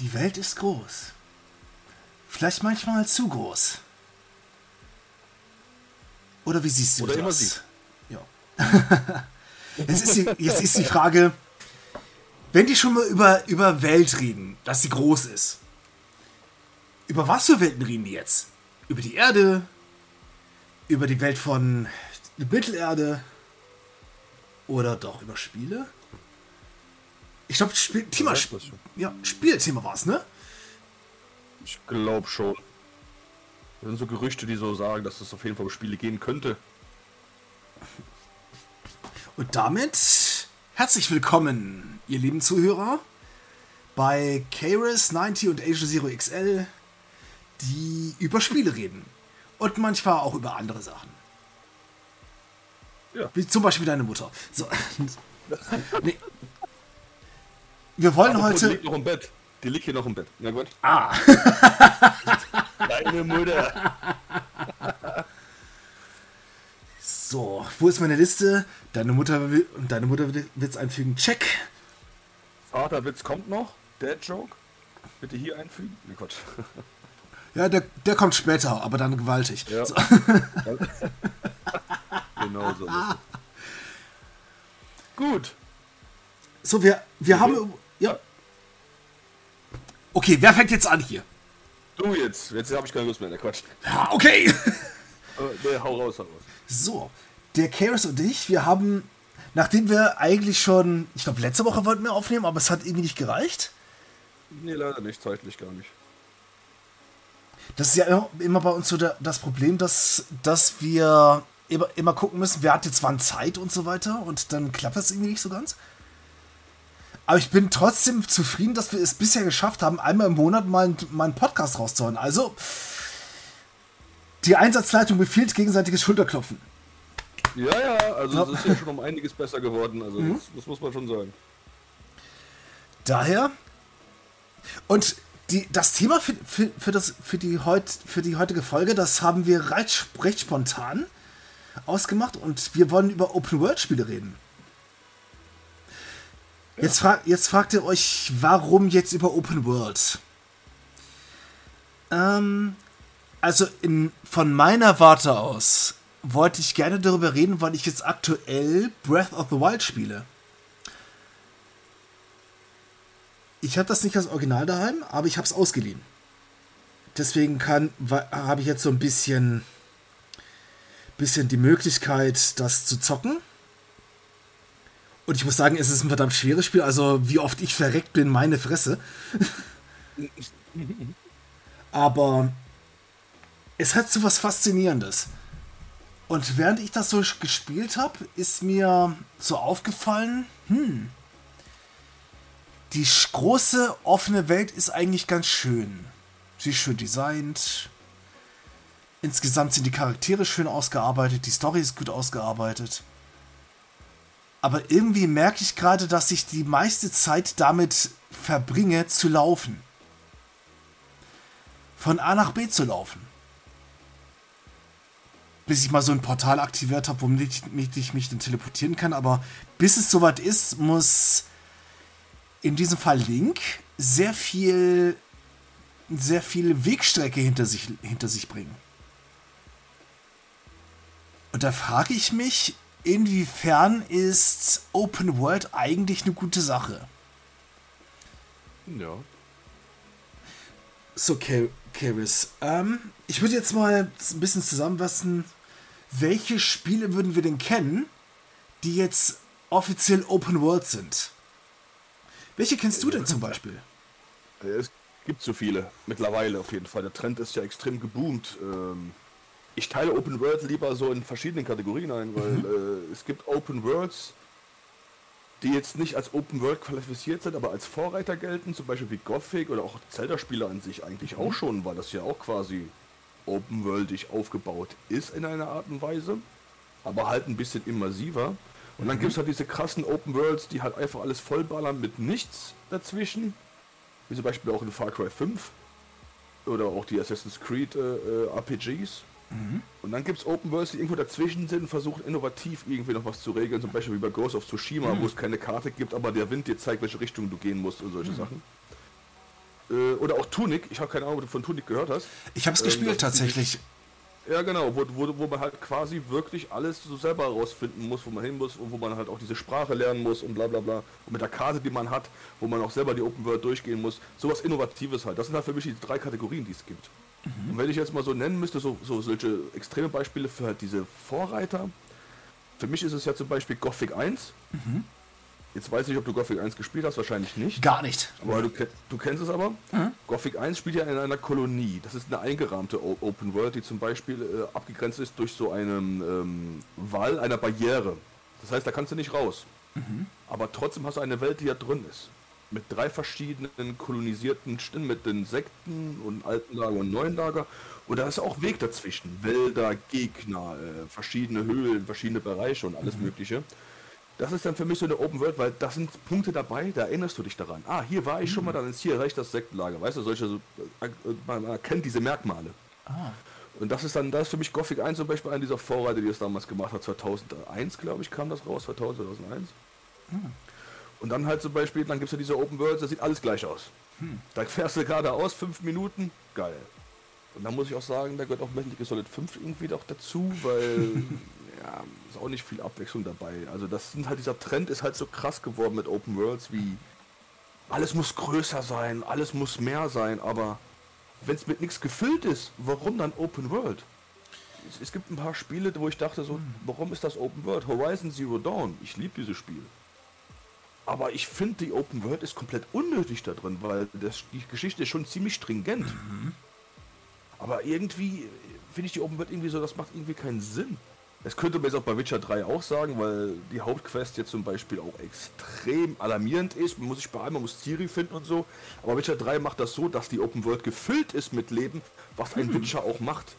Die Welt ist groß. Vielleicht manchmal zu groß. Oder wie siehst du Oder das? immer sie. Ja. jetzt, ist die, jetzt ist die Frage, wenn die schon mal über, über Welt reden, dass sie groß ist, über was für Welten reden die jetzt? Über die Erde? Über die Welt von Mittelerde? Oder doch über Spiele? Ich glaube, Spiel, Thema, ja, Spielthema war es, ne? Ich glaube schon. Das sind so Gerüchte, die so sagen, dass es auf jeden Fall um Spiele gehen könnte. Und damit herzlich willkommen, ihr lieben Zuhörer, bei Keras 90 und Asia Zero XL, die über Spiele reden. Und manchmal auch über andere Sachen. Ja. Wie zum Beispiel deine Mutter. So. nee. Wir wollen Die heute. liegt noch im Bett. Die liegt hier noch im Bett. Na gut. Ah, Deine Mutter. so, wo ist meine Liste? Deine Mutter will, und deine Mutter wird es einfügen. Check. Vaterwitz kommt noch. Dad Joke. Bitte hier einfügen. Nee, Quatsch. Ja, der, der kommt später, aber dann gewaltig. Ja. So. genau so. Gut. So, wir, wir haben. Ja. Okay, wer fängt jetzt an hier? Du jetzt. Jetzt habe ich keine Lust mehr. Ne, Quatsch. Ja, okay. Nee, hau raus, hau raus. So, der Karis und ich, wir haben, nachdem wir eigentlich schon, ich glaube, letzte Woche wollten wir aufnehmen, aber es hat irgendwie nicht gereicht. Nee, leider nicht. Zeitlich gar nicht. Das ist ja immer, immer bei uns so der, das Problem, dass, dass wir immer, immer gucken müssen, wer hat jetzt wann Zeit und so weiter und dann klappt das irgendwie nicht so ganz. Aber ich bin trotzdem zufrieden, dass wir es bisher geschafft haben, einmal im Monat mal, einen- mal einen Podcast rauszuhauen. Also, die Einsatzleitung befiehlt gegenseitiges Schulterklopfen. Ja, ja. Also es ist ja schon um einiges besser geworden. Also das, das muss man schon sagen. Daher. Und die, das Thema für, für, für, das, für, die heut, für die heutige Folge, das haben wir recht, recht spontan ausgemacht und wir wollen über Open-World-Spiele reden. Jetzt, fra jetzt fragt ihr euch, warum jetzt über Open World? Ähm, also in, von meiner Warte aus wollte ich gerne darüber reden, weil ich jetzt aktuell Breath of the Wild spiele. Ich habe das nicht als Original daheim, aber ich habe es ausgeliehen. Deswegen habe ich jetzt so ein bisschen bisschen die Möglichkeit, das zu zocken. Und ich muss sagen, es ist ein verdammt schweres Spiel. Also wie oft ich verreckt bin, meine Fresse. Aber es hat so was Faszinierendes. Und während ich das so gespielt habe, ist mir so aufgefallen, hm, die große offene Welt ist eigentlich ganz schön. Sie ist schön designt. Insgesamt sind die Charaktere schön ausgearbeitet, die Story ist gut ausgearbeitet. Aber irgendwie merke ich gerade, dass ich die meiste Zeit damit verbringe, zu laufen. Von A nach B zu laufen. Bis ich mal so ein Portal aktiviert habe, womit ich, mich dann teleportieren kann. Aber bis es soweit ist, muss in diesem Fall Link sehr viel, sehr viel Wegstrecke hinter sich, hinter sich bringen. Und da frage ich mich, inwiefern ist Open World eigentlich eine gute Sache? Ja. So, Karis, ähm, ich würde jetzt mal ein bisschen zusammenfassen, welche Spiele würden wir denn kennen, die jetzt offiziell Open World sind? Welche kennst du denn zum Beispiel? Es gibt so viele, mittlerweile auf jeden Fall. Der Trend ist ja extrem geboomt. Ähm, Ich teile Open World lieber so in verschiedenen Kategorien ein, weil äh, es gibt Open Worlds, die jetzt nicht als Open World qualifiziert sind, aber als Vorreiter gelten, zum Beispiel wie Gothic oder auch Zelda-Spiele an sich eigentlich auch schon, weil das ja auch quasi Open Worldig aufgebaut ist in einer Art und Weise, aber halt ein bisschen immersiver. Und dann gibt es halt diese krassen Open Worlds, die halt einfach alles vollballern mit nichts dazwischen, wie zum Beispiel auch in Far Cry 5 oder auch die Assassin's Creed äh, äh, RPGs. Und dann gibt es Open Worlds, die irgendwo dazwischen sind und versuchen innovativ irgendwie noch was zu regeln, zum Beispiel wie bei Ghost of Tsushima, wo es keine Karte gibt, aber der Wind dir zeigt, welche Richtung du gehen musst und solche Sachen. Äh, oder auch Tunic, ich habe keine Ahnung, ob du von Tunic gehört hast. Ich habe es ähm, gespielt tatsächlich. Ja, genau, wo, wo, wo man halt quasi wirklich alles so selber herausfinden muss, wo man hin muss und wo man halt auch diese Sprache lernen muss und bla bla bla. Und mit der Karte, die man hat, wo man auch selber die Open World durchgehen muss. Sowas Innovatives halt. Das sind halt für mich die drei Kategorien, die es gibt. Mhm. Und wenn ich jetzt mal so nennen müsste, so, so solche extreme Beispiele für halt diese Vorreiter. Für mich ist es ja zum Beispiel Gothic 1. Mhm. Jetzt weiß ich nicht, ob du Gothic 1 gespielt hast, wahrscheinlich nicht. Gar nicht. Aber du, du kennst es aber. Mhm. Gothic 1 spielt ja in einer Kolonie. Das ist eine eingerahmte Open World, die zum Beispiel äh, abgegrenzt ist durch so einen ähm, Wall einer Barriere. Das heißt, da kannst du nicht raus. Mhm. Aber trotzdem hast du eine Welt, die da drin ist. Mit drei verschiedenen kolonisierten Stimmen, mit den Sekten und alten Lager und neuen Lager. Und da ist auch Weg dazwischen. Wälder, Gegner, äh, verschiedene Höhlen, verschiedene Bereiche und alles mhm. Mögliche. Das ist dann für mich so eine Open World, weil das sind Punkte dabei, da erinnerst du dich daran. Ah, hier war ich schon mal, dann ist hier rechts das Sektenlager. Weißt du, solche, äh, man erkennt diese Merkmale. Ah. Und das ist dann, das ist für mich Gothic 1 zum Beispiel einer dieser Vorreiter, die es damals gemacht hat. 2001, glaube ich, kam das raus, 2000, 2001. Hm. Und dann halt zum Beispiel, dann gibt es ja diese Open Worlds, da sieht alles gleich aus. Hm. Da fährst du geradeaus, fünf Minuten, geil. Und dann muss ich auch sagen, da gehört auch Metal Gear Solid 5 irgendwie auch dazu, weil ja, ist auch nicht viel Abwechslung dabei. Also das sind halt, dieser Trend ist halt so krass geworden mit Open Worlds wie alles muss größer sein, alles muss mehr sein, aber wenn es mit nichts gefüllt ist, warum dann Open World? Es, es, gibt ein paar Spiele, wo ich dachte so, warum ist das Open World? Horizon Zero Dawn, ich liebe dieses Spiel. Aber ich finde, die Open World ist komplett unnötig da drin, weil das, die Geschichte ist schon ziemlich stringent. Mhm. Aber irgendwie finde ich die Open World irgendwie so, das macht irgendwie keinen Sinn. Das könnte man jetzt auch bei Witcher 3 auch sagen, weil die Hauptquest jetzt zum Beispiel auch extrem alarmierend ist. Man muss sich beeilen, man muss Ciri finden und so. Aber Witcher 3 macht das so, dass die Open World gefüllt ist mit Leben, was ein mhm. Witcher auch macht.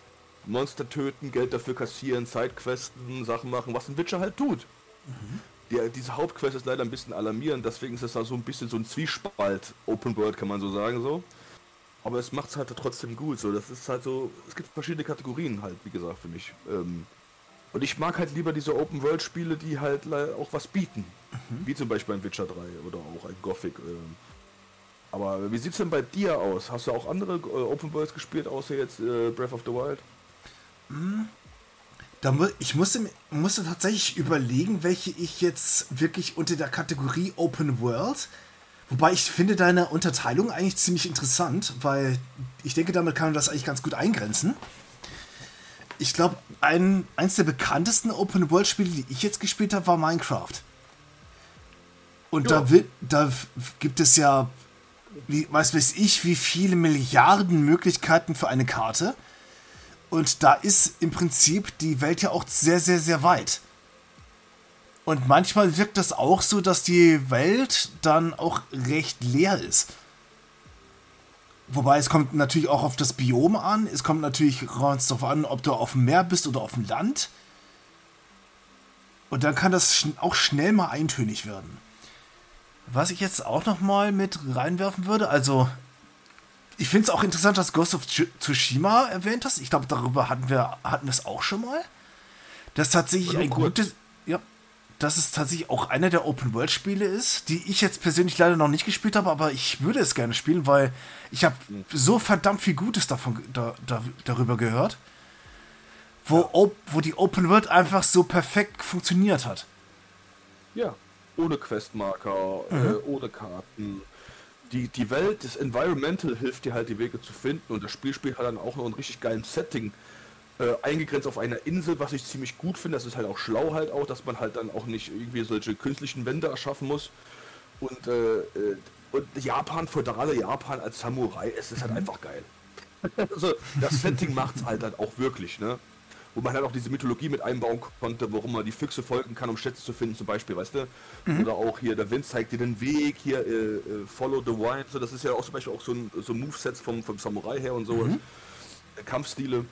Monster töten, Geld dafür kassieren, Sidequesten, Sachen machen, was ein Witcher halt tut. Mhm. Die, diese Hauptquest ist leider ein bisschen alarmierend, deswegen ist es da so ein bisschen so ein Zwiespalt, Open World kann man so sagen so. Aber es macht es halt trotzdem gut. So, das ist halt so. Es gibt verschiedene Kategorien halt, wie gesagt, für mich. Ähm, und ich mag halt lieber diese Open-World-Spiele, die halt auch was bieten. Mhm. Wie zum Beispiel ein Witcher 3 oder auch ein Gothic. Ähm. Aber wie sieht es denn bei dir aus? Hast du auch andere äh, Open Worlds gespielt, außer jetzt äh, Breath of the Wild? Mhm. Da mu ich musste, musste tatsächlich überlegen, welche ich jetzt wirklich unter der Kategorie Open World. Wobei ich finde deine Unterteilung eigentlich ziemlich interessant, weil ich denke, damit kann man das eigentlich ganz gut eingrenzen ich glaube, ein, eins der bekanntesten Open-World-Spiele, die ich jetzt gespielt habe, war Minecraft. Und da, will, da gibt es ja, wie, was weiß ich, wie viele Milliarden Möglichkeiten für eine Karte. Und da ist im Prinzip die Welt ja auch sehr, sehr, sehr weit. Und manchmal wirkt das auch so, dass die Welt dann auch recht leer ist. Wobei es kommt natürlich auch auf das Biom an. Es kommt natürlich ganz darauf an, ob du auf dem Meer bist oder auf dem Land. Und dann kann das auch schnell mal eintönig werden. Was ich jetzt auch noch mal mit reinwerfen würde, also ich finde es auch interessant, dass Ghost of Tsushima erwähnt hast. Ich glaube, darüber hatten wir hatten es auch schon mal. Das tatsächlich ein gutes, ja, dass es tatsächlich auch einer der Open-World-Spiele ist, die ich jetzt persönlich leider noch nicht gespielt habe, aber ich würde es gerne spielen, weil ich habe so verdammt viel Gutes davon da, da, darüber gehört, wo, op, wo die Open World einfach so perfekt funktioniert hat. Ja, ohne Questmarker, mhm. äh, ohne Karten. Die, die Welt, das Environmental hilft dir halt die Wege zu finden und das Spiel spielt halt dann auch noch ein richtig geiles Setting äh, eingegrenzt auf einer Insel, was ich ziemlich gut finde. Das ist halt auch schlau halt auch, dass man halt dann auch nicht irgendwie solche künstlichen Wände erschaffen muss. Und, äh, äh und Japan, feudale Japan als Samurai, es ist halt mhm. einfach geil. also das Setting macht es halt, halt auch wirklich, ne? Wo man halt auch diese Mythologie mit einbauen konnte, warum man die Füchse folgen kann, um Schätze zu finden, zum Beispiel, weißt du? Mhm. Oder auch hier, der Wind zeigt dir den Weg, hier, äh, äh Follow the Wind, so, das ist ja auch zum Beispiel auch so ein, so Movesets vom, vom Samurai her und so. Mhm. Kampfstile.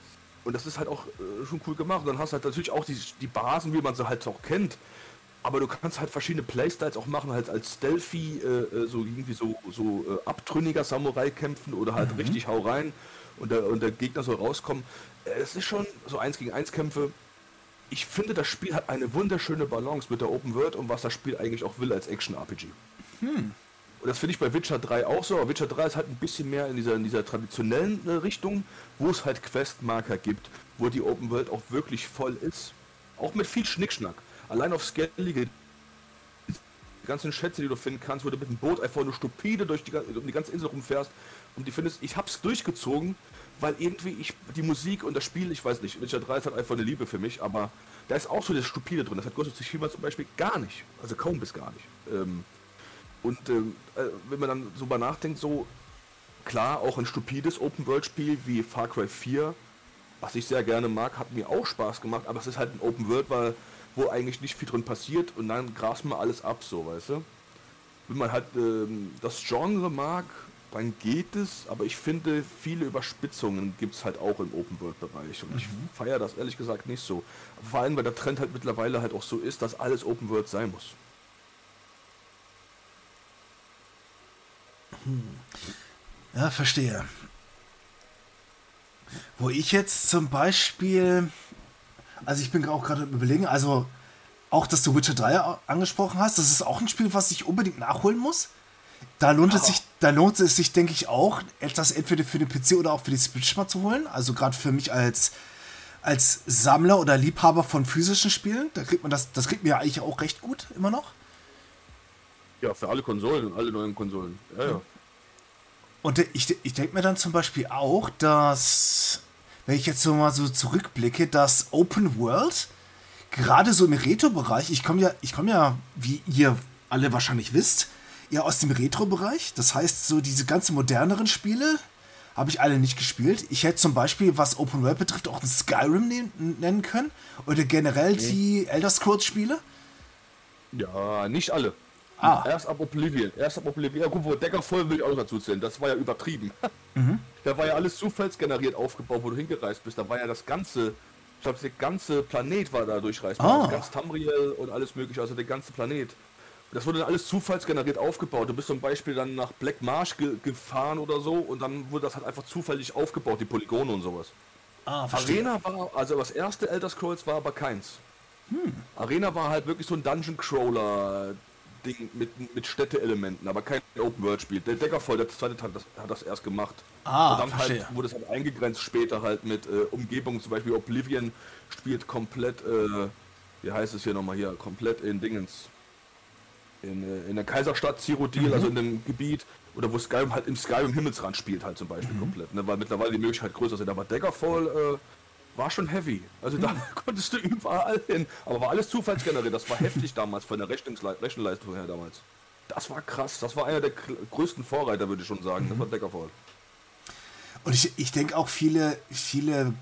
Und das ist halt auch äh, schon cool gemacht. Und dann hast du halt natürlich auch die, die Basen, wie man sie halt auch kennt. Aber du kannst halt verschiedene Playstyles auch machen, halt als Stealthy, äh, äh so irgendwie so, so äh, abtrünniger Samurai kämpfen oder halt mhm. richtig hau rein und der, und der Gegner soll rauskommen. Äh, es ist schon so eins gegen eins Kämpfe. Ich finde, das Spiel hat eine wunderschöne Balance mit der Open World und was das Spiel eigentlich auch will als Action-RPG. Hm. Und das finde ich bei Witcher 3 auch so, aber Witcher 3 ist halt ein bisschen mehr in dieser, in dieser traditionellen äh, Richtung, wo es halt Questmarker gibt, wo die Open World auch wirklich voll ist. Auch mit viel Schnickschnack. Allein auf Skellige, die ganzen Schätze, die du finden kannst, wo du mit dem Boot einfach nur stupide durch die, um die ganze Insel rumfährst und die findest, ich hab's durchgezogen, weil irgendwie ich die Musik und das Spiel, ich weiß nicht, Witcher 3 ist halt einfach eine Liebe für mich, aber da ist auch so das Stupide drin. Das hat Ghost of Tsushima zum Beispiel gar nicht. Also kaum bis gar nicht. Ähm, und ähm, äh, wenn man dann so mal nachdenkt, so klar, auch ein stupides Open-World-Spiel wie Far Cry 4, was ich sehr gerne mag, hat mir auch Spaß gemacht, aber es ist halt ein Open-World, weil wo eigentlich nicht viel drin passiert und dann grast man alles ab, so, weißt du? Wenn man halt ähm, das Genre mag, dann geht es, aber ich finde, viele Überspitzungen gibt es halt auch im Open-World-Bereich und mhm. ich feiere das ehrlich gesagt nicht so. Vor allem, weil der Trend halt mittlerweile halt auch so ist, dass alles Open-World sein muss. Hm. Ja, verstehe. Wo ich jetzt zum Beispiel, also ich bin auch gerade überlegen, also auch, dass du Witcher 3 angesprochen hast, das ist auch ein Spiel, was ich unbedingt nachholen muss. Da lohnt es sich, da lohnt es sich, denke ich, auch, etwas entweder für den PC oder auch für die Switch mal zu holen. Also gerade für mich als, als Sammler oder Liebhaber von physischen Spielen, da kriegt man das, das kriegt mir ja eigentlich auch recht gut immer noch. Ja, für alle Konsolen, alle neuen Konsolen. Ja, ja. Und ich, ich denke mir dann zum Beispiel auch, dass, wenn ich jetzt so mal so zurückblicke, dass Open World, gerade so im Retro-Bereich, ich komme ja, ich komme ja, wie ihr alle wahrscheinlich wisst, eher aus dem Retro-Bereich. Das heißt, so diese ganzen moderneren Spiele habe ich alle nicht gespielt. Ich hätte zum Beispiel, was Open World betrifft, auch ein Skyrim nennen können. Oder generell okay. die Elder Scrolls-Spiele. Ja, nicht alle. Ah. Erst ab Oblivion. Erst ab Oblivion. Ja, gut, wo Decker voll will ich auch dazu zählen. Das war ja übertrieben. Mhm. Da war ja alles zufallsgeneriert aufgebaut, wo du hingereist bist. Da war ja das ganze, ich glaube, der ganze Planet war da durchreisbar. Ah. ganz Tamriel und alles mögliche, also der ganze Planet. Das wurde dann alles zufallsgeneriert aufgebaut. Du bist zum Beispiel dann nach Black Marsh ge gefahren oder so und dann wurde das halt einfach zufällig aufgebaut, die Polygone und sowas. Ah, Arena war, also das erste Elder Scrolls war aber keins. Hm. Arena war halt wirklich so ein Dungeon Crawler Ding mit, mit Städteelementen, aber kein Open World Spiel. Der Deckervoll, der zweite hat das, hat das erst gemacht. Ah, und dann halt verstehe. halt wurde es halt eingegrenzt später halt mit äh, Umgebung, zum Beispiel Oblivion spielt komplett, äh, wie heißt es hier nochmal hier, komplett in Dingens in, äh, in der Kaiserstadt Cyrodiil, mhm. also in dem Gebiet, oder wo Skyrim halt im Skyrim Himmelsrand spielt halt zum Beispiel mhm. komplett, ne, weil mittlerweile die Möglichkeit größer sind. Aber Daggerfall äh, war schon heavy. Also mhm. da konntest du überall hin. Aber war alles zufallsgeneriert. Das war heftig damals von der Rechenleistung her damals. Das war krass. Das war einer der größten Vorreiter, würde ich schon sagen. Das war Daggerfall. Und ich, ich denke auch viele, viele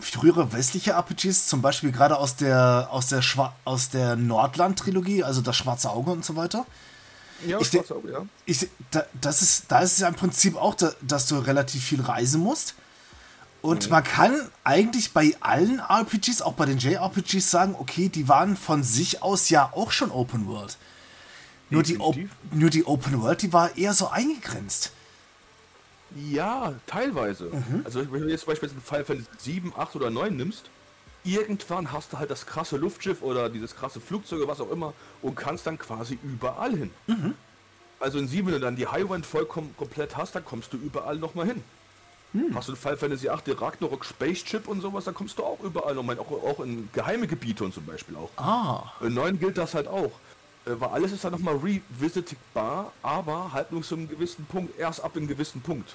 frühere westliche RPGs, zum Beispiel gerade aus der, aus der, aus der Nordland-Trilogie, also das Schwarze Auge und so weiter. Ja, ich Schwarze Auge, ja. Ich, da, das ist, da ist es ja im Prinzip auch, da, dass du relativ viel reisen musst. Und mhm. man kann eigentlich bei allen RPGs, auch bei den JRPGs sagen, okay, die waren von sich aus ja auch schon Open World. Nur die, nur die Open World, die war eher so eingegrenzt. Ja, teilweise. Mhm. Also wenn du jetzt zum Beispiel einen Fall von 7, 8 oder 9 nimmst, irgendwann hast du halt das krasse Luftschiff oder dieses krasse Flugzeug oder was auch immer und kannst dann quasi überall hin. Mhm. Also in 7, wenn du dann die Highwind vollkommen komplett hast, dann kommst du überall nochmal hin. Hm. Hast du Final Fantasy 8 den Ragnarok Spaceship und sowas, dann kommst du auch überall nochmal, auch, auch in geheime Gebiete und zum Beispiel auch. Ah. In 9 gilt das halt auch. Äh, weil alles ist dann nochmal revisitbar, aber halt nur zu einem gewissen Punkt, erst ab einem gewissen Punkt.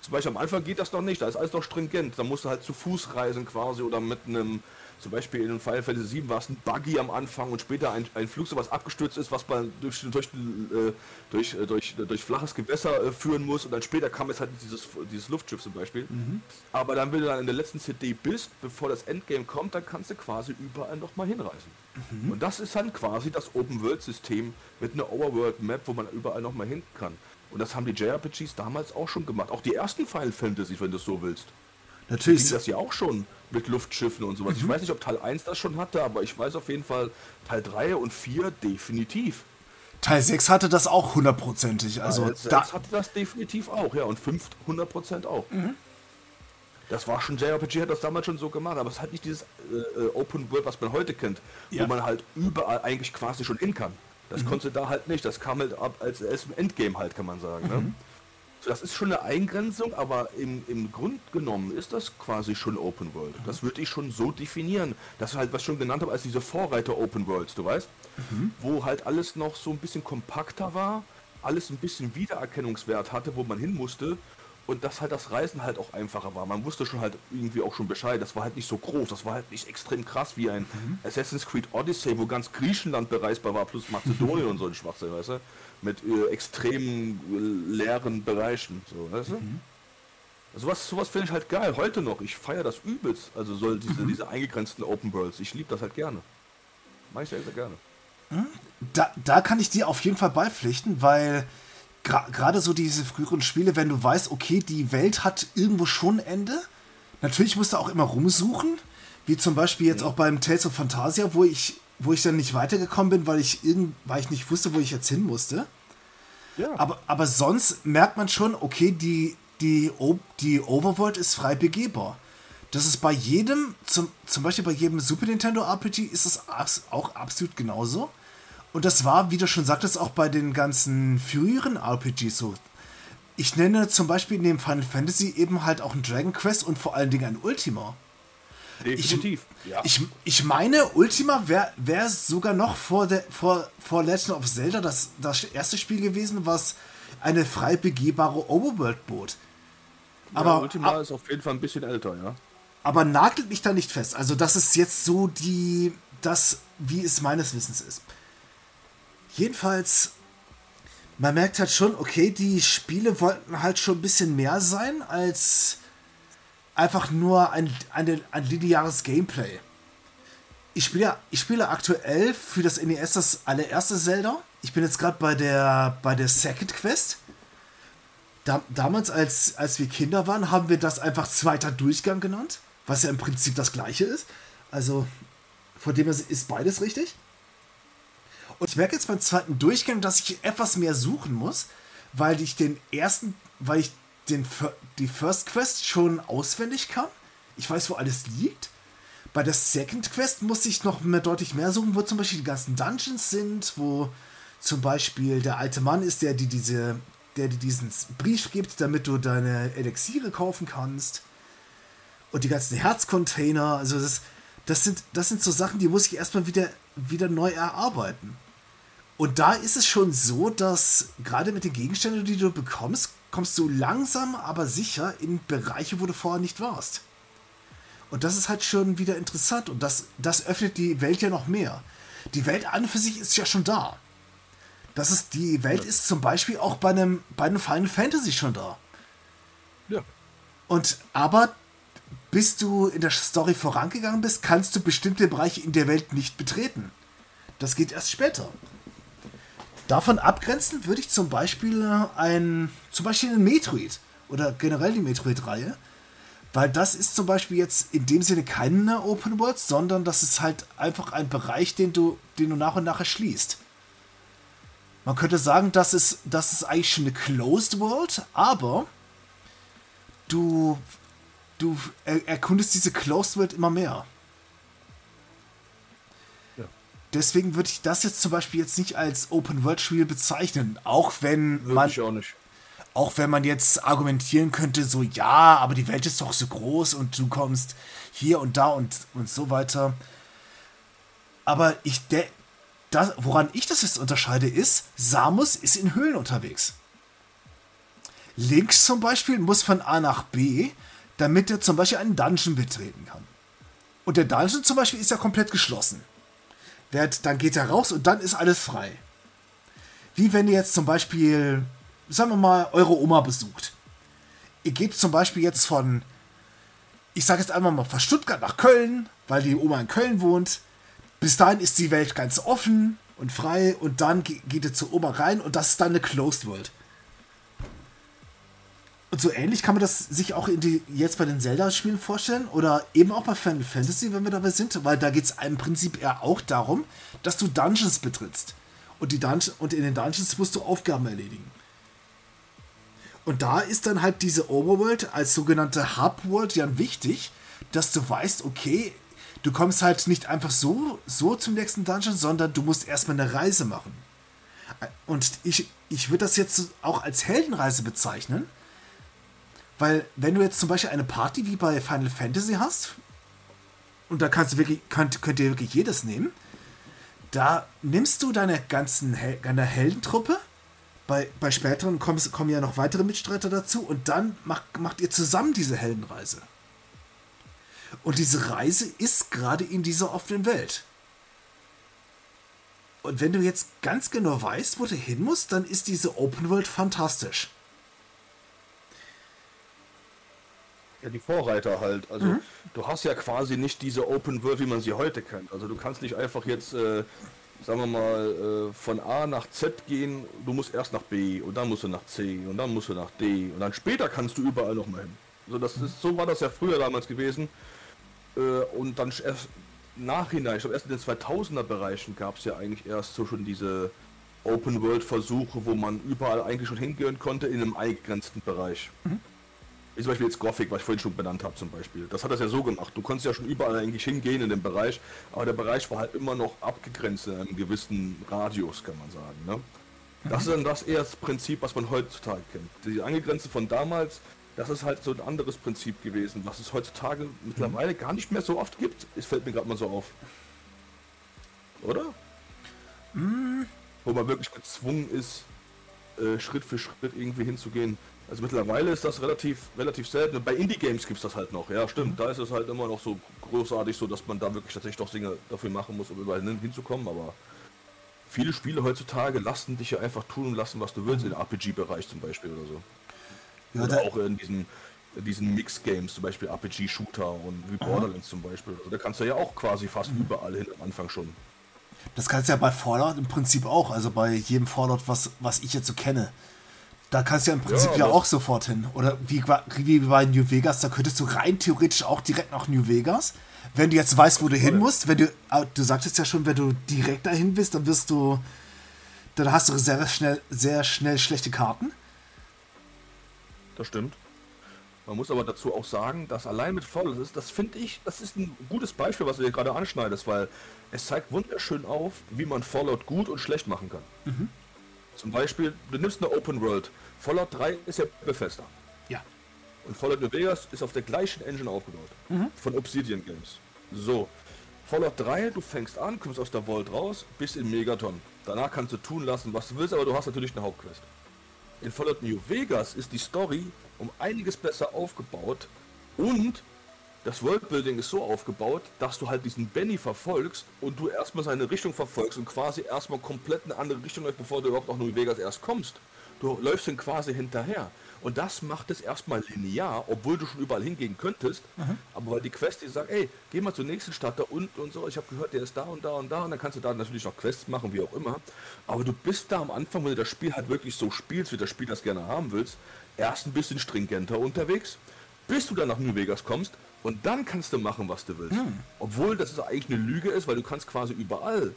Zum Beispiel am Anfang geht das noch nicht, da ist alles noch stringent. Da musst du halt zu Fuß reisen quasi oder mit einem, zum Beispiel in Final Fantasy 7 war es ein Buggy am Anfang und später ein, ein Flugzeug, was abgestürzt ist, was man durch, durch, äh, durch, äh, durch, durch, flaches Gewässer äh, führen muss und dann später kam jetzt halt dieses, dieses Luftschiff zum Beispiel. Mhm. Aber dann, wenn du dann in der letzten CD bist, bevor das Endgame kommt, dann kannst du quasi überall nochmal hinreisen. Mhm. Und das ist dann quasi das Open-World-System mit einer Overworld-Map, wo man überall nochmal hin kann. Und das haben die JRPGs damals auch schon gemacht. Auch die ersten Final Fantasy, wenn du es so willst. Natürlich. Da das ja auch schon mit Luftschiffen und sowas. Mhm. Ich weiß nicht, ob Teil 1 das schon hatte, aber ich weiß auf jeden Fall, Teil 3 und 4 definitiv. Teil 6 hatte das auch hundertprozentig. Also Teil 6 da hatte das definitiv auch, ja. Und 5 100% auch. Mhm. Das war schon, JRPG hat das damals schon so gemacht, aber es hat nicht dieses äh, äh, Open World, was man heute kennt, ja. wo man halt überall eigentlich quasi schon hin kann. Das mhm. konnte da halt nicht. Das kam halt ab als im Endgame halt, kann man sagen. Ne? Ne? Das ist schon eine Eingrenzung, aber im, im Grund genommen ist das quasi schon Open World. Mhm. Das würde ich schon so definieren. Das ist halt, was ich schon genannt habe, als diese Vorreiter Open Worlds, du weißt? Mhm. Wo halt alles noch so ein bisschen kompakter war, alles ein bisschen Wiedererkennungswert hatte, wo man hin musste und dass halt das Reisen halt auch einfacher war. Man wusste schon halt irgendwie auch schon Bescheid. Das war halt nicht so groß, das war halt nicht extrem krass wie ein mhm. Assassin's Creed Odyssey, wo ganz Griechenland bereisbar war, plus Mazedonien und so ein Schwachsinn, weißt du? Mit äh, extrem äh, leeren Bereichen, so, weißt du? Mhm. Sowas, sowas finde ich halt geil, heute noch. Ich feiere das übelst. Also soll diese, mhm. diese eingegrenzten Open Worlds. Ich liebe das halt gerne. Mach ich sehr, sehr gerne. Mhm. Da, da kann ich dir auf jeden Fall beipflichten, weil gerade so diese früheren Spiele, wenn du weißt, okay, die Welt hat irgendwo schon ein Ende. Natürlich musst du auch immer rumsuchen, wie zum Beispiel jetzt auch beim Tales of Phantasia, wo ich, wo ich dann nicht weitergekommen bin, weil ich, irgend, weil ich nicht wusste, wo ich jetzt hin musste. Ja. Aber, aber sonst merkt man schon, okay, die, die, die Overworld ist frei begehbar. Das ist bei jedem, zum, zum Beispiel bei jedem Super Nintendo RPG ist es auch absolut genauso. Und das war, wie du schon sagtest, auch bei den ganzen früheren RPGs so. Ich nenne zum Beispiel in dem Final Fantasy eben halt auch ein Dragon Quest und vor allen Dingen ein Ultima. Definitiv. Ich, ja. ich, ich meine, Ultima wäre wär sogar noch vor, der, vor, vor Legend of Zelda das, das erste Spiel gewesen, was eine frei begehbare Overworld bot. Aber ja, Ultima ab, ist auf jeden Fall ein bisschen älter, ja. Aber nagelt mich da nicht fest. Also, das ist jetzt so die, das, wie es meines Wissens ist. Jedenfalls, man merkt halt schon, okay, die Spiele wollten halt schon ein bisschen mehr sein als einfach nur ein, ein, ein lineares Gameplay. Ich spiele, ich spiele aktuell für das NES das allererste Zelda. Ich bin jetzt gerade bei der, bei der Second Quest. Da, damals, als, als wir Kinder waren, haben wir das einfach zweiter Durchgang genannt, was ja im Prinzip das gleiche ist. Also, von dem her ist beides richtig. Und ich merke jetzt beim zweiten Durchgang, dass ich etwas mehr suchen muss, weil ich den ersten, weil ich den, die First Quest schon auswendig kann. Ich weiß, wo alles liegt. Bei der Second Quest muss ich noch mehr, deutlich mehr suchen, wo zum Beispiel die ganzen Dungeons sind, wo zum Beispiel der alte Mann ist, der dir diese, der dir diesen Brief gibt, damit du deine Elixiere kaufen kannst. Und die ganzen Herzcontainer. Also das, das sind, das sind so Sachen, die muss ich erstmal wieder, wieder neu erarbeiten. Und da ist es schon so, dass gerade mit den Gegenständen, die du bekommst, kommst du langsam, aber sicher in Bereiche, wo du vorher nicht warst. Und das ist halt schon wieder interessant und das, das öffnet die Welt ja noch mehr. Die Welt an für sich ist ja schon da. Das ist, die Welt ja. ist zum Beispiel auch bei einem, bei einem Final Fantasy schon da. Ja. Und aber bis du in der Story vorangegangen bist, kannst du bestimmte Bereiche in der Welt nicht betreten. Das geht erst später. Davon abgrenzen würde ich zum Beispiel ein, zum Beispiel ein Metroid oder generell die Metroid-Reihe, weil das ist zum Beispiel jetzt in dem Sinne keine Open World, sondern das ist halt einfach ein Bereich, den du, den du nach und nach erschließt. Man könnte sagen, das ist, das ist eigentlich schon eine Closed World, aber du, du erkundest diese Closed World immer mehr deswegen würde ich das jetzt zum Beispiel jetzt nicht als Open-World-Spiel bezeichnen. Auch wenn würde man. Ich auch nicht. Auch wenn man jetzt argumentieren könnte, so, ja, aber die Welt ist doch so groß und du kommst hier und da und, und so weiter. Aber ich, der, das, woran ich das jetzt unterscheide, ist, Samus ist in Höhlen unterwegs. Link zum Beispiel muss von A nach B, damit er zum Beispiel einen Dungeon betreten kann. Und der Dungeon zum Beispiel ist ja komplett geschlossen dann geht er raus und dann ist alles frei. Wie wenn ihr jetzt zum Beispiel, sagen wir mal, eure Oma besucht. Ihr geht zum Beispiel jetzt von, ich sage jetzt einmal mal von Stuttgart nach Köln, weil die Oma in Köln wohnt. Bis dahin ist die Welt ganz offen und frei und dann geht ihr zur Oma rein und das ist dann eine Closed World. Und so ähnlich kann man das sich auch die, jetzt bei den Zelda-Spielen vorstellen oder eben auch bei Final Fantasy, wenn wir dabei sind, weil da geht es im Prinzip eher auch darum, dass du Dungeons betrittst. Und, die Dungeon, und in den Dungeons musst du Aufgaben erledigen. Und da ist dann halt diese Overworld als sogenannte Hub-World ja wichtig, dass du weißt, okay, du kommst halt nicht einfach so, so zum nächsten Dungeon, sondern du musst erstmal eine Reise machen. Und ich, ich würde das jetzt auch als Heldenreise bezeichnen. Weil, wenn du jetzt zum Beispiel eine Party wie bei Final Fantasy hast, und da kannst du wirklich, könnt, könnt ihr wirklich jedes nehmen, da nimmst du deine ganzen deine Heldentruppe, bei, bei späteren kommen, kommen ja noch weitere Mitstreiter dazu, und dann macht, macht ihr zusammen diese Heldenreise. Und diese Reise ist gerade in dieser offenen Welt. Und wenn du jetzt ganz genau weißt, wo du hin musst, dann ist diese Open World fantastisch. Ja, die Vorreiter halt. Also mhm. du hast ja quasi nicht diese Open World, wie man sie heute kennt. Also du kannst nicht einfach jetzt, äh, sagen wir mal, äh, von A nach Z gehen. Du musst erst nach B und dann musst du nach C und dann musst du nach D und dann später kannst du überall noch mal hin. Also das ist, so war das ja früher damals gewesen. Äh, und dann erst Nachhinein, ich glaube erst in den 2000er Bereichen gab es ja eigentlich erst so schon diese Open World Versuche, wo man überall eigentlich schon hingehen konnte in einem eingegrenzten Bereich. Mhm. Wie zum Beispiel jetzt Gothic, was ich vorhin schon benannt habe zum Beispiel. Das hat das ja so gemacht. Du konntest ja schon überall eigentlich hingehen in dem Bereich, aber der Bereich war halt immer noch abgegrenzt in einem gewissen Radius, kann man sagen. Ne? Das ist dann das eher das Prinzip, was man heutzutage kennt. Die Angegrenze von damals das ist halt so ein anderes Prinzip gewesen, was es heutzutage mittlerweile gar nicht mehr so oft gibt. Es fällt mir gerade mal so auf. Oder? Mhm. Wo man wirklich gezwungen ist, äh, Schritt für Schritt irgendwie hinzugehen. Also mittlerweile ist das relativ, relativ selten. Bei Indie-Games gibt es das halt noch. Ja, stimmt. Mhm. Da ist es halt immer noch so großartig, so dass man da wirklich tatsächlich doch Dinge dafür machen muss, um überall hinzukommen. Aber viele Spiele heutzutage lassen dich ja einfach tun und lassen, was du willst, mhm. im RPG-Bereich zum Beispiel oder so. Ja, Oder auch in diesen, in diesen Mix-Games, zum Beispiel RPG-Shooter und wie Borderlands Aha. zum Beispiel. Also da kannst du ja auch quasi fast mhm. überall hin am Anfang schon. Das kannst du ja bei Fallout im Prinzip auch, also bei jedem Fallout, was, was ich jetzt so kenne. Da kannst du ja im Prinzip ja, ja auch sofort hin. Oder wie, wie bei New Vegas, da könntest du rein theoretisch auch direkt nach New Vegas. Wenn du jetzt weißt, wo du hin musst, wenn du, ah, du sagtest ja schon, wenn du direkt dahin bist, dann wirst du, dann hast du sehr schnell, sehr schnell schlechte Karten das stimmt. Man muss aber dazu auch sagen, dass allein mit Fallout ist, das finde ich, das ist ein gutes Beispiel, was du hier gerade anschneidest, weil es zeigt wunderschön auf, wie man Fallout gut und schlecht machen kann. Mhm. Zum Beispiel, du nimmst eine Open World. Fallout 3 ist ja Bethesda. Ja. Und Fallout New Vegas ist auf der gleichen Engine aufgebaut. Mhm. Von Obsidian Games. So. Fallout 3, du fängst an, kommst aus der Vault raus, bist in Megaton. Danach kannst du tun lassen, was du willst, aber du hast natürlich eine Hauptquest. In Fallout New Vegas ist die Story um einiges besser aufgebaut und das Worldbuilding ist so aufgebaut, dass du halt diesen Benny verfolgst und du erstmal seine Richtung verfolgst und quasi erstmal komplett eine andere Richtung läufst, bevor du überhaupt nach New Vegas erst kommst. Du läufst ihn quasi hinterher. Und das macht es erstmal linear, obwohl du schon überall hingehen könntest. Mhm. Aber weil die Quest, die sagt, ey, geh mal zur nächsten Stadt da unten und so, ich habe gehört, der ist da und da und da und dann kannst du da natürlich noch Quests machen, wie auch immer. Aber du bist da am Anfang, wenn du das Spiel halt wirklich so spielst, wie das Spiel das gerne haben willst, erst ein bisschen stringenter unterwegs, bis du dann nach New Vegas kommst und dann kannst du machen, was du willst. Mhm. Obwohl das eigentlich eine Lüge ist, weil du kannst quasi überall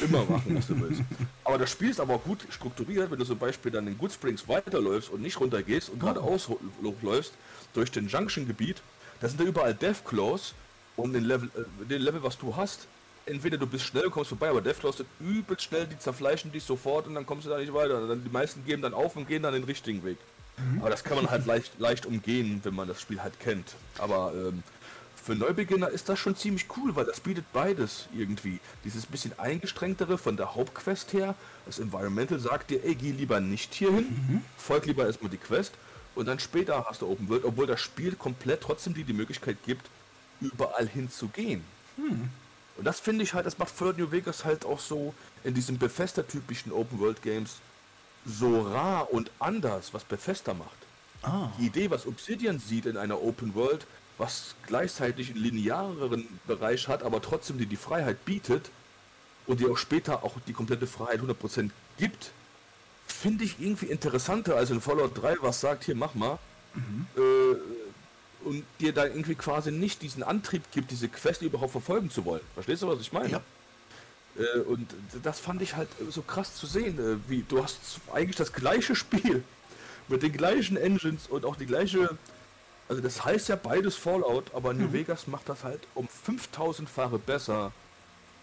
immer machen, was du willst. Aber das Spiel ist aber auch gut strukturiert, wenn du zum Beispiel dann in Good Springs weiterläufst und nicht runtergehst und geradeaus hochläufst durch den Junction-Gebiet, da sind da überall Deathclaws und den Level, äh, den Level, was du hast, entweder du bist schnell, kommst vorbei, aber Deathclaws sind übelst schnell, die zerfleischen dich sofort und dann kommst du da nicht weiter. Dann, die meisten geben dann auf und gehen dann den richtigen Weg. Mhm. Aber das kann man halt leicht, leicht umgehen, wenn man das Spiel halt kennt. Aber ähm, für Neubeginner ist das schon ziemlich cool, weil das bietet beides irgendwie. Dieses bisschen eingeschränktere von der Hauptquest her. Das Environmental sagt dir, ey, geh lieber nicht hierhin, mhm. folg lieber erstmal die Quest und dann später hast du Open World, obwohl das Spiel komplett trotzdem dir die Möglichkeit gibt, überall hinzugehen. Mhm. Und das finde ich halt, das macht Fallout New Vegas halt auch so in diesen Bethesda-typischen Open World Games so rar und anders, was Bethesda macht. Ah. Die Idee, was Obsidian sieht in einer Open World, was gleichzeitig einen lineareren Bereich hat, aber trotzdem dir die Freiheit bietet und dir auch später auch die komplette Freiheit 100% gibt, finde ich irgendwie interessanter als in Fallout 3, was sagt, hier mach mal. Mhm. Äh, und dir da irgendwie quasi nicht diesen Antrieb gibt, diese Quest überhaupt verfolgen zu wollen. Verstehst du, was ich meine? Ja. Äh, und das fand ich halt so krass zu sehen, äh, wie du hast eigentlich das gleiche Spiel mit den gleichen Engines und auch die gleiche also das heißt ja beides Fallout, aber New mhm. Vegas macht das halt um 5000-fache besser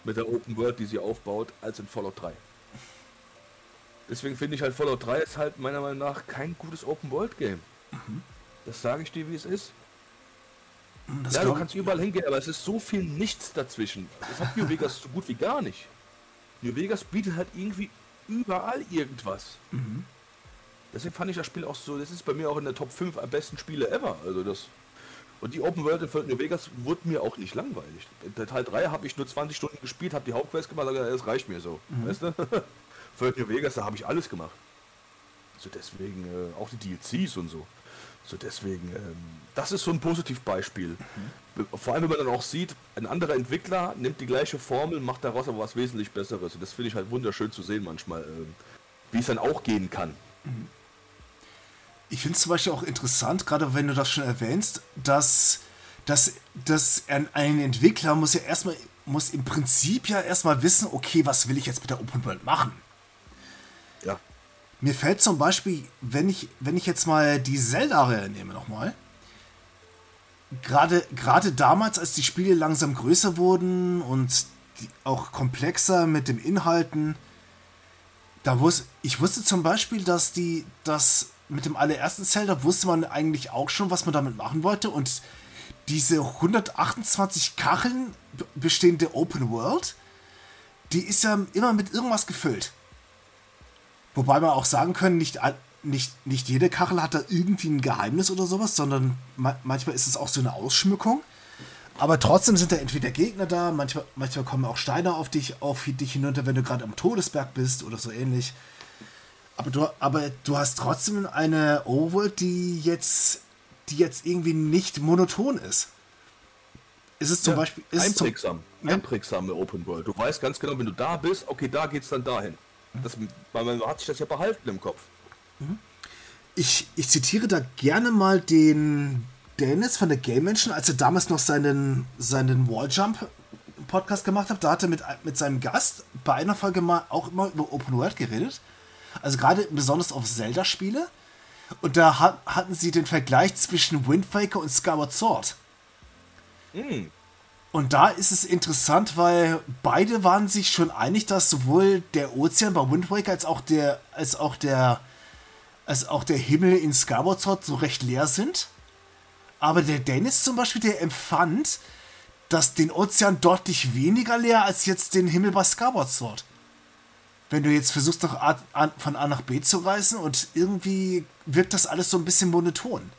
mit der Open World, die sie aufbaut, als in Fallout 3. Deswegen finde ich halt Fallout 3 ist halt meiner Meinung nach kein gutes Open-World-Game. Mhm. Das sage ich dir, wie es ist. Das ja, du kannst überall hingehen, aber es ist so viel nichts dazwischen. Das hat New Vegas so gut wie gar nicht. New Vegas bietet halt irgendwie überall irgendwas. Mhm. Deswegen fand ich das Spiel auch so, das ist bei mir auch in der Top 5 am besten Spiele ever. Also das. Und die Open World in New Vegas wurde mir auch nicht langweilig. Der Teil 3 habe ich nur 20 Stunden gespielt, habe die Hauptquest gemacht, aber das reicht mir so. Mhm. Weißt du? Für New Vegas, da habe ich alles gemacht. So deswegen, äh, auch die DLCs und so. So deswegen, ähm, das ist so ein Positivbeispiel. Mhm. Vor allem, wenn man dann auch sieht, ein anderer Entwickler nimmt die gleiche Formel, macht daraus aber was wesentlich Besseres. Und das finde ich halt wunderschön zu sehen manchmal, ähm, wie es dann auch gehen kann. Ich finde es zum Beispiel auch interessant, gerade wenn du das schon erwähnst, dass, dass, dass ein, ein Entwickler muss ja erstmal, muss im Prinzip ja erstmal wissen, okay, was will ich jetzt mit der Open World machen? Mir fällt zum Beispiel, wenn ich, wenn ich jetzt mal die Zelda-Reihe nehme nochmal, gerade, gerade damals, als die Spiele langsam größer wurden und auch komplexer mit den Inhalten, da wusste, ich wusste zum Beispiel, dass die, dass mit dem allerersten Zelda wusste man eigentlich auch schon, was man damit machen wollte und diese 128 Kacheln bestehende Open World, die ist ja immer mit irgendwas gefüllt. Wobei wir auch sagen können, nicht, nicht, nicht jede Kachel hat da irgendwie ein Geheimnis oder sowas, sondern ma manchmal ist es auch so eine Ausschmückung. Aber trotzdem sind da entweder Gegner da, manchmal, manchmal kommen auch Steine auf dich, auf dich hinunter, wenn du gerade am Todesberg bist oder so ähnlich. Aber du, aber du hast trotzdem eine Overworld, die jetzt, die jetzt irgendwie nicht monoton ist. Ist es zum ja, Beispiel. Ist einprägsam. Zum, ja? Einprägsame Open World. Du weißt ganz genau, wenn du da bist, okay, da geht's dann dahin. Das, man hat sich das ja behalten im Kopf. Mhm. Ich, ich zitiere da gerne mal den Dennis von der Game Menschen, als er damals noch seinen, seinen Walljump Podcast gemacht hat. Da hat er mit, mit seinem Gast bei einer Folge mal auch immer über Open World geredet. Also gerade besonders auf Zelda-Spiele. Und da hat, hatten sie den Vergleich zwischen Wind Waker und Skyward Sword. Mhm. Und da ist es interessant, weil beide waren sich schon einig, dass sowohl der Ozean bei Wind Waker als auch der, als auch der, als auch der Himmel in Skyward Sword so recht leer sind. Aber der Dennis zum Beispiel, der empfand, dass den Ozean deutlich weniger leer als jetzt den Himmel bei Skyward Sword. Wenn du jetzt versuchst, von A nach B zu reisen und irgendwie wirkt das alles so ein bisschen monoton.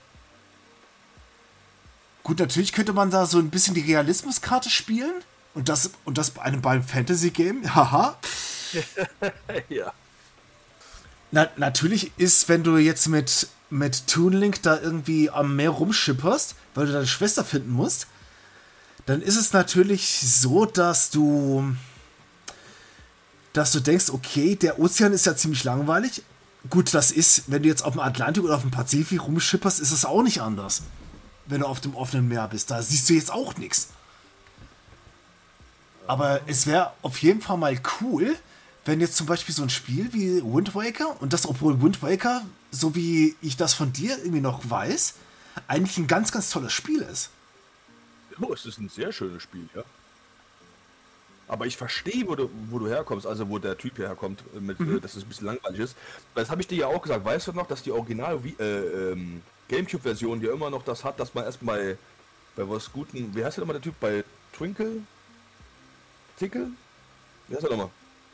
Gut, natürlich könnte man da so ein bisschen die Realismuskarte spielen. Und das, und das bei einem beim Fantasy-Game. Haha. ja. Na, natürlich ist, wenn du jetzt mit, mit Toon Link da irgendwie am Meer rumschipperst, weil du deine Schwester finden musst, dann ist es natürlich so, dass du dass du denkst, okay, der Ozean ist ja ziemlich langweilig. Gut, das ist, wenn du jetzt auf dem Atlantik oder auf dem Pazifik rumschipperst, ist es auch nicht anders wenn du auf dem offenen Meer bist. Da siehst du jetzt auch nichts. Aber es wäre auf jeden Fall mal cool, wenn jetzt zum Beispiel so ein Spiel wie Wind Waker, und das obwohl Wind Waker, so wie ich das von dir irgendwie noch weiß, eigentlich ein ganz, ganz tolles Spiel ist. Oh, es ist ein sehr schönes Spiel, ja. Aber ich verstehe, wo du, wo du herkommst, also wo der Typ herkommt, mit, mhm. äh, dass es ein bisschen langweilig ist. Das habe ich dir ja auch gesagt. Weißt du noch, dass die Original äh, ähm, Gamecube-Version ja immer noch das hat, dass man erstmal bei was Guten, wie heißt der nochmal der Typ bei Twinkle? Tickle? Wie heißt er nochmal?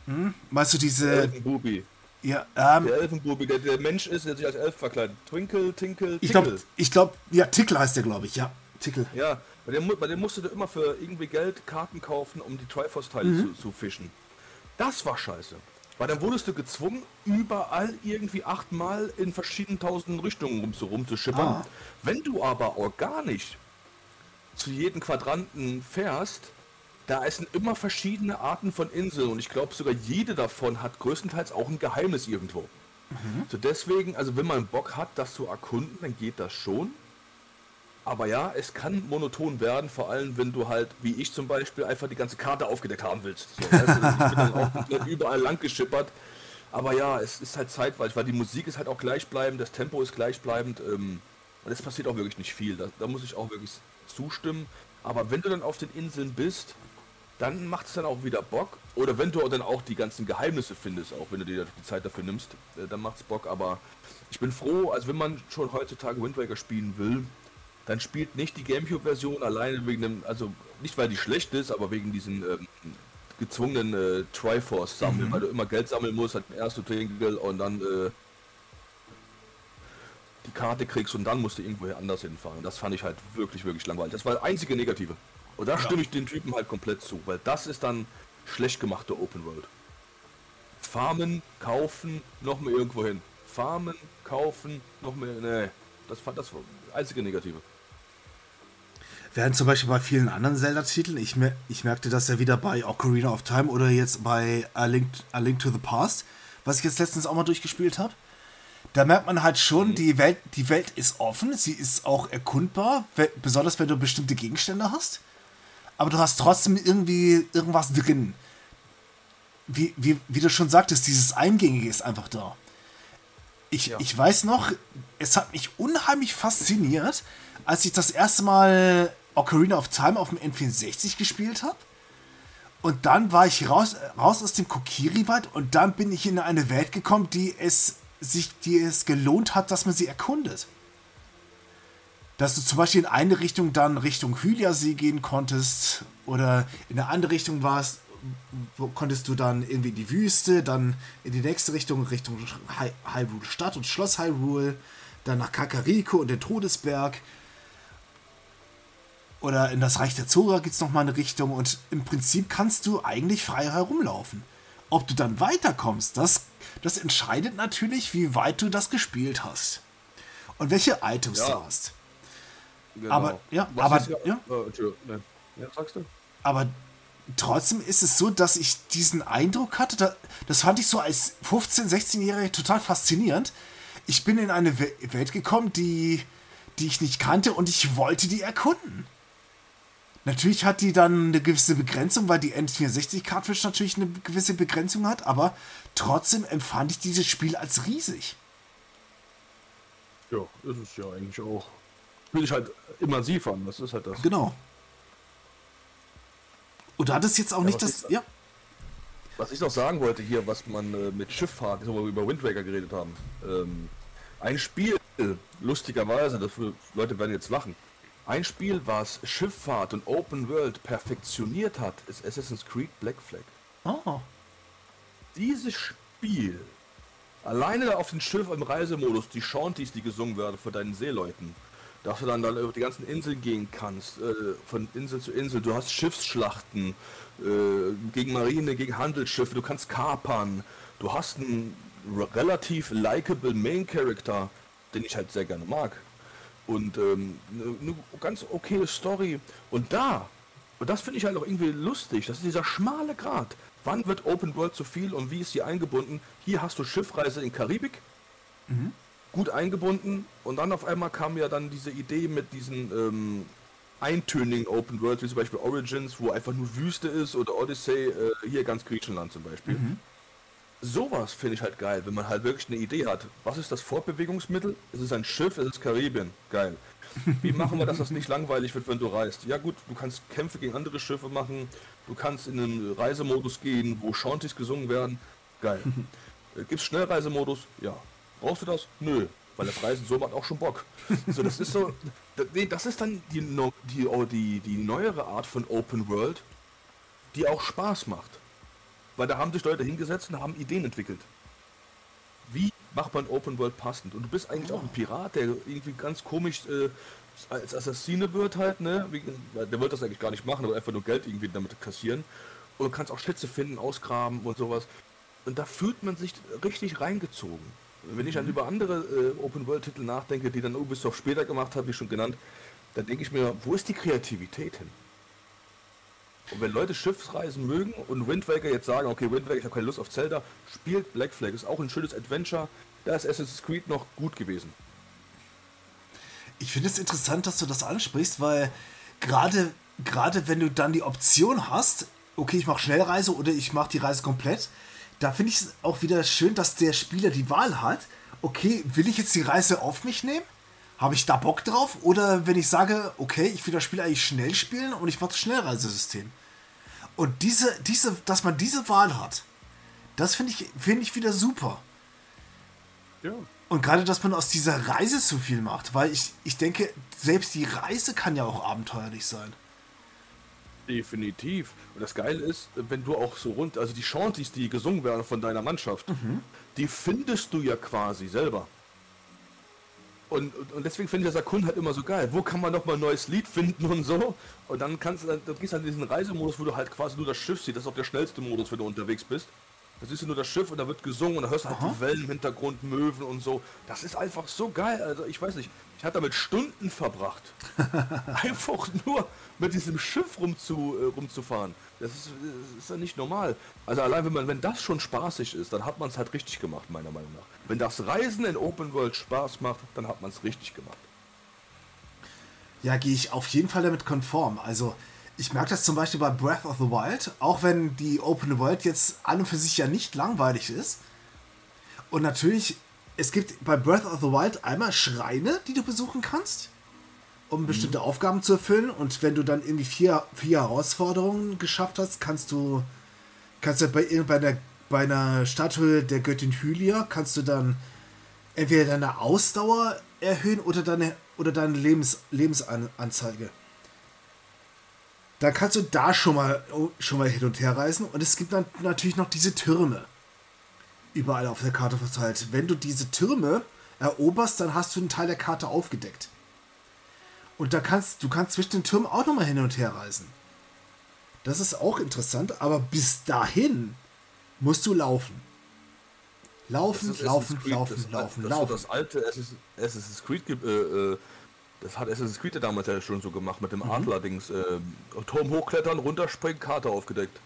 Hm? Meinst du diese. Der Elfenbubi. Ja, ähm, Der Elfenbubi, der, der Mensch ist, der sich als Elf verkleidet. Twinkle, Tinkle, Tickle. Ich glaube, ich glaub, ja, Tickle heißt der, glaube ich, ja. Tickle. Ja, bei dem, bei dem musst du immer für irgendwie Geld Karten kaufen, um die Triforce-Teile mhm. zu, zu fischen. Das war scheiße. Weil dann wurdest du gezwungen, überall irgendwie achtmal in verschiedenen tausenden Richtungen rum, rumzuschippern. Ah. Wenn du aber organisch zu jedem Quadranten fährst, da sind immer verschiedene Arten von Inseln und ich glaube sogar jede davon hat größtenteils auch ein Geheimnis irgendwo. Mhm. So deswegen, also wenn man Bock hat, das zu erkunden, dann geht das schon. Aber ja, es kann monoton werden, vor allem wenn du halt, wie ich zum Beispiel, einfach die ganze Karte aufgedeckt haben willst. So, weißt du, ich bin dann auch überall lang geschippert. Aber ja, es ist halt zeitweilig, weil die Musik ist halt auch gleichbleibend, das Tempo ist gleichbleibend. Ähm, und es passiert auch wirklich nicht viel. Da, da, muss ich auch wirklich zustimmen. Aber wenn du dann auf den Inseln bist, dann macht es dann auch wieder Bock. Oder wenn du dann auch die ganzen Geheimnisse findest, auch wenn du dir die Zeit dafür nimmst, äh, dann macht es Bock. Aber ich bin froh, also wenn man schon heutzutage Wind Waker spielen will, dann spielt nicht die Gamecube-Version alleine wegen dem, also nicht weil die schlecht ist, aber wegen diesen ähm, gezwungenen äh, Triforce sammeln, mhm. weil du immer Geld sammeln musst, halt erst du Trinkgeld und dann äh, die Karte kriegst und dann musst du irgendwo anders hinfahren. Das fand ich halt wirklich, wirklich langweilig. Das war das einzige Negative. Und da ja. stimme ich den Typen halt komplett zu, weil das ist dann schlecht gemachte Open World. Farmen, kaufen, noch mehr irgendwo hin. Farmen, kaufen, noch mehr. Nee, das fand das einzige Negative. Während zum Beispiel bei vielen anderen Zelda-Titeln, ich, mer ich merkte das ja wieder bei Ocarina of Time oder jetzt bei A Link, A Link to the Past, was ich jetzt letztens auch mal durchgespielt habe. Da merkt man halt schon, mhm. die, Welt, die Welt ist offen, sie ist auch erkundbar, besonders wenn du bestimmte Gegenstände hast aber du hast trotzdem irgendwie irgendwas drin. Wie, wie, wie du schon sagtest, dieses Eingängige ist einfach da. Ich, ja. ich weiß noch, es hat mich unheimlich fasziniert, als ich das erste Mal Ocarina of Time auf dem N64 gespielt habe. Und dann war ich raus, raus aus dem Kokiri-Wald und dann bin ich in eine Welt gekommen, die es sich, die es gelohnt hat, dass man sie erkundet dass du zum Beispiel in eine Richtung dann Richtung Hyliasee gehen konntest oder in eine andere Richtung warst, wo konntest du dann irgendwie in die Wüste, dann in die nächste Richtung, Richtung Hyrule Stadt und Schloss Hyrule, dann nach Kakariko und den Todesberg. Oder in das Reich der Zora gibt es nochmal eine Richtung und im Prinzip kannst du eigentlich frei herumlaufen. Ob du dann weiterkommst, das, das entscheidet natürlich, wie weit du das gespielt hast. Und welche Items ja. du hast. Genau. Aber, ja, Was aber, ja, ja? Oh, ja, sagst du? Aber trotzdem ist es so, dass ich diesen Eindruck hatte, da, das fand ich so als 15-, 16-Jähriger total faszinierend. Ich bin in eine Welt gekommen, die, die ich nicht kannte und ich wollte die erkunden. Natürlich hat die dann eine gewisse Begrenzung, weil die N64-Cartridge natürlich eine gewisse Begrenzung hat, aber trotzdem empfand ich dieses Spiel als riesig. Ja, ist es ja eigentlich auch fühlt sich halt immersiv an. Das ist halt das. Genau. Und du hattest jetzt auch ja, nicht das. Ich, ja. Was ich noch sagen wollte hier, was man äh, mit Schifffahrt, wo wir über Wind Waker geredet haben. Ähm, ein Spiel, lustigerweise, das Leute werden jetzt lachen. Ein Spiel, was Schifffahrt und Open World perfektioniert hat, ist Assassin's Creed Black Flag. Oh. Dieses Spiel, alleine auf dem Schiff im Reisemodus, die Shanties, die gesungen werden von deinen Seeleuten, dass du dann, dann über die ganzen Inseln gehen kannst, äh, von Insel zu Insel. Du hast Schiffsschlachten äh, gegen Marine, gegen Handelsschiffe, du kannst kapern. Du hast einen relativ likable Main Character, den ich halt sehr gerne mag. Und ähm, eine, eine ganz okay Story. Und da, und das finde ich halt auch irgendwie lustig, das ist dieser schmale Grat. Wann wird Open World zu viel und wie ist sie eingebunden? Hier hast du Schiffreise in Karibik. Mhm gut eingebunden und dann auf einmal kam ja dann diese Idee mit diesen ähm, eintönigen Open Worlds, wie zum Beispiel Origins, wo einfach nur Wüste ist oder Odyssey, äh, hier ganz Griechenland zum Beispiel. Mhm. Sowas finde ich halt geil, wenn man halt wirklich eine Idee hat. Was ist das Fortbewegungsmittel? Es ist ein Schiff, es ist Karibien. Geil. Wie machen wir, dass das nicht langweilig wird, wenn du reist? Ja gut, du kannst Kämpfe gegen andere Schiffe machen, du kannst in einen Reisemodus gehen, wo Shanties gesungen werden. Geil. Äh, Gibt es Schnellreisemodus? Ja. Brauchst du das? Nö, weil das Reisen so macht auch schon Bock. So, das ist so, das ist dann die, die, oh, die, die neuere Art von Open World, die auch Spaß macht. Weil da haben sich Leute hingesetzt und haben Ideen entwickelt. Wie macht man Open World passend? Und du bist eigentlich auch ein Pirat, der irgendwie ganz komisch äh, als Assassine wird halt, ne? Der wird das eigentlich gar nicht machen, aber einfach nur Geld irgendwie damit kassieren. Und du kannst auch Schätze finden, ausgraben und sowas. Und da fühlt man sich richtig reingezogen. Wenn ich dann über andere äh, Open-World-Titel nachdenke, die dann Ubisoft später gemacht hat, wie schon genannt, dann denke ich mir, wo ist die Kreativität hin? Und wenn Leute Schiffsreisen mögen und Wind Waker jetzt sagen, okay, Wind Waker, ich habe keine Lust auf Zelda, spielt Black Flag, ist auch ein schönes Adventure, da ist Assassin's Creed noch gut gewesen. Ich finde es interessant, dass du das ansprichst, weil gerade gerade wenn du dann die Option hast, okay, ich mache Schnellreise oder ich mache die Reise komplett, da finde ich es auch wieder schön, dass der Spieler die Wahl hat. Okay, will ich jetzt die Reise auf mich nehmen? Habe ich da Bock drauf? Oder wenn ich sage, okay, ich will das Spiel eigentlich schnell spielen und ich mache das Schnellreisesystem. Und diese, diese, dass man diese Wahl hat, das finde ich, finde ich wieder super. Ja. Und gerade, dass man aus dieser Reise so viel macht, weil ich, ich denke, selbst die Reise kann ja auch abenteuerlich sein. Definitiv. Und das Geile ist, wenn du auch so rund, also die Chantys, die gesungen werden von deiner Mannschaft, Mhm. die findest du ja quasi selber. Und, und, deswegen finde ich das Erkunden halt immer so geil. Wo kann man noch mal ein neues Lied finden und so? Und dann kannst du, dann, dann gehst du halt in diesen Reisemodus, wo du halt quasi nur das Schiff siehst. Das ist auch der schnellste Modus, wenn du unterwegs bist. Da siehst du nur das Schiff und da wird gesungen und da hörst du halt die Wellen im Hintergrund, Möwen und so. Das ist einfach so geil. Also ich weiß nicht, ich habe damit Stunden verbracht. einfach nur mit diesem Schiff rumzu, äh, rumzufahren. Das ist, das ist ja nicht normal. Also allein wenn man, wenn das schon spaßig ist, dann hat man es halt richtig gemacht, meiner Meinung nach. Wenn das Reisen in Open World Spaß macht, dann hat man es richtig gemacht. Ja, gehe ich auf jeden Fall damit konform. Also, ich merke das zum Beispiel bei Breath of the Wild, auch wenn die Open World jetzt an und für sich ja nicht langweilig ist. Und natürlich, es gibt bei Breath of the Wild einmal Schreine, die du besuchen kannst, um bestimmte Aufgaben zu erfüllen. Und wenn du dann irgendwie vier, vier Herausforderungen geschafft hast, kannst du, kannst du bei, bei, der, bei einer Statue der Göttin Hylia, kannst du dann entweder deine Ausdauer erhöhen oder deine, oder deine Lebens, Lebensanzeige. Dann kannst du da schon mal, oh, schon mal hin und her reisen. Und es gibt dann natürlich noch diese Türme. Überall auf der Karte verteilt. Wenn du diese Türme eroberst, dann hast du einen Teil der Karte aufgedeckt. Und da kannst du kannst zwischen den Türmen auch nochmal hin und her reisen. Das ist auch interessant, aber bis dahin musst du laufen. Laufen, laufen, Creed, laufen, das, laufen, das, laufen. Das, das alte Assassin's, Creed, äh, äh, das hat Assassin's Creed ja damals ja schon so gemacht mit dem Mhm. Adler-Dings. Äh, Turm hochklettern, runterspringen, Karte aufgedeckt.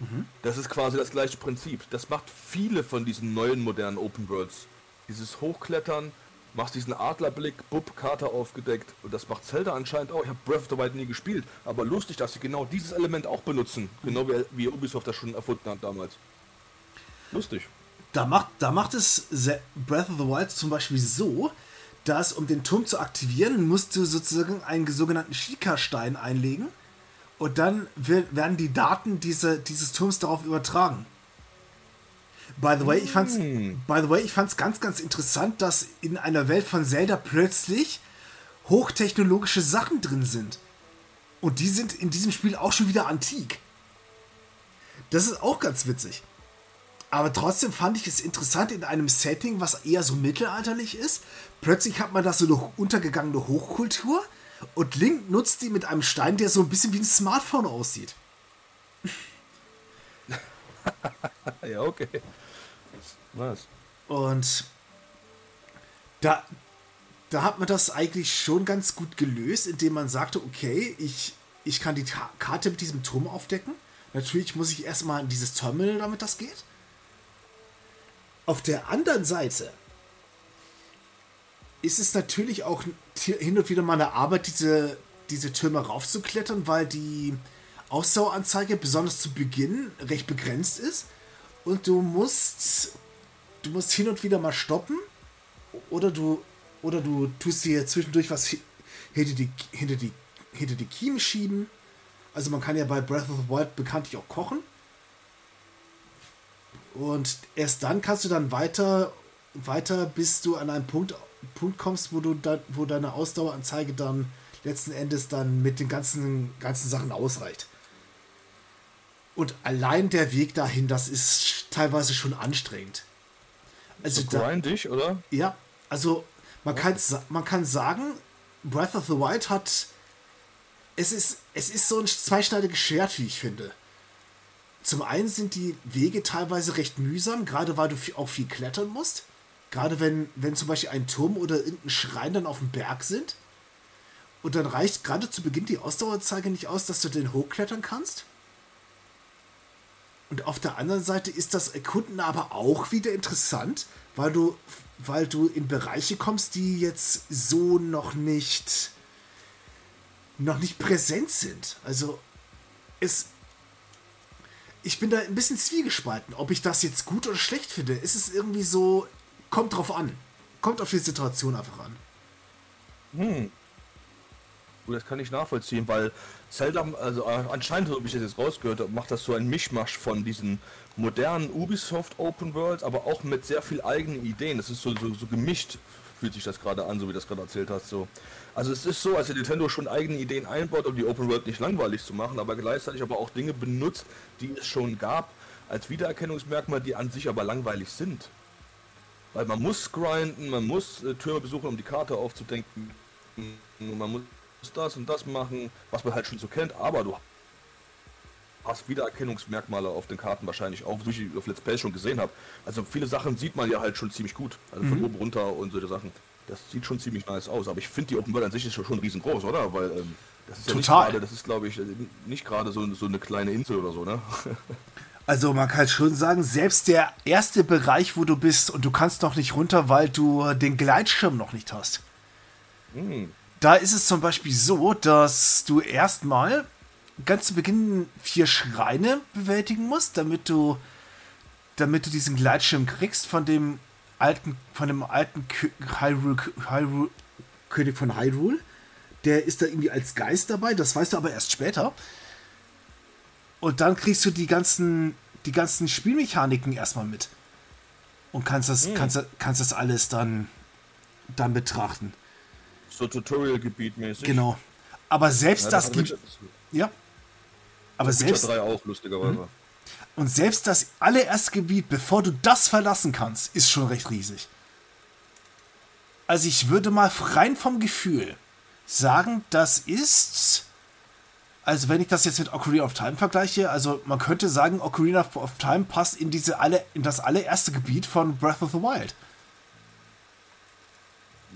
Mhm. Das ist quasi das gleiche Prinzip. Das macht viele von diesen neuen modernen Open Worlds. Dieses Hochklettern, machst diesen Adlerblick, bub, Karte aufgedeckt. Und das macht Zelda anscheinend auch. Ich habe Breath of the Wild nie gespielt, aber lustig, dass sie genau dieses Element auch benutzen. Genau wie, wie Ubisoft das schon erfunden hat damals. Lustig. Da macht, da macht es Breath of the Wild zum Beispiel so, dass um den Turm zu aktivieren, musst du sozusagen einen sogenannten Shika-Stein einlegen und dann wird, werden die Daten diese, dieses Turms darauf übertragen. By the way, ich fand's, by the way, ich fand's ganz, ganz interessant, dass in einer Welt von Zelda plötzlich hochtechnologische Sachen drin sind. Und die sind in diesem Spiel auch schon wieder antik. Das ist auch ganz witzig. Aber trotzdem fand ich es interessant in einem Setting, was eher so mittelalterlich ist. Plötzlich hat man da so eine untergegangene Hochkultur und Link nutzt die mit einem Stein, der so ein bisschen wie ein Smartphone aussieht. Ja, okay. Was? Und da, da hat man das eigentlich schon ganz gut gelöst, indem man sagte, okay, ich, ich kann die Karte mit diesem Turm aufdecken. Natürlich muss ich erstmal in dieses Terminal, damit das geht. Auf der anderen Seite ist es natürlich auch hin und wieder mal eine Arbeit, diese, diese Türme raufzuklettern, weil die Ausdaueranzeige besonders zu Beginn recht begrenzt ist. Und du musst, du musst hin und wieder mal stoppen oder du, oder du tust dir zwischendurch was hi- hinter die, hinter die, hinter die Kiemen schieben. Also man kann ja bei Breath of the Wild bekanntlich auch kochen. Und erst dann kannst du dann weiter, weiter bis du an einen Punkt, Punkt kommst, wo du dann, wo deine Ausdaueranzeige dann letzten Endes dann mit den ganzen, ganzen Sachen ausreicht. Und allein der Weg dahin, das ist teilweise schon anstrengend. Also So da, grindig, oder? ja, also man kann, man kann sagen, Breath of the Wild hat. Es ist, es ist so ein zweischneidiges Schwert, wie ich finde. Zum einen sind die Wege teilweise recht mühsam, gerade weil du auch viel klettern musst. Gerade wenn, wenn zum Beispiel ein Turm oder irgendein Schrein dann auf dem Berg sind. Und dann reicht gerade zu Beginn die Ausdauerzeige nicht aus, dass du den hochklettern kannst. Und auf der anderen Seite ist das Erkunden aber auch wieder interessant, weil du, weil du in Bereiche kommst, die jetzt so noch nicht, noch nicht präsent sind. Also es, ich bin da ein bisschen zwiegespalten, ob ich das jetzt gut oder schlecht finde. Es ist irgendwie so, kommt drauf an. Kommt auf die Situation einfach an. Das kann ich nachvollziehen, weil Zelda, also äh, anscheinend, so wie ich das jetzt rausgehört habe, macht das so ein Mischmasch von diesen modernen Ubisoft Open Worlds, aber auch mit sehr viel eigenen Ideen. Das ist so, so, so gemischt, fühlt sich das gerade an, so wie du das gerade erzählt hast. So. Also es ist so, als der Nintendo schon eigene Ideen einbaut, um die Open World nicht langweilig zu machen, aber gleichzeitig aber auch Dinge benutzt, die es schon gab, als Wiedererkennungsmerkmal, die an sich aber langweilig sind. Weil man muss grinden, man muss äh, Türme besuchen, um die Karte aufzudenken. Man muss das und das machen, was man halt schon so kennt, aber du hast Wiedererkennungsmerkmale auf den Karten wahrscheinlich auch, wie ich auf Let's Play schon gesehen habe. Also viele Sachen sieht man ja halt schon ziemlich gut. Also von mhm. oben runter und solche Sachen. Das sieht schon ziemlich nice aus. Aber ich finde die Open World an sich ist schon riesengroß, oder? Weil ähm, das ist ja Total. Grade, das ist glaube ich nicht gerade so, so eine kleine Insel oder so, ne? Also man kann schon sagen, selbst der erste Bereich, wo du bist und du kannst noch nicht runter, weil du den Gleitschirm noch nicht hast. Mhm. Da ist es zum Beispiel so, dass du erstmal ganz zu Beginn vier Schreine bewältigen musst, damit du, damit du diesen Gleitschirm kriegst von dem alten, von dem alten Hyrule, Hyrule, König von Hyrule. Der ist da irgendwie als Geist dabei, das weißt du aber erst später. Und dann kriegst du die ganzen, die ganzen Spielmechaniken erstmal mit. Und kannst das, hm. kannst, kannst das alles dann, dann betrachten. So Tutorial-Gebiet mäßig. Genau. Aber selbst ja, das, das gibt. Ja. Aber das selbst. 3 auch, lustigerweise. Mhm. Und selbst das allererste Gebiet, bevor du das verlassen kannst, ist schon recht riesig. Also ich würde mal rein vom Gefühl sagen, das ist. Also wenn ich das jetzt mit Ocarina of Time vergleiche, also man könnte sagen, Ocarina of Time passt in diese alle, in das allererste Gebiet von Breath of the Wild.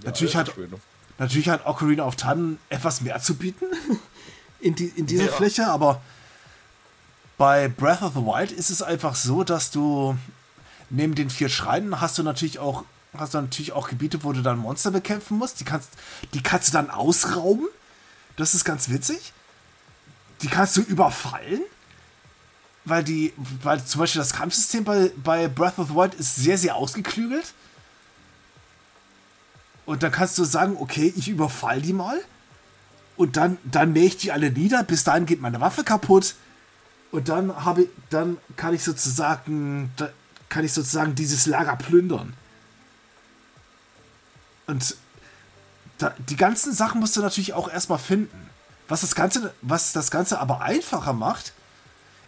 Ja, Natürlich hat, ne? Natürlich hat Ocarina of Time etwas mehr zu bieten in, die, in dieser ja. Fläche, aber bei Breath of the Wild ist es einfach so, dass du neben den vier Schreinen hast du natürlich auch hast du natürlich auch Gebiete, wo du dann Monster bekämpfen musst. Die kannst, die kannst du dann ausrauben. Das ist ganz witzig. Die kannst du überfallen. Weil die, weil zum Beispiel das Kampfsystem bei, bei Breath of the Wild ist sehr, sehr ausgeklügelt. Und dann kannst du sagen, okay, ich überfall die mal. Und dann, dann mähe ich die alle nieder. Bis dahin geht meine Waffe kaputt. Und dann habe dann kann ich sozusagen, kann ich sozusagen dieses Lager plündern. Und da, die ganzen Sachen musst du natürlich auch erstmal finden. Was das Ganze, was das Ganze aber einfacher macht,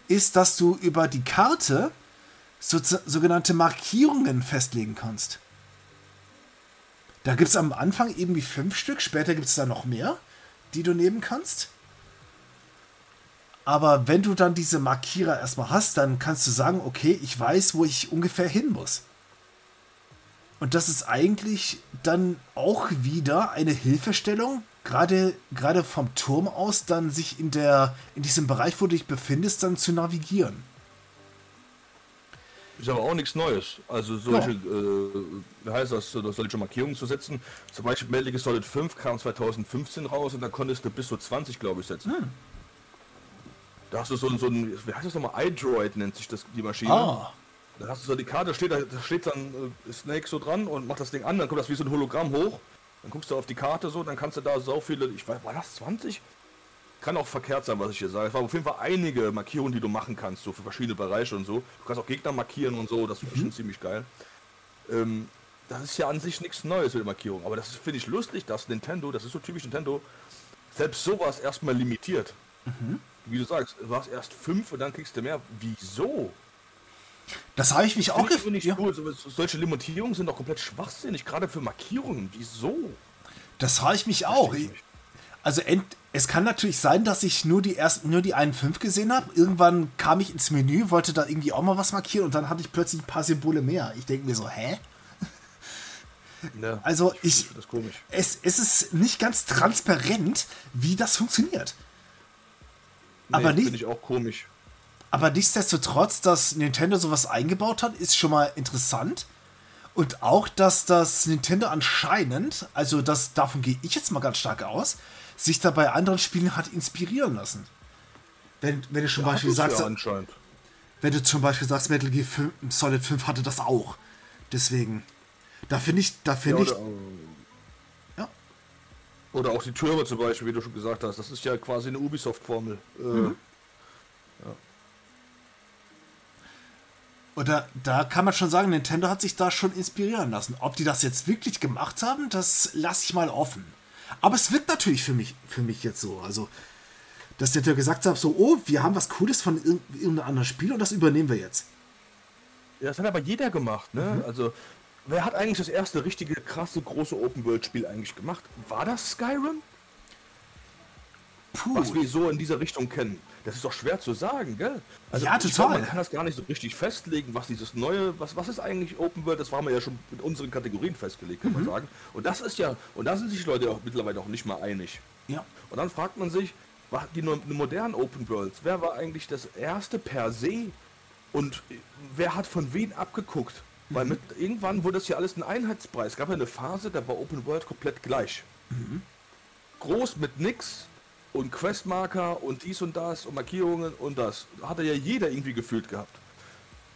ist, dass du über die Karte so, sogenannte Markierungen festlegen kannst. Da gibt es am Anfang irgendwie fünf Stück, später gibt es da noch mehr, die du nehmen kannst. Aber wenn du dann diese Markierer erstmal hast, dann kannst du sagen, okay, ich weiß, wo ich ungefähr hin muss. Und das ist eigentlich dann auch wieder eine Hilfestellung, gerade, gerade vom Turm aus, dann sich in, der, in diesem Bereich, wo du dich befindest, dann zu navigieren. Ist aber auch nichts Neues. Also solche, ja. äh, wie heißt das, solche Markierungen zu setzen. Zum Beispiel Metal Gear Solid 5 kam 2015 raus und da konntest du bis zu 20, glaube ich, setzen. Hm. Da hast du so, so ein, wie heißt das nochmal, iDroid nennt sich das, die Maschine. Ah. Da hast du so die Karte, steht, da steht dann äh, Snake so dran und macht das Ding an, dann kommt das wie so ein Hologramm hoch. Dann guckst du auf die Karte so, dann kannst du da so viele, ich weiß, war das 20? Kann auch verkehrt sein, was ich hier sage. Es waren auf jeden Fall einige Markierungen, die du machen kannst, so für verschiedene Bereiche und so. Du kannst auch Gegner markieren und so, das finde ich mhm. schon ziemlich geil. Ähm, das ist ja an sich nichts Neues mit Markierung, aber das finde ich lustig, dass Nintendo, das ist so typisch Nintendo, selbst sowas erstmal limitiert. Mhm. Wie du sagst, du hast erst fünf und dann kriegst du mehr. Wieso? Das habe ich mich auch gefragt. Ja. Cool. Solche Limitierungen sind doch komplett schwachsinnig, gerade für Markierungen. Wieso? Das habe ich mich auch. Ich also es kann natürlich sein, dass ich nur die ersten, nur die einen fünf gesehen habe. Irgendwann kam ich ins Menü, wollte da irgendwie auch mal was markieren und dann hatte ich plötzlich ein paar Symbole mehr. Ich denke mir so, hä? Ja, also ich, es, es ist nicht ganz transparent, wie das funktioniert. Nee, aber nicht, finde ich auch komisch. Aber nichtsdestotrotz, dass Nintendo sowas eingebaut hat, ist schon mal interessant. Und auch, dass das Nintendo anscheinend, also das, davon gehe ich jetzt mal ganz stark aus, sich da bei anderen Spielen hat inspirieren lassen. Wenn, wenn du zum ja, Beispiel sagst. Ja. Wenn du zum Beispiel sagst, Metal Gear 5, Solid 5 hatte das auch. Deswegen. Da finde ich, da finde ja, ich. Oder auch die Türme zum Beispiel, wie du schon gesagt hast. Das ist ja quasi eine Ubisoft-Formel. Äh, mhm. Oder da kann man schon sagen, Nintendo hat sich da schon inspirieren lassen. Ob die das jetzt wirklich gemacht haben, das lasse ich mal offen. Aber es wirkt natürlich für mich, für mich jetzt so. Also, dass der gesagt hat, so, oh, wir haben was Cooles von irgendeinem anderen Spiel und das übernehmen wir jetzt. Ja, das hat aber jeder gemacht, ne? Mhm. Also, wer hat eigentlich das erste richtige, krasse, große Open-World-Spiel eigentlich gemacht? War das Skyrim? Puh. Was wir so in dieser Richtung kennen. Das ist doch schwer zu sagen, gell? Also ja, total. man kann das gar nicht so richtig festlegen, was dieses neue, was, was ist eigentlich Open World? Das waren wir ja schon mit unseren Kategorien festgelegt, kann mhm. man sagen. Und das ist ja, und da sind sich Leute auch mittlerweile auch nicht mal einig. Ja. Und dann fragt man sich, die modernen Open Worlds, wer war eigentlich das erste per se und wer hat von wen abgeguckt? Mhm. Weil mit, irgendwann wurde das ja alles ein Einheitspreis. Es gab ja eine Phase, da war Open World komplett gleich. Mhm. Groß mit nix, und Questmarker und dies und das und Markierungen und das. Hatte ja jeder irgendwie gefühlt gehabt.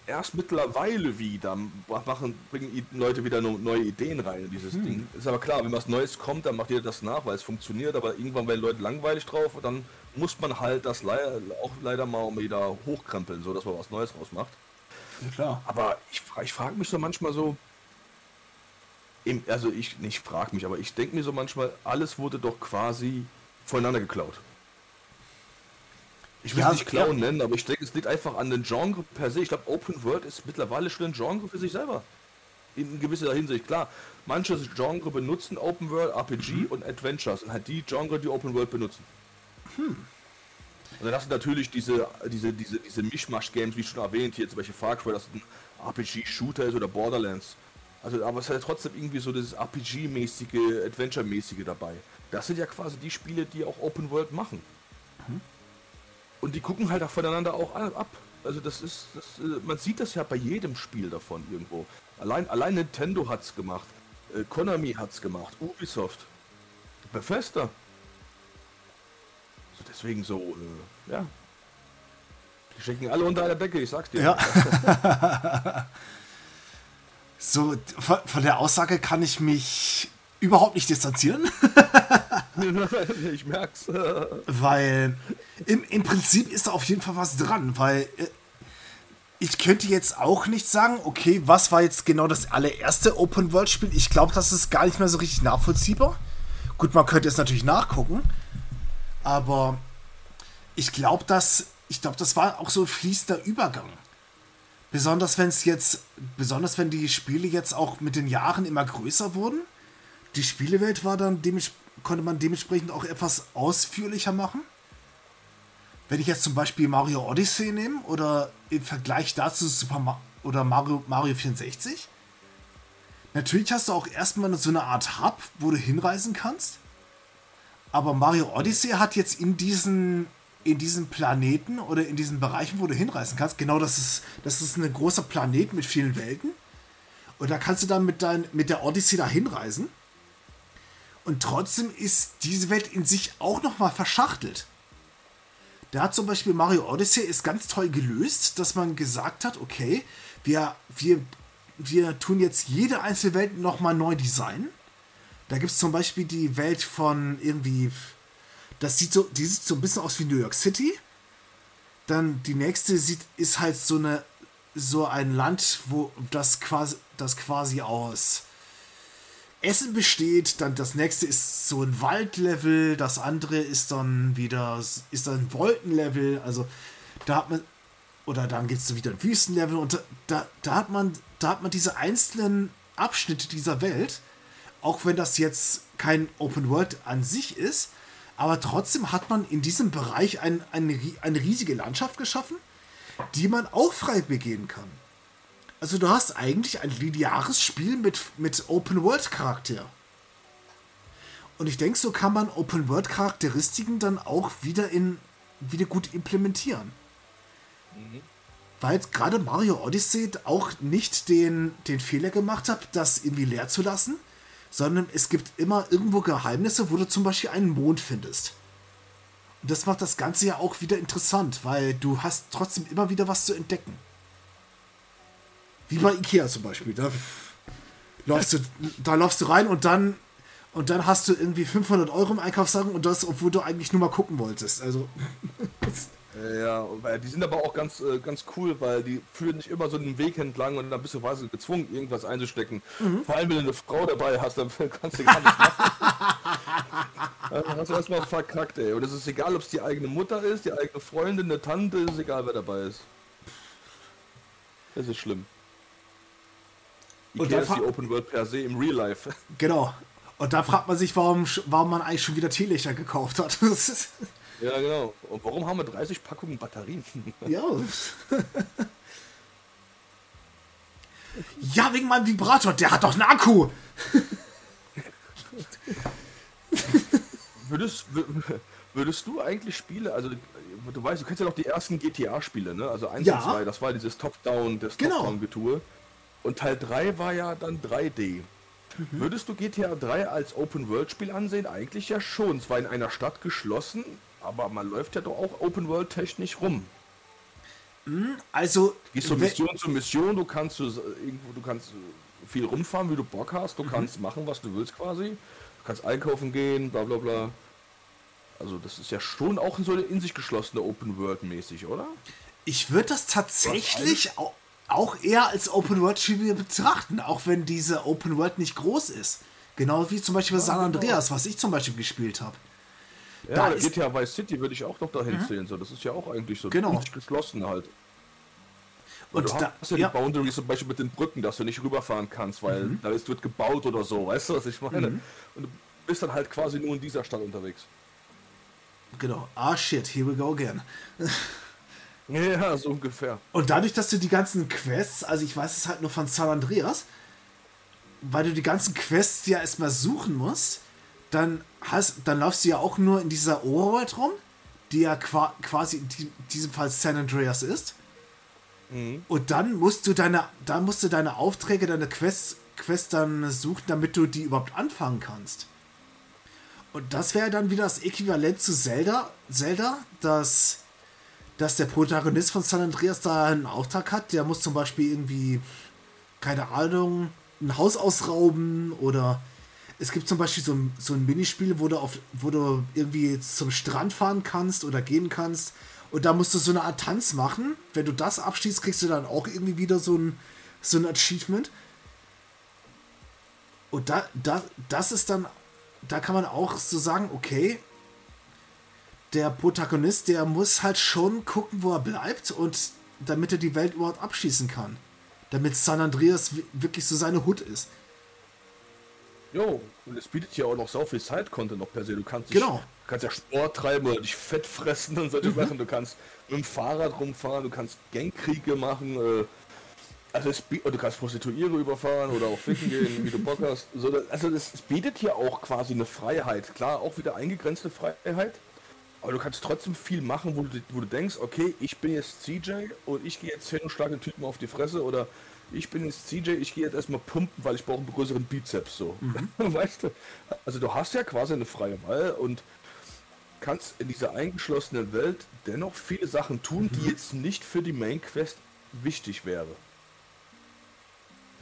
Erst mittlerweile wieder machen, bringen Leute wieder neue Ideen rein in dieses hm. Ding. Ist aber klar, wenn was Neues kommt, dann macht jeder das nach, weil es funktioniert, aber irgendwann werden Leute langweilig drauf und dann muss man halt das le auch leider mal wieder hochkrempeln, so dass man was Neues rausmacht. Ja, klar. Aber ich, ich frage mich so manchmal so, also ich nicht frage mich, aber ich denke mir so manchmal, alles wurde doch quasi voneinander geklaut. Ich will ja, es nicht klauen ja. nennen, aber ich denke, es liegt einfach an den Genre per se. Ich glaube, Open World ist mittlerweile schon ein Genre für sich selber. In gewisser Hinsicht, klar. Manche Genre benutzen Open World, RPG mhm. und Adventures und halt die Genre, die Open World benutzen. Hm. Und dann hast du natürlich diese, diese, diese, diese Mischmasch-Games, wie schon erwähnt, hier zum Beispiel Far Cry, das ein RPG-Shooter ist oder Borderlands. Also, aber es hat ja trotzdem irgendwie so das RPG-mäßige, Adventure-mäßige dabei. Das sind ja quasi die Spiele, die auch Open World machen. Mhm. Und die gucken halt auch voneinander auch ab. Also das ist, das, äh, man sieht das ja bei jedem Spiel davon irgendwo. Allein, allein Nintendo hat's gemacht, äh, Konami hat's gemacht, Ubisoft, Bethesda. Also deswegen so, äh, ja. Die stecken alle unter einer Decke, ich sag's dir. Ja. so, von, von der Aussage kann ich mich überhaupt nicht distanzieren. ich merk's. weil im, im Prinzip ist da auf jeden Fall was dran, weil äh, ich könnte jetzt auch nicht sagen, okay, was war jetzt genau das allererste Open-World-Spiel? Ich glaube, das ist gar nicht mehr so richtig nachvollziehbar. Gut, man könnte es natürlich nachgucken, aber ich glaube, dass ich glaube, das war auch so ein fließender Übergang. Besonders wenn es jetzt, besonders wenn die Spiele jetzt auch mit den Jahren immer größer wurden die Spielewelt war dann konnte man dementsprechend auch etwas ausführlicher machen. Wenn ich jetzt zum Beispiel Mario Odyssey nehme oder im Vergleich dazu Super Ma oder Mario, Mario 64, natürlich hast du auch erstmal so eine Art Hub, wo du hinreisen kannst. Aber Mario Odyssey hat jetzt in diesen, in diesen Planeten oder in diesen Bereichen, wo du hinreisen kannst, genau das ist, das ist ein großer Planet mit vielen Welten. Und da kannst du dann mit, dein, mit der Odyssey da hinreisen. Und trotzdem ist diese Welt in sich auch nochmal verschachtelt. Da hat zum Beispiel Mario Odyssey ist ganz toll gelöst, dass man gesagt hat, okay, wir, wir, wir tun jetzt jede einzelne Welt nochmal neu designen. Da gibt es zum Beispiel die Welt von irgendwie, das sieht so, die sieht so ein bisschen aus wie New York City. Dann die nächste sieht, ist halt so eine, so ein Land, wo das quasi, das quasi aus Essen besteht, dann das nächste ist so ein Waldlevel, das andere ist dann wieder ist dann ein Wolkenlevel, also da hat man oder dann gibt es wieder ein Wüstenlevel und da, da hat man da hat man diese einzelnen Abschnitte dieser Welt, auch wenn das jetzt kein Open World an sich ist, aber trotzdem hat man in diesem Bereich ein, ein, eine riesige Landschaft geschaffen, die man auch frei begehen kann. Also du hast eigentlich ein lineares Spiel mit, mit Open-World-Charakter. Und ich denke, so kann man Open-World-Charakteristiken dann auch wieder in wieder gut implementieren. Mhm. Weil gerade Mario Odyssey auch nicht den, den Fehler gemacht hat, das irgendwie leer zu lassen, sondern es gibt immer irgendwo Geheimnisse, wo du zum Beispiel einen Mond findest. Und das macht das Ganze ja auch wieder interessant, weil du hast trotzdem immer wieder was zu entdecken. Wie bei Ikea zum Beispiel. Da läufst du, da läufst du rein und dann, Und dann hast du irgendwie 500 Euro im Einkaufswagen und das, obwohl du eigentlich nur mal gucken wolltest. Also. Ja, weil die sind aber auch ganz, äh, ganz cool, weil die führen nicht immer so einen Weg entlang und dann bist du quasi gezwungen, irgendwas einzustecken. Mhm. Vor allem, wenn du eine Frau dabei hast, dann kannst du gar nicht machen. dann hast du erstmal verkackt, ey. Und es ist egal, ob es die eigene Mutter ist, die eigene Freundin, eine Tante, ist egal, wer dabei ist. Das ist schlimm. Ikea ist die Open World per se im Real Life. Genau. Und da fragt man sich, warum, warum man eigentlich schon wieder Teelichter gekauft hat. ja, genau. Und warum haben wir 30 Packungen Batterien? ja. ja, wegen meinem Vibrator. Der hat doch einen Akku. würdest, würdest du eigentlich Spiele, also du weißt, du kennst ja noch die ersten GTA-Spiele, ne? Also 1 ja. und 2, das war dieses Top-Down, das genau. Top-Down-Getue. Und Teil 3 war ja dann 3D. Mhm. Würdest du GTA 3 als Open-World-Spiel ansehen? Eigentlich ja schon. Es war in einer Stadt geschlossen, aber man läuft ja doch auch Open-World-technisch rum. Mhm, also. Du gehst von Mission zu Mission, du kannst du, irgendwo, du kannst viel rumfahren, wie du Bock hast, du mhm. kannst machen, was du willst quasi. Du kannst einkaufen gehen, bla bla bla. Also das ist ja schon auch so eine in sich geschlossene Open World mäßig, oder? Ich würde das tatsächlich auch, auch eher als Open World Spiel betrachten, auch wenn diese Open World nicht groß ist. Genau wie zum Beispiel San genau. Andreas, was ich zum Beispiel gespielt habe. Ja, da ist GTA Vice City würde ich auch noch dahin mhm. zählen. So. Das ist ja auch eigentlich so genau. geschlossen halt. Und, und du da, hast ja die ja. Boundary zum Beispiel mit den Brücken, dass du nicht rüberfahren kannst, weil mhm. da ist, wird gebaut oder so, weißt du, was ich meine? Mhm. Und du bist dann halt quasi nur in dieser Stadt unterwegs. Genau. Ah shit, here we go again. Ja, so ungefähr. Und dadurch, dass du die ganzen Quests, also ich weiß es halt nur von San Andreas, weil du die ganzen Quests ja erstmal suchen musst, dann hast, dann laufst du ja auch nur in dieser Overworld rum, die ja quasi in diesem Fall San Andreas ist. Mhm. Und dann musst du deine, dann musst du deine Aufträge, deine Quests, Quests dann suchen, damit du die überhaupt anfangen kannst. Und das wäre dann wieder das Äquivalent zu Zelda, Zelda, das dass der Protagonist von San Andreas da einen Auftrag hat. Der muss zum Beispiel irgendwie, keine Ahnung, ein Haus ausrauben oder es gibt zum Beispiel so ein, so ein Minispiel, wo du, auf, wo du irgendwie zum Strand fahren kannst oder gehen kannst und da musst du so eine Art Tanz machen. Wenn du das abschließt, kriegst du dann auch irgendwie wieder so ein, so ein Achievement. Und da, da, das ist dann, da kann man auch so sagen, okay, der Protagonist, der muss halt schon gucken, wo er bleibt und damit er die Welt überhaupt abschießen kann. Damit San Andreas wirklich so seine Hut ist. Jo, und es bietet ja auch noch so viel Side-Content noch per se. Du kannst, dich, genau. kannst ja Sport treiben oder dich fett fressen und solche mhm. Sachen. Du kannst mit dem Fahrrad rumfahren, du kannst Gangkriege machen. Äh, also es, du kannst Prostituiere überfahren oder auch ficken gehen, wie du Bock hast. So, also es bietet hier auch quasi eine Freiheit. Klar, auch wieder eingegrenzte Freiheit. Aber du kannst trotzdem viel machen, wo du, wo du denkst, okay, ich bin jetzt CJ und ich gehe jetzt hin und schlage den Typen auf die Fresse oder ich bin jetzt CJ, ich gehe jetzt erstmal pumpen, weil ich brauche einen größeren Bizeps so. Mhm. weißt du? Also du hast ja quasi eine freie Wahl und kannst in dieser eingeschlossenen Welt dennoch viele Sachen tun, mhm. die jetzt nicht für die Main Quest wichtig wäre.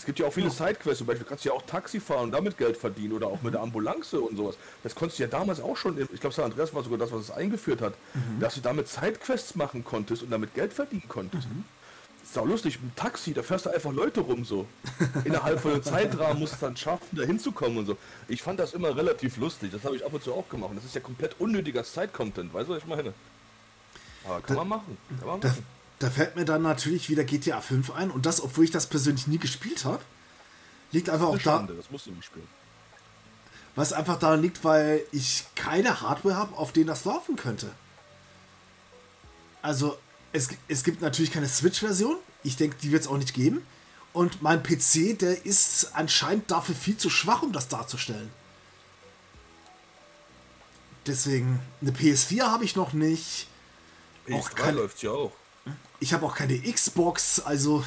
Es gibt ja auch viele. Sidequests, zum Beispiel kannst du ja auch Taxi fahren und damit Geld verdienen oder auch mit der Ambulance und sowas. Das konntest du ja damals auch schon, ich glaube, San Andreas war sogar das, was es eingeführt hat, mhm. dass du damit Sidequests machen konntest und damit Geld verdienen konntest. Mhm. ist auch lustig, im Taxi, da fährst du einfach Leute rum so. Innerhalb von einem Zeitrahmen musst du dann schaffen, da hinzukommen und so. Ich fand das immer relativ lustig, das habe ich ab und zu auch gemacht. Das ist ja komplett unnötiger Side-Content, weißt du, was ich meine? Aber kann da, man machen. Kann man machen. Da fällt mir dann natürlich wieder GTA 5 ein und das, obwohl ich das persönlich nie gespielt habe. Liegt einfach auch da. Das musst du nicht spielen. Was einfach daran liegt, weil ich keine Hardware habe, auf denen das laufen könnte. Also, es, es gibt natürlich keine Switch-Version. Ich denke, die wird es auch nicht geben. Und mein PC, der ist anscheinend dafür viel zu schwach, um das darzustellen. Deswegen, eine PS4 habe ich noch nicht. PS3 läuft ja auch. Ich habe auch keine Xbox, also.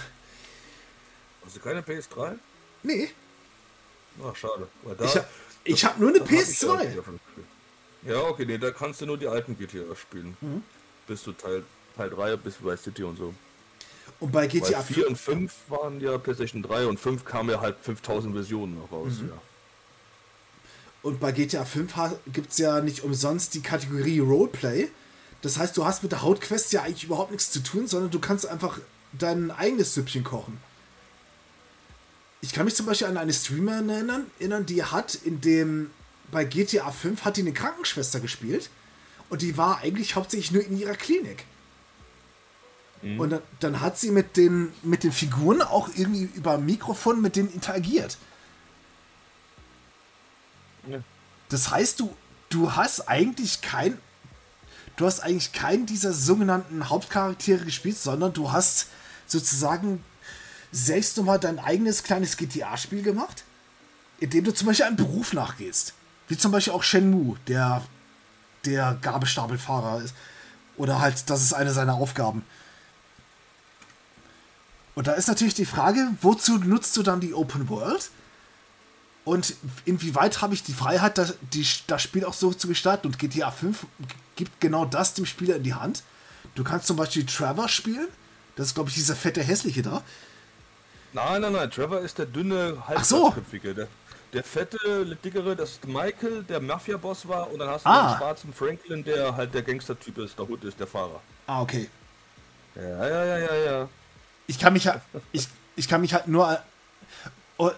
Hast du keine PS3? Nee. Ach, schade. Da, ich habe hab nur eine PS2. Ja, okay, nee, da kannst du nur die alten GTA spielen. Mhm. Bis du Teil, Teil 3, bis bei City und so. Und bei GTA Weil 4 und 5 waren ja PlayStation 3 und 5 kamen ja halt 5000 Versionen noch raus, mhm. ja. Und bei GTA 5 gibt es ja nicht umsonst die Kategorie Roleplay. Das heißt, du hast mit der Hauptquest ja eigentlich überhaupt nichts zu tun, sondern du kannst einfach dein eigenes Süppchen kochen. Ich kann mich zum Beispiel an eine Streamerin erinnern, erinnern, die hat in dem, bei GTA 5 hat die eine Krankenschwester gespielt und die war eigentlich hauptsächlich nur in ihrer Klinik. Mhm. Und dann, dann, hat sie mit den, mit den Figuren auch irgendwie über Mikrofon mit denen interagiert. Ja. Das heißt, du, du hast eigentlich kein. Du hast eigentlich keinen dieser sogenannten Hauptcharaktere gespielt, sondern du hast sozusagen selbst nochmal dein eigenes kleines GTA-Spiel gemacht, in dem du zum Beispiel einem Beruf nachgehst. Wie zum Beispiel auch Shenmue, der, der Gabelstapelfahrer ist. Oder halt, das ist eine seiner Aufgaben. Und da ist natürlich die Frage, wozu nutzt du dann die Open World? Und inwieweit habe ich die Freiheit, das, die, das Spiel auch so zu gestalten? Und GTA 5 gibt genau das dem Spieler in die Hand. Du kannst zum Beispiel Trevor spielen. Das ist, glaube ich, dieser fette Hässliche da. Nein, nein, nein. Trevor ist der dünne, halbköpfige. So. Der, der fette, dickere, das ist Michael, der Mafia-Boss war. Und dann hast du ah. den schwarzen Franklin, der halt der Gangster-Typ ist, der Hut ist, der Fahrer. Ah, okay. Ja, ja, ja, ja, ja. Ich kann mich, ich, ich kann mich halt nur. Oh,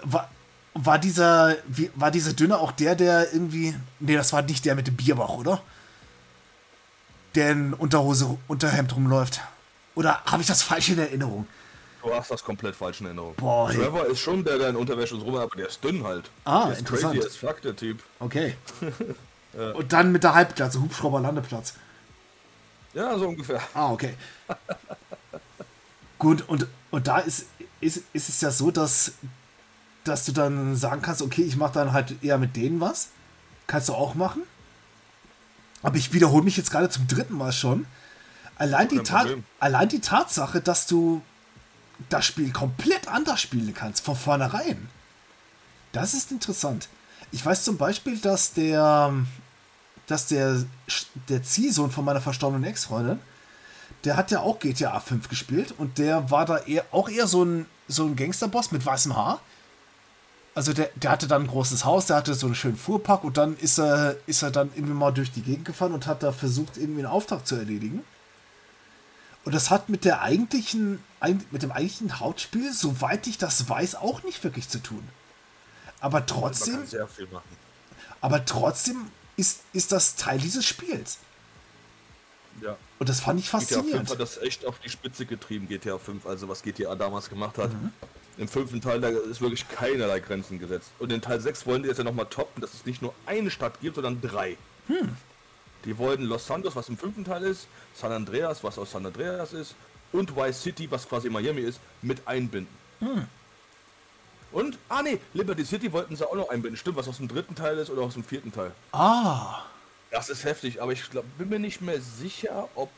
war, dieser, wie, war dieser Dünne auch der, der irgendwie. Nee, das war nicht der mit dem Bierbauch, oder? Der in Unterhose, Unterhemd rumläuft. Oder habe ich das falsch in Erinnerung? Du hast das komplett falsch in Erinnerung. Boah, Trevor ist schon der, der in Unterwäsche und rum, aber der ist dünn halt. Ah, der ist interessant. Crazy as fuck, der Typ. Okay. ja. Und dann mit der Halbklasse, Hubschrauber-Landeplatz. Ja, so ungefähr. Ah, okay. Gut, und, und da ist, ist, ist es ja so, dass, dass du dann sagen kannst, okay, ich mache dann halt eher mit denen was. Kannst du auch machen. Aber ich wiederhole mich jetzt gerade zum dritten Mal schon. Allein die, allein die Tatsache, dass du das Spiel komplett anders spielen kannst, von vornherein. Das ist interessant. Ich weiß zum Beispiel, dass der, dass der, der Ziehsohn von meiner verstorbenen Ex-Freundin, der hat ja auch GTA 5 gespielt und der war da eher, auch eher so ein, so ein Gangsterboss mit weißem Haar. Also der, der hatte dann ein großes Haus, der hatte so einen schönen Fuhrpark und dann ist er, ist er dann irgendwie mal durch die Gegend gefahren und hat da versucht, irgendwie einen Auftrag zu erledigen. Und das hat mit der eigentlichen, mit dem eigentlichen Hauptspiel, soweit ich das weiß, auch nicht wirklich zu tun. Aber trotzdem. Aber trotzdem ist, ist das Teil dieses Spiels. Ja. Und das fand ich faszinierend. GTA 5 hat das echt auf die Spitze getrieben, GTA 5, also was GTA damals gemacht hat. Mhm. Im fünften Teil, da ist wirklich keinerlei Grenzen gesetzt. Und in Teil 6 wollen die jetzt ja nochmal toppen, dass es nicht nur eine Stadt gibt, sondern drei. Hm. Die wollten Los Santos, was im fünften Teil ist, San Andreas, was aus San Andreas ist, und Vice City, was quasi Miami ist, mit einbinden. Hm. Und, ah ne, Liberty City wollten sie auch noch einbinden. Stimmt, was aus dem dritten Teil ist oder aus dem vierten Teil. Ah. Das ist heftig, aber ich glaub, bin mir nicht mehr sicher, ob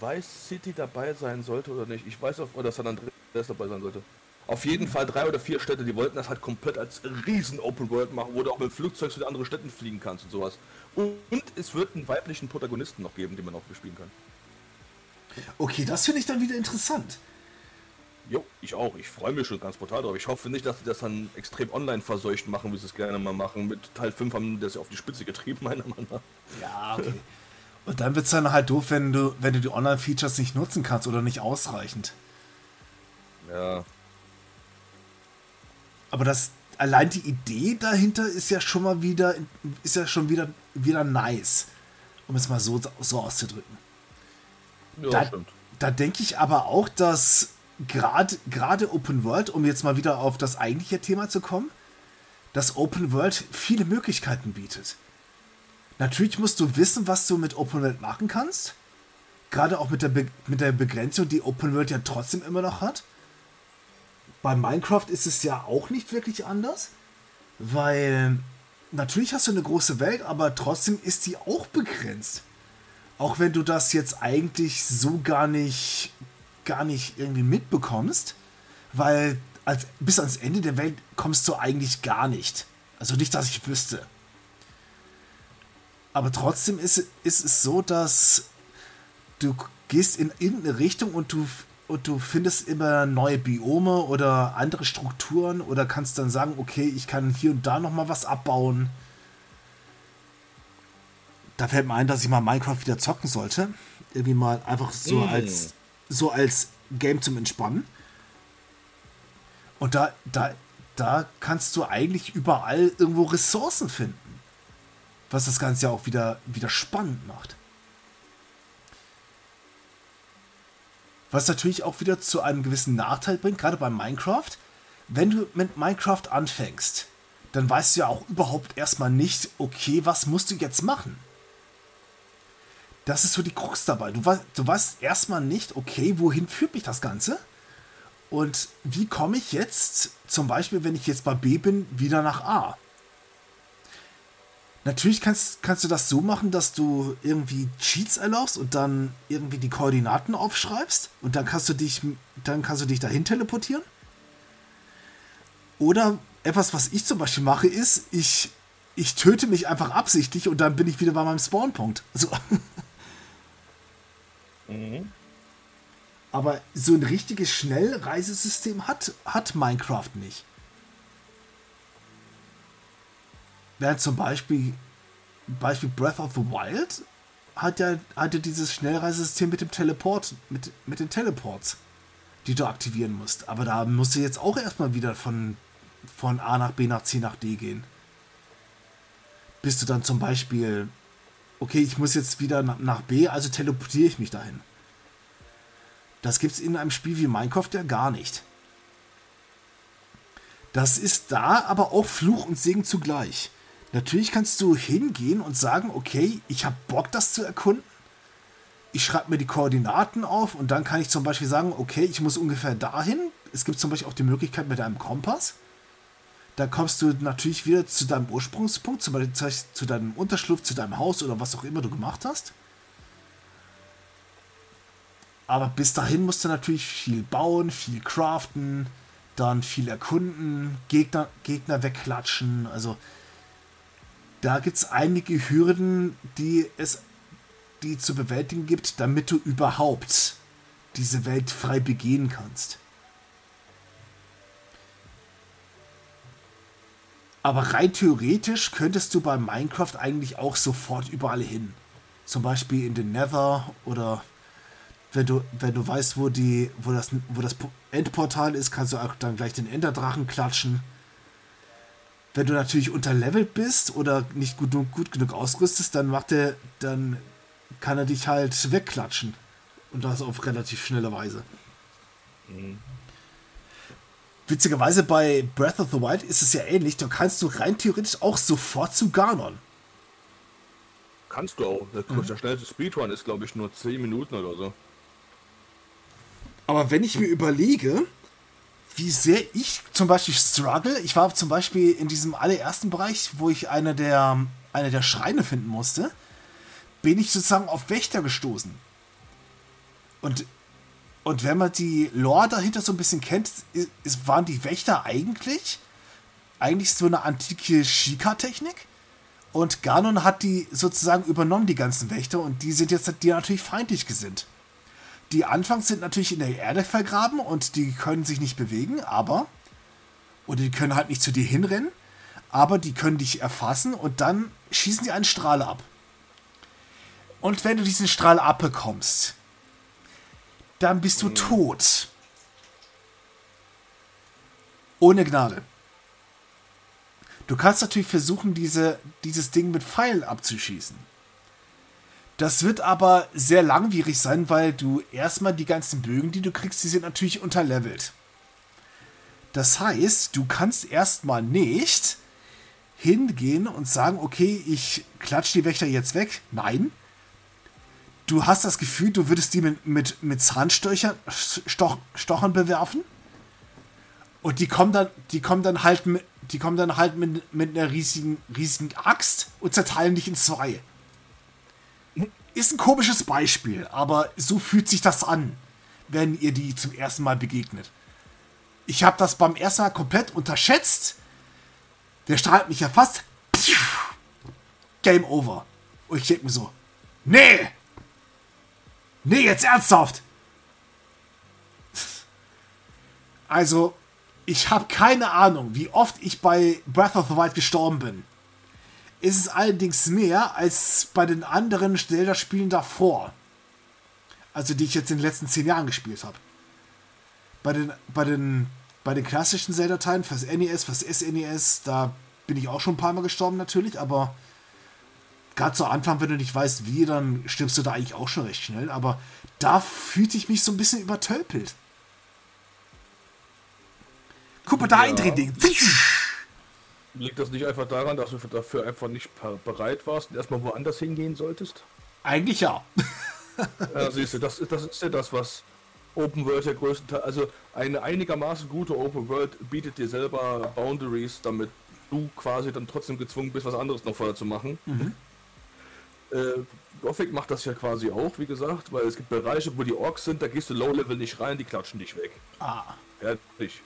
Vice City dabei sein sollte oder nicht. Ich weiß, ob oder San Andreas dabei sein sollte. Auf jeden Fall drei oder vier Städte, die wollten das halt komplett als riesen Open World machen, wo du auch mit Flugzeug zu den anderen Städten fliegen kannst und sowas. Und es wird einen weiblichen Protagonisten noch geben, den man auch bespielen kann. Okay, das finde ich dann wieder interessant. Jo, ich auch. Ich freue mich schon ganz brutal drauf. Ich hoffe nicht, dass sie das dann extrem online verseucht machen, wie sie es gerne mal machen. Mit Teil 5 haben das ja auf die Spitze getrieben, meiner Meinung nach. Ja, okay. Und dann wird es dann halt doof, wenn du, wenn du die Online-Features nicht nutzen kannst oder nicht ausreichend. Ja. Aber das, allein die Idee dahinter ist ja schon mal wieder, ist ja schon wieder, wieder nice. Um es mal so, so auszudrücken. Ja, da, stimmt. Da denke ich aber auch, dass gerade Open World, um jetzt mal wieder auf das eigentliche Thema zu kommen, dass Open World viele Möglichkeiten bietet. Natürlich musst du wissen, was du mit Open World machen kannst. Gerade auch mit der, Be mit der Begrenzung, die Open World ja trotzdem immer noch hat. Bei Minecraft ist es ja auch nicht wirklich anders, weil natürlich hast du eine große Welt, aber trotzdem ist sie auch begrenzt. Auch wenn du das jetzt eigentlich so gar nicht gar nicht irgendwie mitbekommst, weil als, bis ans Ende der Welt kommst du eigentlich gar nicht. Also nicht, dass ich wüsste. Aber trotzdem ist, ist es so, dass du gehst in irgendeine Richtung und du und du findest immer neue Biome oder andere Strukturen oder kannst dann sagen, okay, ich kann hier und da nochmal was abbauen. Da fällt mir ein, dass ich mal Minecraft wieder zocken sollte. Irgendwie mal einfach so mm. als so als Game zum Entspannen. Und da, da, da kannst du eigentlich überall irgendwo Ressourcen finden. Was das Ganze ja auch wieder, wieder spannend macht. Was natürlich auch wieder zu einem gewissen Nachteil bringt, gerade bei Minecraft. Wenn du mit Minecraft anfängst, dann weißt du ja auch überhaupt erstmal nicht, okay, was musst du jetzt machen? Das ist so die Krux dabei. Du, weißt, du weißt erstmal nicht, okay, wohin führt mich das Ganze? Und wie komme ich jetzt, zum Beispiel, wenn ich jetzt bei B bin, wieder nach A? Natürlich kannst, kannst du das so machen, dass du irgendwie Cheats erlaubst und dann irgendwie die Koordinaten aufschreibst und dann kannst du dich, dann kannst du dich dahin teleportieren. Oder etwas, was ich zum Beispiel mache, ist, ich, ich töte mich einfach absichtlich und dann bin ich wieder bei meinem Spawnpunkt. Also. Mhm. Aber so ein richtiges Schnellreisesystem hat, hat Minecraft nicht. Während zum Beispiel, Beispiel Breath of the Wild hat ja, hat ja dieses Schnellreisesystem mit dem Teleport, mit, mit den Teleports, die du aktivieren musst. Aber da musst du jetzt auch erstmal wieder von, von A nach B nach C nach D gehen. Bis du dann zum Beispiel, okay, ich muss jetzt wieder nach B, also teleportiere ich mich dahin. Das gibt es in einem Spiel wie Minecraft ja gar nicht. Das ist da aber auch Fluch und Segen zugleich. Natürlich kannst du hingehen und sagen, okay, ich habe Bock, das zu erkunden. Ich schreibe mir die Koordinaten auf und dann kann ich zum Beispiel sagen, okay, ich muss ungefähr dahin. Es gibt zum Beispiel auch die Möglichkeit mit einem Kompass. Da kommst du natürlich wieder zu deinem Ursprungspunkt, zum Beispiel zu deinem Unterschlupf, zu deinem Haus oder was auch immer du gemacht hast. Aber bis dahin musst du natürlich viel bauen, viel craften, dann viel erkunden, Gegner, Gegner wegklatschen. Also da gibt es einige Hürden, die es die zu bewältigen gibt, damit du überhaupt diese Welt frei begehen kannst. Aber rein theoretisch könntest du bei Minecraft eigentlich auch sofort überall hin. Zum Beispiel in den Nether oder wenn du, wenn du weißt, wo, die, wo, das, wo das Endportal ist, kannst du auch dann gleich den Enderdrachen klatschen. Wenn du natürlich unterlevelt bist oder nicht gut, gut genug ausrüstest, dann macht er, dann kann er dich halt wegklatschen. Und das auf relativ schnelle Weise. Mhm. Witzigerweise bei Breath of the Wild ist es ja ähnlich. Da kannst du rein theoretisch auch sofort zu Ganon. Kannst du auch. Der, mhm. der schnellste Speedrun ist, glaube ich, nur 10 Minuten oder so. Aber wenn ich mir überlege, wie sehr ich zum Beispiel struggle. Ich war zum Beispiel in diesem allerersten Bereich, wo ich eine der, eine der Schreine finden musste, bin ich sozusagen auf Wächter gestoßen. Und, und wenn man die Lore dahinter so ein bisschen kennt, ist, waren die Wächter eigentlich eigentlich so eine antike Shika-Technik. Und Ganon hat die sozusagen übernommen, die ganzen Wächter, und die sind jetzt die natürlich feindlich gesinnt die anfangs sind natürlich in der Erde vergraben und die können sich nicht bewegen, aber. Oder die können halt nicht zu dir hinrennen, aber die können dich erfassen und dann schießen sie einen Strahl ab. Und wenn du diesen Strahl abbekommst, dann bist du mhm. tot. Ohne Gnade. Du kannst natürlich versuchen, diese, dieses Ding mit Pfeilen abzuschießen. Das wird aber sehr langwierig sein, weil du erstmal die ganzen Bögen, die du kriegst, die sind natürlich unterlevelt. Das heißt, du kannst erstmal nicht hingehen und sagen, okay, ich klatsch die Wächter jetzt weg. Nein. Du hast das Gefühl, du würdest die mit, mit, mit Zahnstöchern, Stoch, Stochern bewerfen. Und die kommen dann, die kommen dann halt mit, die kommen dann halt mit, mit einer riesigen, riesigen Axt und zerteilen dich in zwei. Ist ein komisches Beispiel, aber so fühlt sich das an, wenn ihr die zum ersten Mal begegnet. Ich habe das beim ersten Mal komplett unterschätzt. Der Strahl hat mich erfasst. Game over. Und ich denke mir so, nee! Nee, jetzt ernsthaft! Also, ich habe keine Ahnung, wie oft ich bei Breath of the Wild gestorben bin. Ist es allerdings mehr als bei den anderen Zelda-Spielen davor. Also, die ich jetzt in den letzten zehn Jahren gespielt habe. Bei den, bei den, bei den klassischen Zelda-Teilen, fürs NES, fürs SNES, da bin ich auch schon ein paar Mal gestorben natürlich, aber gerade zu Anfang, wenn du nicht weißt, wie, dann stirbst du da eigentlich auch schon recht schnell. Aber da fühlte ich mich so ein bisschen übertölpelt. Guck mal, da ja. eindrehen. Liegt das nicht einfach daran, dass du dafür einfach nicht bereit warst und erstmal woanders hingehen solltest? Eigentlich ja. ja, siehst du, das, das ist ja das, was Open World der größten Teil, also eine einigermaßen gute Open World bietet dir selber Boundaries, damit du quasi dann trotzdem gezwungen bist, was anderes noch vorher zu machen. Mhm. Äh, Gothic macht das ja quasi auch, wie gesagt, weil es gibt Bereiche, wo die Orks sind, da gehst du Low-Level nicht rein, die klatschen dich weg. Ah. Fertig.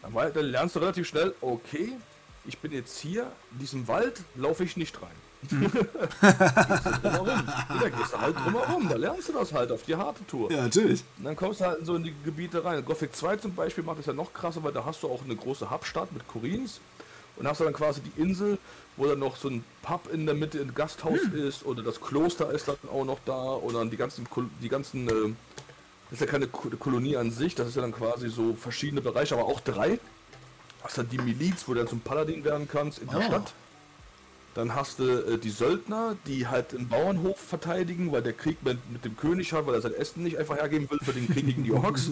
Dann, dann lernst du relativ schnell, okay, ich bin jetzt hier, in diesem Wald laufe ich nicht rein. Hm. Da gehst du halt drumherum, da lernst du das halt auf die harte Tour. Ja, natürlich. Und dann kommst du halt so in die Gebiete rein. Gothic 2 zum Beispiel macht es ja noch krasser, weil da hast du auch eine große Hubstadt mit Korins und hast dann quasi die Insel, wo dann noch so ein Pub in der Mitte ein Gasthaus hm. ist oder das Kloster ist dann auch noch da oder dann die ganzen die ganzen äh, das ist ja keine Kolonie an sich, das ist ja dann quasi so verschiedene Bereiche, aber auch drei. Hast dann die Miliz, wo du dann zum Paladin werden kannst in der oh. Stadt. Dann hast du äh, die Söldner, die halt den Bauernhof verteidigen, weil der Krieg mit, mit, dem König hat, weil er sein Essen nicht einfach hergeben will für den Krieg gegen die Orks.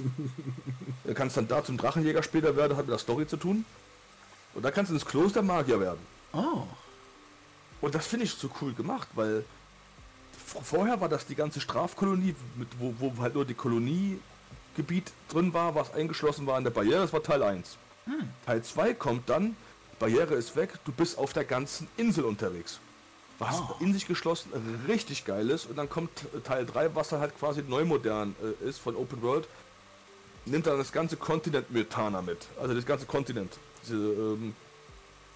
du kannst dann da zum Drachenjäger später werden, hat mit der Story zu tun. Und da kannst du ins Kloster Magier werden. Oh. Und das finde ich so cool gemacht, weil vorher war das die ganze Strafkolonie, mit, wo, wo halt nur die Koloniegebiet drin war, was eingeschlossen war in der Barriere. Das war Teil 1. Hm. Teil 2 kommt dann, Barriere ist weg, du bist auf der ganzen Insel unterwegs. Was oh. in sich geschlossen richtig geil ist. Und dann kommt Teil 3, was halt quasi neu modern äh, ist von Open World. Nimmt dann das ganze Kontinent Mythana mit. Also das ganze Kontinent diese, ähm,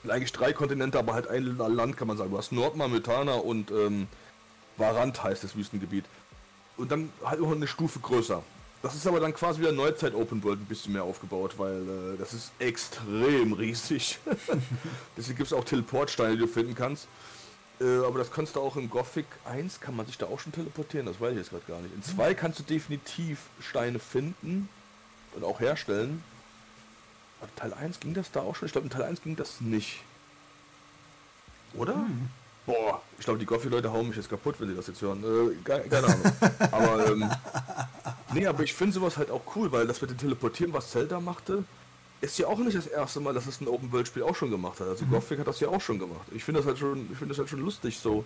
eigentlich drei Kontinente, aber halt ein Land kann man sagen. Du hast Nordmar, Mythana und ähm, Varant heißt das Wüstengebiet. Und dann halt noch eine Stufe größer. Das ist aber dann quasi wieder Neuzeit Open World ein bisschen mehr aufgebaut, weil äh, das ist extrem riesig. Deswegen gibt es auch Teleportsteine, die du finden kannst. Äh, aber das kannst du auch in Gothic 1, kann man sich da auch schon teleportieren, das weiß ich jetzt gerade gar nicht. In 2 kannst du definitiv Steine finden und auch herstellen. Teil 1 ging das da auch schon? Ich glaube, in Teil 1 ging das nicht. Oder? Hm. Boah, ich glaube, die Goffi-Leute hauen mich jetzt kaputt, wenn sie das jetzt hören. Äh, keine, Ahnung. aber, ähm, nee, aber ich finde sowas halt auch cool, weil das mit dem Teleportieren, was Zelda machte, ist ja auch nicht das erste Mal, dass es ein Open-World-Spiel auch schon gemacht hat. Also mhm. Gothic hat das ja auch schon gemacht. Ich finde das halt schon, ich finde das halt schon lustig, so,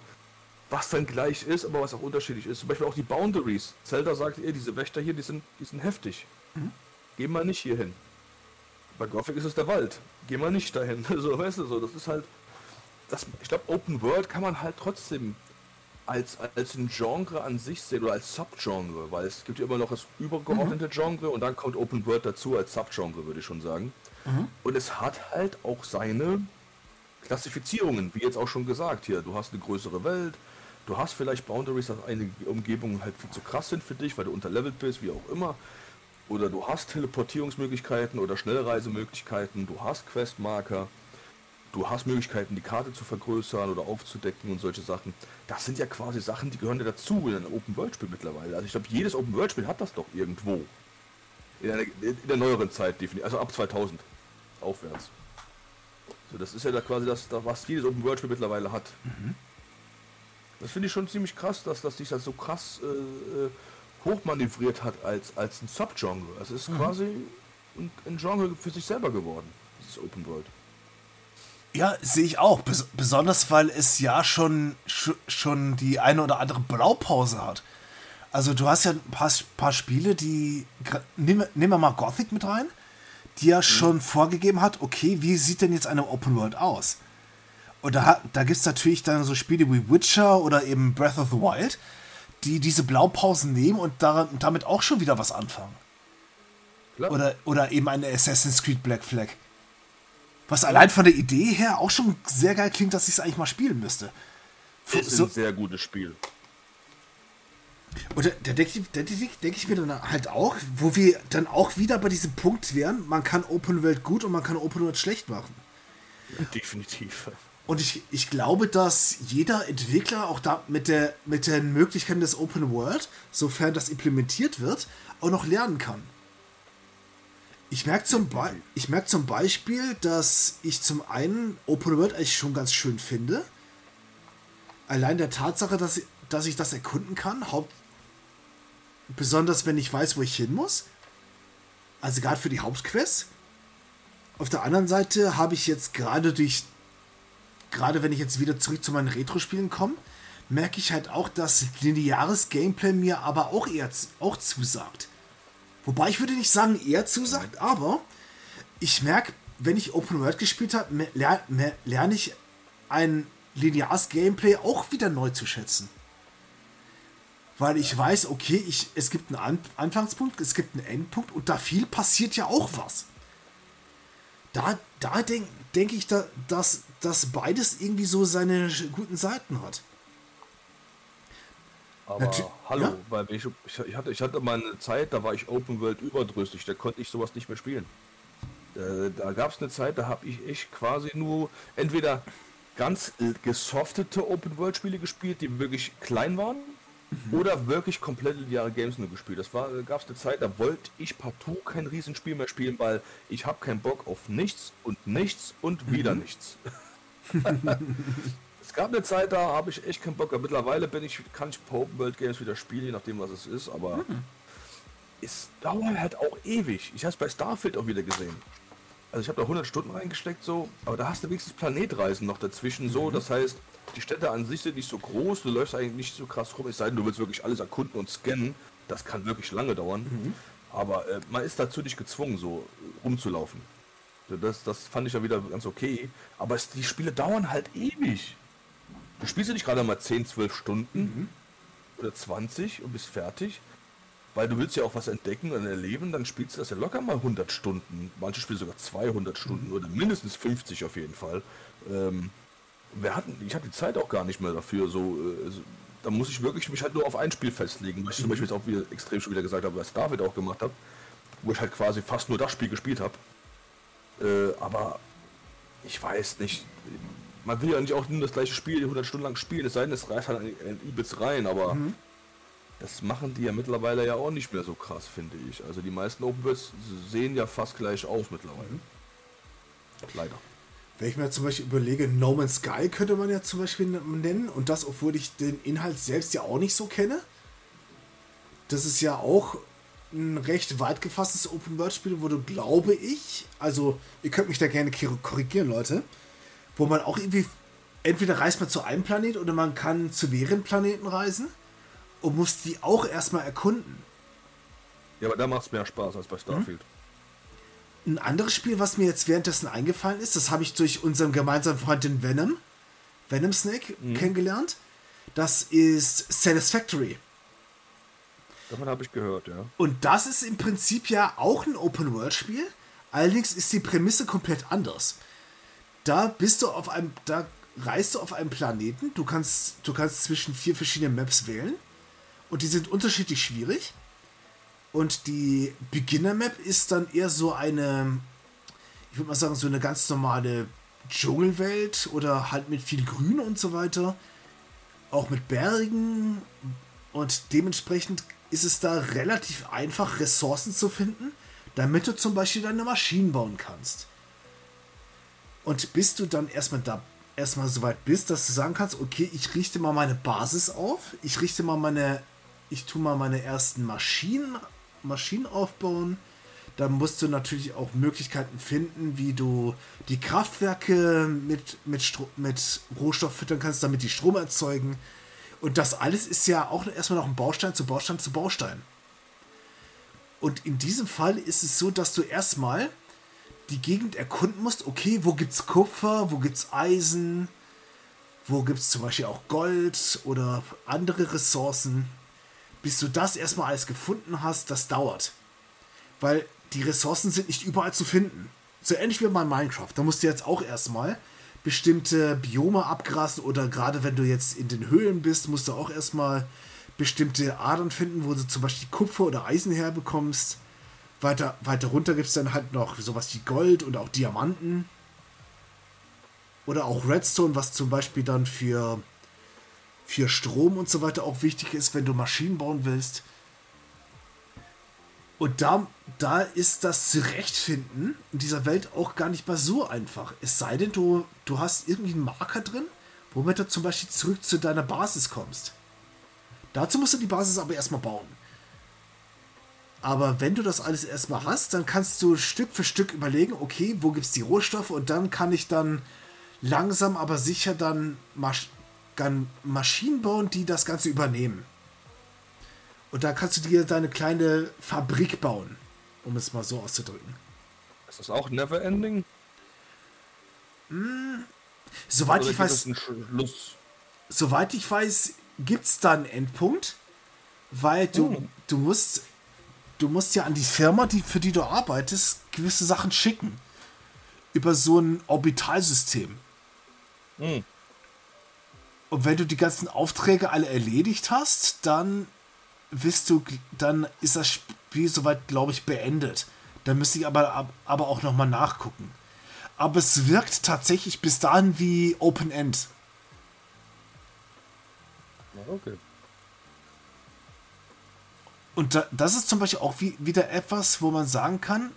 was dann gleich ist, aber was auch unterschiedlich ist. Zum Beispiel auch die Boundaries. Zelda sagt ihr, diese Wächter hier, die sind, die sind heftig. Mhm. Geh mal nicht hier hin. Bei Gothic ist es der Wald. Geh mal nicht dahin. So, weißt du, so, das ist halt. Das, ich glaube, Open World kann man halt trotzdem als, als ein Genre an sich sehen oder als Subgenre, weil es gibt ja immer noch das übergeordnete mhm. Genre und dann kommt Open World dazu als Subgenre, würde ich schon sagen. Mhm. Und es hat halt auch seine Klassifizierungen, wie jetzt auch schon gesagt hier. Du hast eine größere Welt, du hast vielleicht Boundaries, dass einige Umgebungen halt viel zu krass sind für dich, weil du unterlevelt bist, wie auch immer. Oder du hast Teleportierungsmöglichkeiten oder Schnellreisemöglichkeiten, du hast Questmarker, du hast Möglichkeiten, die Karte zu vergrößern oder aufzudecken und solche Sachen. Das sind ja quasi Sachen, die gehören ja dazu in einem Open-World-Spiel mittlerweile. Also ich glaube, jedes Open-World-Spiel hat das doch irgendwo. In, einer, in der neueren Zeit definitiv, also ab 2000 aufwärts. So, das ist ja da quasi das, was jedes Open-World-Spiel mittlerweile hat. Mhm. Das finde ich schon ziemlich krass, dass, dass sich das so krass äh, äh hochmanövriert hat als, als ein Subgenre. Es ist mhm. quasi ein, ein, Genre für sich selber geworden, dieses Open World. Ja, sehe ich auch. Bes besonders, weil es ja schon, sch schon die eine oder andere Blaupause hat. Also du hast ja ein paar, paar Spiele, die... Nehmen, nehmen wir mal Gothic mit rein, die ja mhm. schon vorgegeben hat, okay, wie sieht denn jetzt eine Open World aus? Und da, da gibt es natürlich dann so Spiele wie Witcher oder eben Breath of the Wild, die diese Blaupausen nehmen und daran, damit auch schon wieder was anfangen. Oder, oder eben eine Assassin's Creed Black Flag. Was allein von der Idee her auch schon sehr geil klingt, dass ich es eigentlich mal spielen müsste. Das ist so, ein sehr gutes Spiel. Und da, da denke ich, denk, denk ich mir dann halt auch, wo wir dann auch wieder bei diesem Punkt wären, man kann Open World gut und man kann Open World schlecht machen. Definitiv. Und ich, ich glaube, dass jeder Entwickler auch da mit, der, mit den Möglichkeiten des Open World, sofern das implementiert wird, auch noch lernen kann. Ich merke zum, Be merk zum Beispiel, dass ich zum einen Open World eigentlich schon ganz schön finde. Allein der Tatsache, dass, dass ich das erkunden kann, haupt besonders wenn ich weiß, wo ich hin muss. Also gerade für die Hauptquests. Auf der anderen Seite habe ich jetzt gerade durch, gerade wenn ich jetzt wieder zurück zu meinen Retro-Spielen komme, merke ich halt auch, dass lineares Gameplay mir aber auch eher auch zusagt. Wobei ich würde nicht sagen, eher zusagt, aber ich merke, wenn ich Open World gespielt habe, lerne lern ich ein lineares Gameplay auch wieder neu zu schätzen. Weil ich weiß, okay, ich, es gibt einen Anfangspunkt, es gibt einen Endpunkt und da viel passiert ja auch was. Da, da denke denk ich, da, dass, dass beides irgendwie so seine guten Seiten hat. Aber Natu hallo, ja? weil ich, ich, hatte, ich hatte mal eine Zeit, da war ich Open World überdrüssig, da konnte ich sowas nicht mehr spielen. Da, da gab es eine Zeit, da habe ich echt quasi nur entweder ganz gesoftete Open World Spiele gespielt, die wirklich klein waren, mhm. oder wirklich komplett lineare Games nur gespielt. Das war, gab es eine Zeit, da wollte ich partout kein Riesenspiel mehr spielen, weil ich habe keinen Bock auf nichts und nichts und mhm. wieder nichts. Es gab eine Zeit, da habe ich echt keinen Bock. Mittlerweile bin ich, kann ich Open World Games wieder spielen, je nachdem was es ist, aber mhm. es dauert halt auch ewig. Ich habe es bei Starfield auch wieder gesehen. Also ich habe da 100 Stunden reingesteckt so, aber da hast du wenigstens Planetreisen noch dazwischen so. Mhm. Das heißt, die Städte an sich sind nicht so groß, du läufst eigentlich nicht so krass rum, es sei denn, du willst wirklich alles erkunden und scannen. Das kann wirklich lange dauern. Mhm. Aber äh, man ist dazu nicht gezwungen, so rumzulaufen. Das, das fand ich ja wieder ganz okay. Aber es, die Spiele dauern halt ewig. Du spielst ja nicht gerade mal 10, 12 Stunden mhm. oder 20 und bist fertig, weil du willst ja auch was entdecken und erleben, dann spielst du das ja locker mal 100 Stunden. Manche spielen sogar 200 Stunden mhm. oder mindestens 50 auf jeden Fall. Ähm, wir hatten, ich habe die Zeit auch gar nicht mehr dafür, so, äh, da muss ich wirklich mich halt nur auf ein Spiel festlegen, was ich mhm. zum Beispiel jetzt auch wieder extrem schon wieder gesagt habe, was David auch gemacht hat, wo ich halt quasi fast nur das Spiel gespielt habe. Äh, aber ich weiß nicht, man will ja nicht auch nur das gleiche Spiel 100 Stunden lang spielen, es sei denn, es reißt halt ein Ibis rein, aber mhm. das machen die ja mittlerweile ja auch nicht mehr so krass, finde ich. Also die meisten Open Worlds sehen ja fast gleich aus mittlerweile. Mhm. Leider. Wenn ich mir zum Beispiel überlege, No Man's Sky könnte man ja zum Beispiel nennen und das, obwohl ich den Inhalt selbst ja auch nicht so kenne. Das ist ja auch ein recht weit gefasstes Open-World-Spiel, wo du, glaube ich, also ihr könnt mich da gerne korrigieren, Leute, wo man auch irgendwie, entweder reist man zu einem Planet oder man kann zu mehreren Planeten reisen und muss die auch erstmal erkunden. Ja, aber da macht es mehr Spaß als bei Starfield. Mhm. Ein anderes Spiel, was mir jetzt währenddessen eingefallen ist, das habe ich durch unseren gemeinsamen Freund den Venom, Venom Snake, mhm. kennengelernt. Das ist Satisfactory. Davon habe ich gehört, ja. Und das ist im Prinzip ja auch ein Open-World-Spiel. Allerdings ist die Prämisse komplett anders da bist du auf einem, da reist du auf einem Planeten. Du kannst, du kannst zwischen vier verschiedenen Maps wählen und die sind unterschiedlich schwierig. Und die Beginner Map ist dann eher so eine, ich würde mal sagen, so eine ganz normale Dschungelwelt oder halt mit viel Grün und so weiter. Auch mit Bergen und dementsprechend ist es da relativ einfach, Ressourcen zu finden, damit du zum Beispiel deine Maschinen bauen kannst. Und bis du dann erstmal da erstmal so weit bist, dass du sagen kannst, okay, ich richte mal meine Basis auf, ich richte mal meine, ich tue mal meine ersten Maschinen, Maschinen aufbauen. Dann musst du natürlich auch Möglichkeiten finden, wie du die Kraftwerke mit, mit, mit Rohstoff füttern kannst, damit die Strom erzeugen. Und das alles ist ja auch erstmal noch ein Baustein zu Baustein zu Baustein. Und in diesem Fall ist es so, dass du erstmal die Gegend erkunden musst, okay, wo gibt's Kupfer, wo gibt's Eisen, wo gibt's zum Beispiel auch Gold oder andere Ressourcen. Bis du das erstmal alles gefunden hast, das dauert. Weil die Ressourcen sind nicht überall zu finden. So ähnlich wie bei Minecraft. Da musst du jetzt auch erstmal bestimmte Biome abgrasen oder gerade wenn du jetzt in den Höhlen bist, musst du auch erstmal bestimmte Adern finden, wo du zum Beispiel Kupfer oder Eisen herbekommst. Weiter, weiter runter gibt es dann halt noch sowas wie Gold und auch Diamanten. Oder auch Redstone, was zum Beispiel dann für, für Strom und so weiter auch wichtig ist, wenn du Maschinen bauen willst. Und da, da ist das Zurechtfinden in dieser Welt auch gar nicht mal so einfach. Es sei denn, du, du hast irgendwie einen Marker drin, womit du zum Beispiel zurück zu deiner Basis kommst. Dazu musst du die Basis aber erstmal bauen. Aber wenn du das alles erstmal hast, dann kannst du Stück für Stück überlegen, okay, wo gibt es die Rohstoffe und dann kann ich dann langsam aber sicher dann, Masch dann Maschinen bauen, die das Ganze übernehmen. Und da kannst du dir deine kleine Fabrik bauen, um es mal so auszudrücken. Ist das auch Neverending? Hm, soweit ich weiß. Soweit ich weiß, gibt es da einen Endpunkt, weil du, oh. du musst du musst ja an die Firma, die, für die du arbeitest, gewisse Sachen schicken. Über so ein Orbitalsystem. Mhm. Und wenn du die ganzen Aufträge alle erledigt hast, dann wirst du, dann ist das Spiel soweit, glaube ich, beendet. Dann müsste ich aber, aber auch nochmal nachgucken. Aber es wirkt tatsächlich bis dahin wie Open End. Okay. Und da, das ist zum Beispiel auch wie, wieder etwas, wo man sagen kann,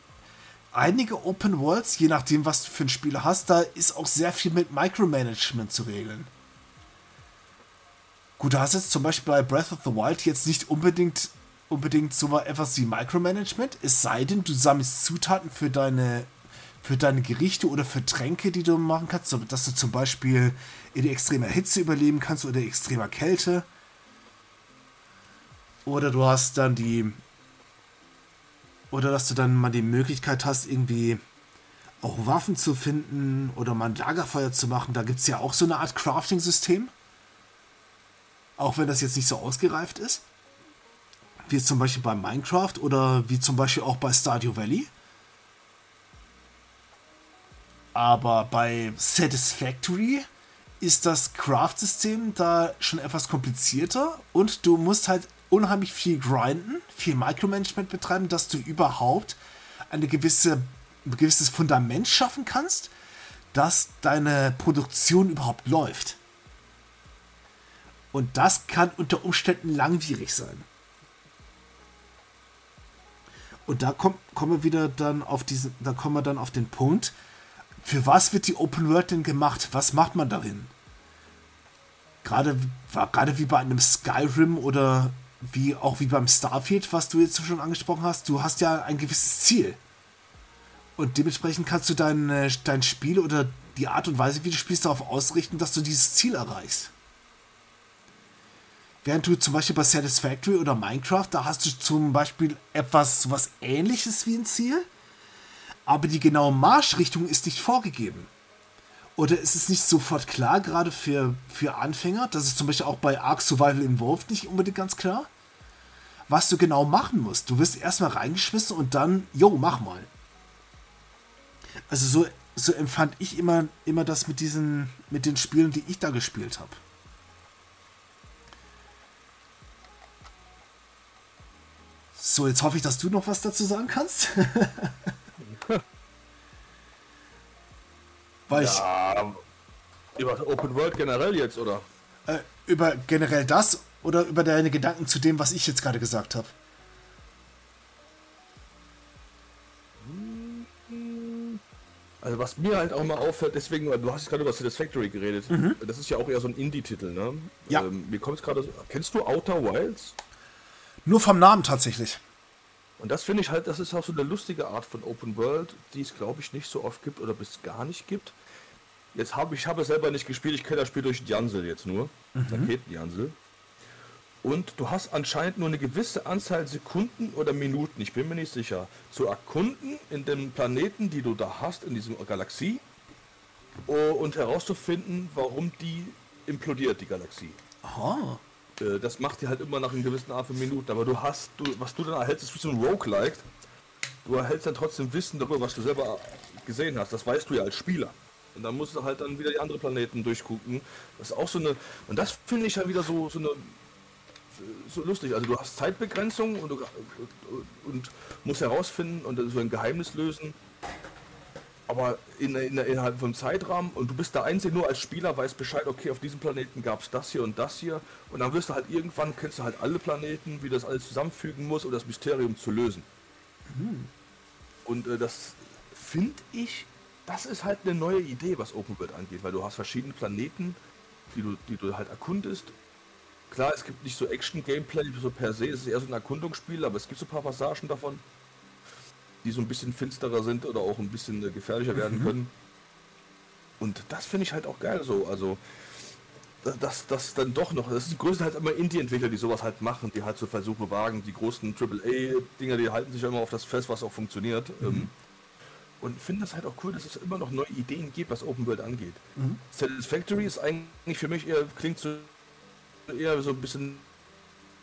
einige Open Worlds, je nachdem, was du für ein Spiel hast, da ist auch sehr viel mit Micromanagement zu regeln. Gut, da hast jetzt zum Beispiel bei Breath of the Wild jetzt nicht unbedingt, unbedingt so etwas wie Micromanagement, es sei denn, du sammelst Zutaten für deine, für deine Gerichte oder für Tränke, die du machen kannst, dass du zum Beispiel in extremer Hitze überleben kannst oder extremer Kälte. Oder du hast dann die oder dass du dann mal die Möglichkeit hast, irgendwie auch Waffen zu finden oder mal ein Lagerfeuer zu machen. Da gibt es ja auch so eine Art Crafting-System. Auch wenn das jetzt nicht so ausgereift ist. Wie zum Beispiel bei Minecraft oder wie zum Beispiel auch bei Stardew Valley. Aber bei Satisfactory ist das Craft-System da schon etwas komplizierter und du musst halt unheimlich viel grinden, viel Micromanagement betreiben, dass du überhaupt eine gewisse, ein gewisses Fundament schaffen kannst, dass deine Produktion überhaupt läuft. Und das kann unter Umständen langwierig sein. Und da kommt, kommen wir wieder dann auf diesen, da kommen wir dann auf den Punkt, für was wird die Open World denn gemacht? Was macht man darin? Gerade, gerade wie bei einem Skyrim oder wie auch wie beim Starfield, was du jetzt schon angesprochen hast, du hast ja ein gewisses Ziel. Und dementsprechend kannst du dein, äh, dein Spiel oder die Art und Weise, wie du spielst, darauf ausrichten, dass du dieses Ziel erreichst. Während du zum Beispiel bei Satisfactory oder Minecraft, da hast du zum Beispiel etwas was ähnliches wie ein Ziel, aber die genaue Marschrichtung ist nicht vorgegeben. Oder ist es nicht sofort klar, gerade für, für Anfänger? Das ist zum Beispiel auch bei Ark Survival Involved nicht unbedingt ganz klar. Was du genau machen musst. Du wirst erstmal reingeschmissen und dann, jo, mach mal. Also so, so empfand ich immer, immer das mit diesen, mit den Spielen, die ich da gespielt habe. So, jetzt hoffe ich, dass du noch was dazu sagen kannst. Weil ja, ich, über Open World generell jetzt, oder? Äh, über generell das oder über deine Gedanken zu dem, was ich jetzt gerade gesagt habe? Also was mir halt auch mal auffällt, deswegen, du hast gerade über Satisfactory geredet. Mhm. Das ist ja auch eher so ein Indie-Titel, ne? Ja. Ähm, mir kommt es gerade. Kennst du Outer Wilds? Nur vom Namen tatsächlich. Und das finde ich halt, das ist auch so eine lustige Art von Open World, die es glaube ich nicht so oft gibt oder bis gar nicht gibt. Jetzt habe ich habe es selber nicht gespielt, ich kenne das Spiel durch Jansel jetzt nur, mhm. Raketenjansel. Und du hast anscheinend nur eine gewisse Anzahl Sekunden oder Minuten, ich bin mir nicht sicher, zu erkunden in den Planeten, die du da hast, in diesem Galaxie, und herauszufinden, warum die implodiert, die Galaxie. Aha. Äh, das macht dir halt immer nach einer gewissen Art von Minuten. Aber du hast, du, was du dann erhältst, ist wie so ein Roguelike. Du erhältst dann trotzdem Wissen darüber, was du selber gesehen hast. Das weißt du ja als Spieler. Und dann musst du halt dann wieder die anderen Planeten durchgucken. Das ist auch so eine. Und das finde ich ja wieder so, so eine. so lustig. Also du hast Zeitbegrenzung und, du, und musst herausfinden und so ein Geheimnis lösen. Aber in, in, innerhalb von Zeitrahmen und du bist der Einzige nur als Spieler, weißt Bescheid, okay, auf diesem Planeten gab es das hier und das hier. Und dann wirst du halt irgendwann, kennst du halt alle Planeten, wie das alles zusammenfügen muss, um das Mysterium zu lösen. Mhm. Und äh, das finde ich, das ist halt eine neue Idee, was Open World angeht, weil du hast verschiedene Planeten, die du, die du halt erkundest. Klar, es gibt nicht so Action-Gameplay so per se, es ist eher so ein Erkundungsspiel, aber es gibt so ein paar Passagen davon, die so ein bisschen finsterer sind oder auch ein bisschen äh, gefährlicher werden mhm. können. Und das finde ich halt auch geil so. Also, dass das dann doch noch, das ist größten halt immer Indie-Entwickler, die sowas halt machen, die halt so Versuche wagen. Die großen AAA-Dinger, die halten sich ja immer auf das fest, was auch funktioniert. Mhm. Ähm, und finde das halt auch cool, dass es immer noch neue Ideen gibt, was Open World angeht. Mhm. Satisfactory ist eigentlich für mich eher, klingt so eher so ein bisschen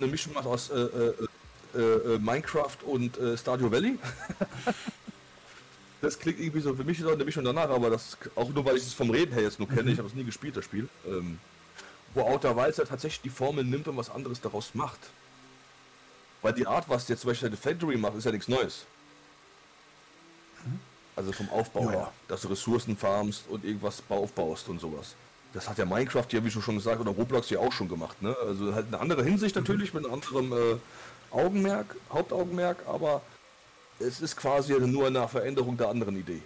eine Mischung aus äh, äh, äh, äh, Minecraft und äh, Stardew Valley. das klingt irgendwie so für mich so eine Mischung danach, aber das auch nur, weil ich es vom Reden her jetzt nur kenne. Mhm. Ich habe es nie gespielt, das Spiel. Ähm, wo Outer Wilds ja tatsächlich die Formel nimmt und was anderes daraus macht. Weil die Art, was jetzt zum Beispiel Factory macht, ist ja nichts Neues. Mhm. Also vom Aufbau ja. her, dass du Ressourcen farmst und irgendwas aufbaust und sowas. Das hat ja Minecraft ja, wie schon gesagt, oder Roblox ja auch schon gemacht. Ne? Also halt eine andere Hinsicht mhm. natürlich, mit einem anderen äh, Augenmerk, Hauptaugenmerk, aber es ist quasi nur eine Veränderung der anderen Idee.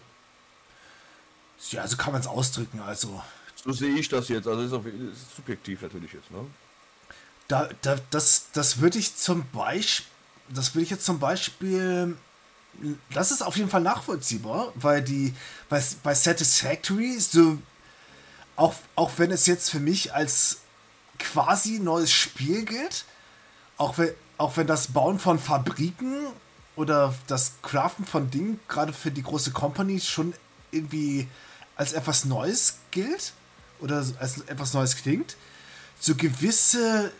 Ja, so kann man es ausdrücken, also. So sehe ich das jetzt, also ist, auf, ist subjektiv natürlich jetzt, ne? Da, da, das, das würde ich zum Beispiel, das würde ich jetzt zum Beispiel das ist auf jeden Fall nachvollziehbar, weil die bei, bei Satisfactory so auch, auch wenn es jetzt für mich als quasi neues Spiel gilt, auch wenn, auch wenn das Bauen von Fabriken oder das Craften von Dingen gerade für die große Company schon irgendwie als etwas Neues gilt oder als etwas Neues klingt, so gewisse,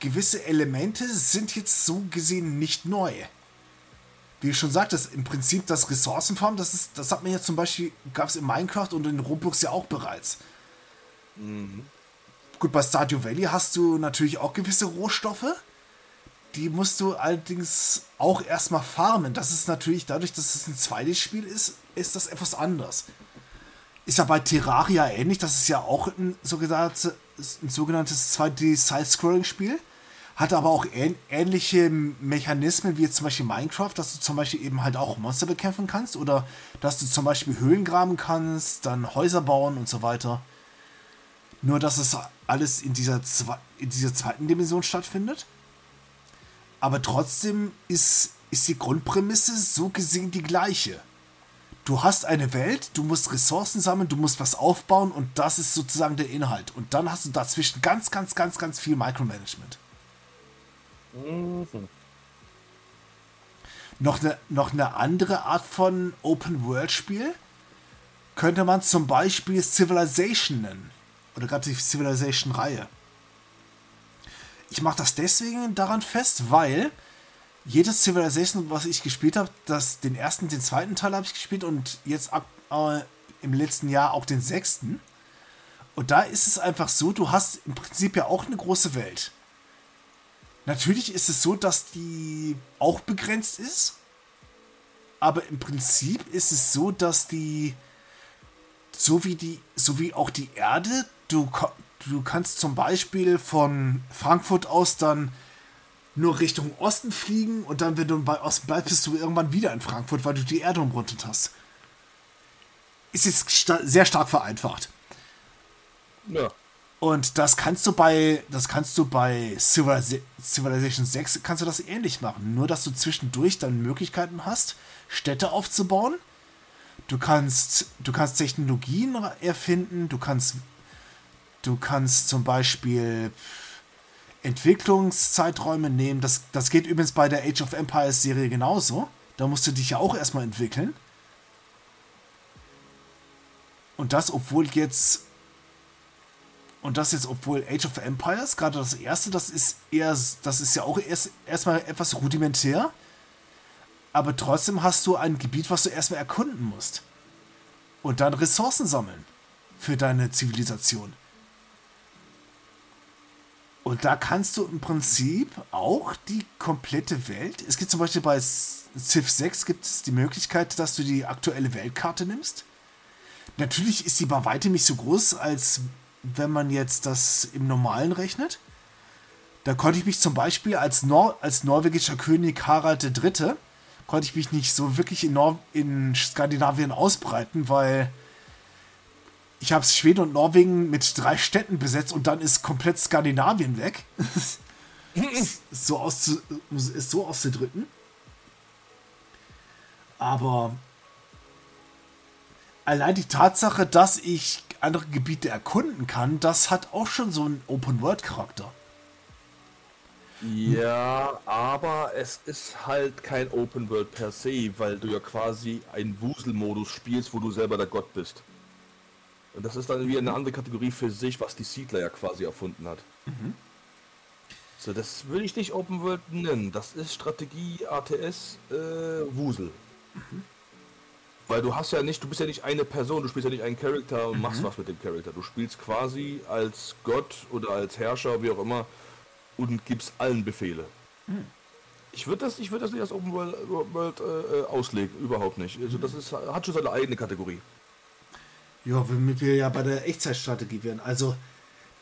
gewisse Elemente sind jetzt so gesehen nicht neu wie ich schon sagte, im Prinzip das Ressourcenfarm, das ist, das hat man ja zum Beispiel, gab es in Minecraft und in Roblox ja auch bereits. Mhm. Gut, bei Stardew Valley hast du natürlich auch gewisse Rohstoffe. Die musst du allerdings auch erstmal farmen. Das ist natürlich, dadurch, dass es ein 2D-Spiel ist, ist das etwas anders. Ist ja bei Terraria ähnlich, das ist ja auch ein sogenanntes, ein sogenanntes 2D-Side-Scrolling-Spiel hat aber auch ähnliche Mechanismen wie jetzt zum Beispiel Minecraft, dass du zum Beispiel eben halt auch Monster bekämpfen kannst oder dass du zum Beispiel Höhlen graben kannst, dann Häuser bauen und so weiter. Nur, dass es alles in dieser, in dieser zweiten Dimension stattfindet. Aber trotzdem ist, ist die Grundprämisse so gesehen die gleiche. Du hast eine Welt, du musst Ressourcen sammeln, du musst was aufbauen und das ist sozusagen der Inhalt. Und dann hast du dazwischen ganz, ganz, ganz, ganz viel Micromanagement. Mhm. Noch eine, noch eine andere Art von Open-World-Spiel könnte man zum Beispiel Civilization nennen. Oder gerade die Civilization-Reihe. Ich mache das deswegen daran fest, weil jedes Civilization, was ich gespielt habe, den ersten, den zweiten Teil habe ich gespielt und jetzt ab, äh, im letzten Jahr auch den sechsten. Und da ist es einfach so, du hast im Prinzip ja auch eine große Welt. Natürlich ist es so, dass die auch begrenzt ist. Aber im Prinzip ist es so, dass die, so wie die, so wie auch die Erde, du, du kannst zum Beispiel von Frankfurt aus dann nur Richtung Osten fliegen und dann, wenn du bei Osten bleibst, bist du irgendwann wieder in Frankfurt, weil du die Erde umrundet hast. Ist jetzt sta sehr stark vereinfacht. Ja. Und das kannst du bei, das kannst du bei Civilization 6 kannst du das ähnlich machen. Nur, dass du zwischendurch dann Möglichkeiten hast, Städte aufzubauen. Du kannst, du kannst Technologien erfinden. Du kannst, du kannst zum Beispiel Entwicklungszeiträume nehmen. Das, das geht übrigens bei der Age of Empires Serie genauso. Da musst du dich ja auch erstmal entwickeln. Und das, obwohl jetzt und das jetzt, obwohl Age of Empires, gerade das erste, das ist eher, das ist ja auch erst erstmal etwas rudimentär. Aber trotzdem hast du ein Gebiet, was du erstmal erkunden musst. Und dann Ressourcen sammeln für deine Zivilisation. Und da kannst du im Prinzip auch die komplette Welt. Es gibt zum Beispiel bei Civ 6 gibt es die Möglichkeit, dass du die aktuelle Weltkarte nimmst. Natürlich ist sie bei weitem nicht so groß, als wenn man jetzt das im Normalen rechnet. Da konnte ich mich zum Beispiel als, Nor als norwegischer König Harald III. konnte ich mich nicht so wirklich in, Nor in Skandinavien ausbreiten, weil ich habe Schweden und Norwegen mit drei Städten besetzt und dann ist komplett Skandinavien weg. so auszu ist so auszudrücken. Aber allein die Tatsache, dass ich andere Gebiete erkunden kann, das hat auch schon so einen Open-World-Charakter. Ja, aber es ist halt kein Open World per se, weil du ja quasi einen Wusel-Modus spielst, wo du selber der Gott bist. Und das ist dann wie eine andere Kategorie für sich, was die Siedler ja quasi erfunden hat. Mhm. So, das würde ich nicht Open World nennen. Das ist Strategie, ATS, äh, Wusel. Mhm. Weil du hast ja nicht, du bist ja nicht eine Person, du spielst ja nicht einen Charakter und mhm. machst was mit dem Charakter. Du spielst quasi als Gott oder als Herrscher, wie auch immer, und gibst allen Befehle. Mhm. Ich würde das, ich das nicht als Open World, World äh, äh, auslegen, überhaupt nicht. Also das ist, hat schon seine eigene Kategorie. Ja, womit wir ja bei der Echtzeitstrategie wären. Also,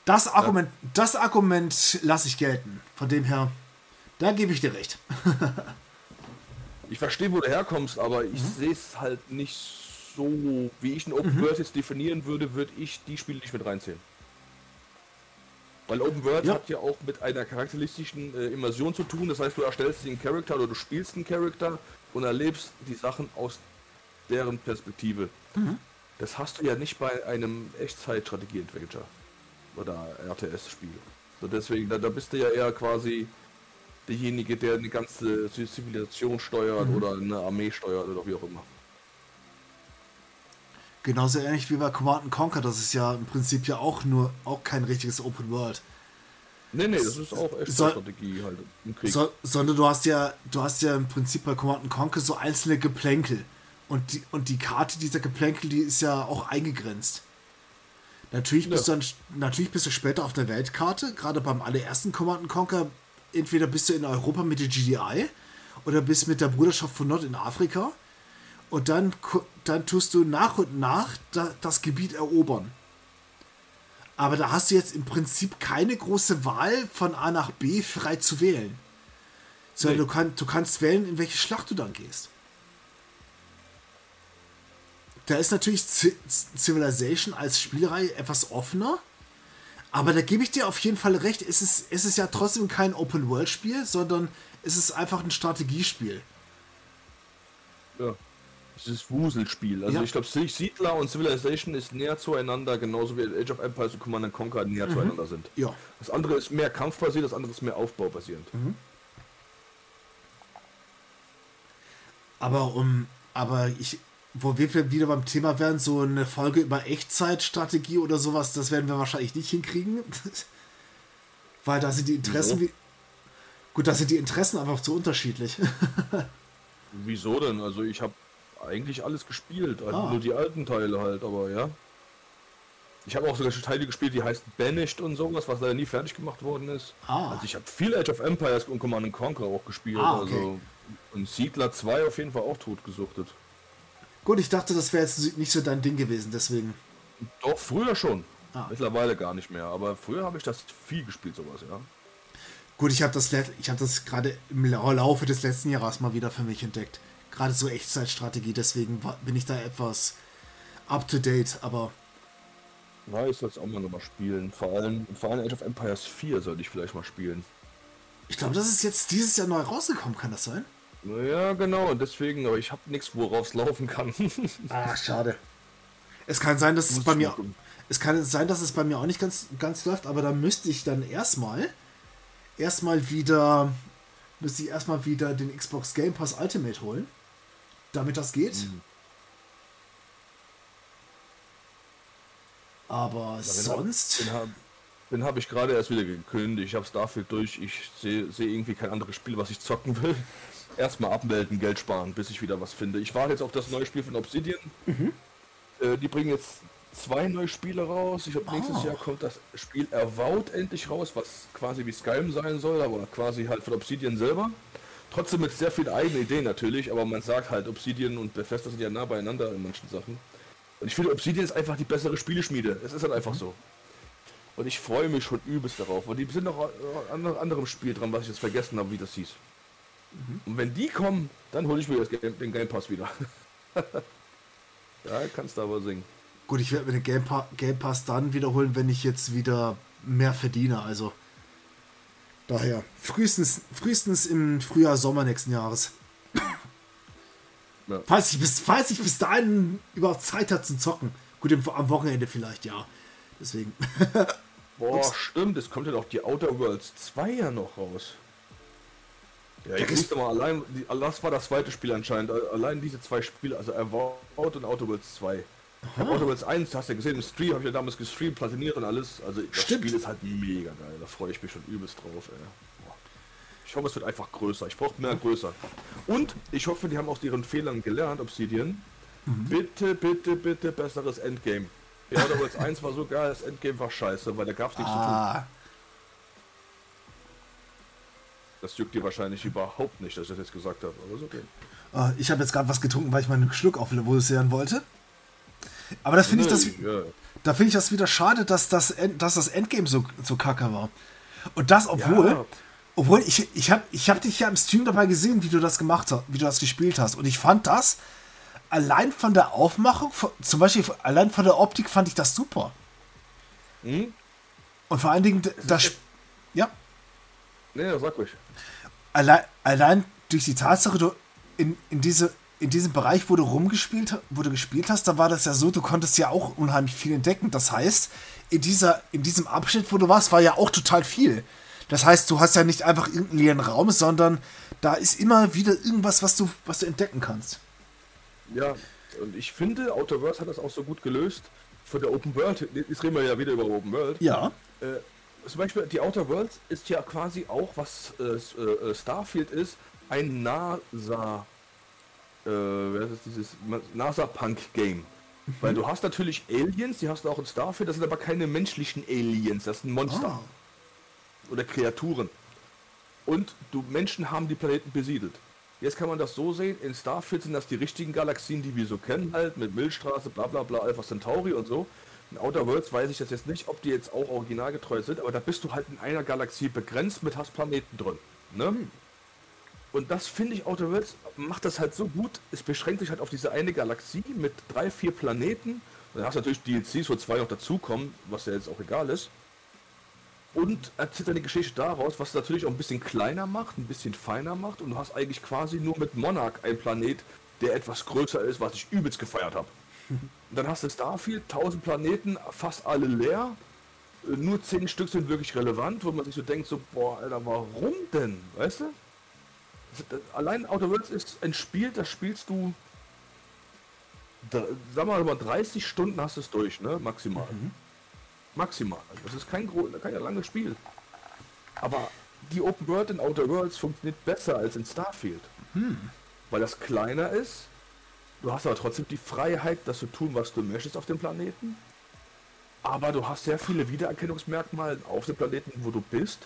das Argument, ja. das Argument lasse ich gelten. Von dem her, da gebe ich dir recht. ich verstehe, wo du herkommst, aber ich mhm. sehe es halt nicht so, wie ich ein Open mhm. World jetzt definieren würde, würde ich die Spiele nicht mit reinzählen. Weil Open World ja. hat ja auch mit einer charakteristischen äh, Immersion zu tun. Das heißt, du erstellst den Charakter oder du spielst einen Charakter und erlebst die Sachen aus deren Perspektive. Mhm. Das hast du ja nicht bei einem Echtzeit-Strategie-Adventure oder RTS-Spiel. So deswegen, da, da bist du ja eher quasi derjenige, der eine ganze Zivilisation steuert mhm. oder eine Armee steuert oder wie auch immer. Genauso ähnlich wie bei Command Conquer, das ist ja im Prinzip ja auch nur auch kein richtiges Open World. Nee, nee, das ist auch echt so, Strategie halt im Krieg. So, sondern du hast ja, du hast ja im Prinzip bei Command Conquer so einzelne Geplänkel. Und die, und die Karte dieser Geplänkel, die ist ja auch eingegrenzt. Natürlich bist, ja. du dann, natürlich bist du später auf der Weltkarte, gerade beim allerersten Command Conquer, entweder bist du in Europa mit der GDI oder bist mit der Bruderschaft von Nord in Afrika und dann, dann tust du nach und nach das Gebiet erobern. Aber da hast du jetzt im Prinzip keine große Wahl von A nach B frei zu wählen. Sondern nee. du, kann, du kannst wählen, in welche Schlacht du dann gehst. Da ist natürlich Civilization als Spielreihe etwas offener. Aber da gebe ich dir auf jeden Fall recht. Es ist, es ist ja trotzdem kein Open-World-Spiel, sondern es ist einfach ein Strategiespiel. Ja. Es ist Wuselspiel. Also ja. ich glaube, Siedler und Civilization ist näher zueinander, genauso wie Age of Empires und Command Conquer näher mhm. zueinander sind. Ja. Das andere ist mehr kampfbasiert, das andere ist mehr aufbaubasierend. Mhm. Aber um, aber ich, wo wir wieder beim Thema wären, so eine Folge über Echtzeitstrategie oder sowas, das werden wir wahrscheinlich nicht hinkriegen. Weil da sind die Interessen wie. Gut, da sind die Interessen einfach zu unterschiedlich. Wieso denn? Also ich habe eigentlich alles gespielt, also ah. nur die alten Teile halt, aber ja. Ich habe auch sogar Teile gespielt, die heißt Banished und sowas, was leider nie fertig gemacht worden ist. Ah. Also ich habe viel Age of Empires und Command Conquer auch gespielt. Ah, okay. Also und Siedler 2 auf jeden Fall auch totgesuchtet. Gut, ich dachte, das wäre jetzt nicht so dein Ding gewesen, deswegen. Doch, früher schon. Ah. Mittlerweile gar nicht mehr, aber früher habe ich das viel gespielt, sowas, ja. Gut, ich habe das, hab das gerade im Laufe des letzten Jahres mal wieder für mich entdeckt. Gerade so Echtzeitstrategie, deswegen bin ich da etwas up to date, aber. Na, ich soll es auch mal nochmal spielen. Vor allem, vor allem Age of Empires 4 sollte ich vielleicht mal spielen. Ich glaube, das ist jetzt dieses Jahr neu rausgekommen, kann das sein? Ja, genau, deswegen, aber ich habe nichts, worauf es laufen kann. Ach, schade. Es kann sein, dass es bei mir. Es kann sein, dass es bei mir auch nicht ganz, ganz läuft, aber da müsste ich dann erstmal erstmal wieder müsste ich erstmal wieder den Xbox Game Pass Ultimate holen, damit das geht. Mhm. Aber ja, sonst. Den habe hab, hab ich gerade erst wieder gekündigt. Ich habe es dafür durch. Ich sehe seh irgendwie kein anderes Spiel, was ich zocken will erstmal abmelden, Geld sparen, bis ich wieder was finde. Ich warte jetzt auf das neue Spiel von Obsidian. Mhm. Äh, die bringen jetzt zwei neue Spiele raus. Ich glaube, nächstes Oh. Jahr kommt das Spiel Erwaut endlich raus, was quasi wie Skyrim sein soll, aber quasi halt von Obsidian selber. Trotzdem mit sehr viel eigenen Ideen natürlich, aber man sagt halt, Obsidian und Bethesda sind ja nah beieinander in manchen Sachen. Und ich finde, Obsidian ist einfach die bessere Spieleschmiede. Es ist halt einfach so. Und ich freue mich schon übelst darauf, weil die sind noch an an anderem Spiel dran, was ich jetzt vergessen habe, wie das hieß. Und wenn die kommen, dann hole ich mir das Game, den Game Pass wieder. ja, kannst du aber singen. Gut, ich werde mir den Game, Pa- Game Pass dann wiederholen, wenn ich jetzt wieder mehr verdiene. Also daher frühestens, frühestens im Frühjahr, Sommer nächsten Jahres. Ja. Falls, ich bis, falls ich bis dahin überhaupt Zeit habe zum Zocken. Gut, im, am Wochenende vielleicht, ja. Deswegen. Boah, stimmt, es kommt ja noch die Outer Worlds 2 ja noch raus. Ja, ich wusste mal, allein, die, das war das zweite Spiel anscheinend. Allein diese zwei Spiele, also Avowed und Worlds 2. Ich hab Outer Worlds 1, hast du ja gesehen, im Stream habe ich ja damals gestreamt, platiniert und alles. Also das Stimmt. Spiel ist halt mega geil, da freue ich mich schon übelst drauf, ey. Ich hoffe, es wird einfach größer. Ich brauche mehr größer. Und ich hoffe, die haben aus ihren Fehlern gelernt, Obsidian. Bitte, bitte, bitte besseres Endgame. Outer Worlds 1 war so geil, das Endgame war scheiße, weil da gab es nichts zu tun. ah, Das juckt dir wahrscheinlich überhaupt nicht, dass ich das jetzt gesagt habe. Aber ist okay. äh, ich habe jetzt gerade was getrunken, weil ich meinen Schluck auflösen wollte. Aber das finde ich das. Ja. Da finde ich das wieder schade, dass das, End, dass das Endgame so, so kacke war. Und das, obwohl, Ja. obwohl ich, ich habe ich hab dich ja im Stream dabei gesehen, wie du das gemacht hast, wie du das gespielt hast. Und ich fand das allein von der Aufmachung, von, zum Beispiel allein von der Optik fand ich das super. Hm? Und vor allen Dingen, das, echt- ja, Nee, sag ruhig. allein, allein durch die Tatsache, du in, in, diese, in diesem Bereich, wo du rumgespielt, wo du gespielt hast, da war das ja so, du konntest ja auch unheimlich viel entdecken. Das heißt, in, dieser, in diesem Abschnitt, wo du warst, war ja auch total viel. Das heißt, du hast ja nicht einfach irgendeinen leeren Raum, sondern da ist immer wieder irgendwas, was du, was du entdecken kannst. Ja, und ich finde, Outer Worlds hat das auch so gut gelöst. Für der Open World, jetzt reden wir ja wieder über Open World. Ja. Äh, zum Beispiel, die Outer Worlds ist ja quasi auch, was äh, S- äh, Starfield ist, ein NASA, äh, wer ist dieses NASA-Punk-Game. Weil du hast natürlich Aliens, die hast du auch in Starfield, das sind aber keine menschlichen Aliens, das sind Monster. Ah. Oder Kreaturen. Und du Menschen haben die Planeten besiedelt. Jetzt kann man das so sehen, in Starfield sind das die richtigen Galaxien, die wir so kennen, halt mit Milchstraße, bla bla bla, Alpha Centauri und so. In Outer Worlds weiß ich das jetzt nicht, ob die jetzt auch originalgetreu sind, aber da bist du halt in einer Galaxie begrenzt mit hast Planeten drin. Ne? Und das finde ich, Outer Worlds macht das halt so gut. Es beschränkt sich halt auf diese eine Galaxie mit drei, vier Planeten. Und dann hast du natürlich DLCs, wo zwei noch dazukommen, was ja jetzt auch egal ist. Und erzählt eine Geschichte daraus, was natürlich auch ein bisschen kleiner macht, ein bisschen feiner macht. Und du hast eigentlich quasi nur mit Monarch einen Planet, der etwas größer ist, was ich übelst gefeiert habe. Dann hast du Starfield, 1000 Planeten, fast alle leer. Äh, Nur 10 Stück sind wirklich relevant, wo man sich so denkt, so, boah, Alter, warum denn? Weißt du? Allein Outer Worlds ist ein Spiel, das spielst du, sag mal, über 30 Stunden hast du es durch, ne? Maximal. Maximal. Das ist kein, kein langes Spiel. Aber die Open World in Outer Worlds funktioniert besser als in Starfield. Weil das kleiner ist. Du hast aber trotzdem die Freiheit, das zu tun, was du möchtest auf dem Planeten. Aber du hast sehr viele Wiedererkennungsmerkmale auf dem Planeten, wo du bist,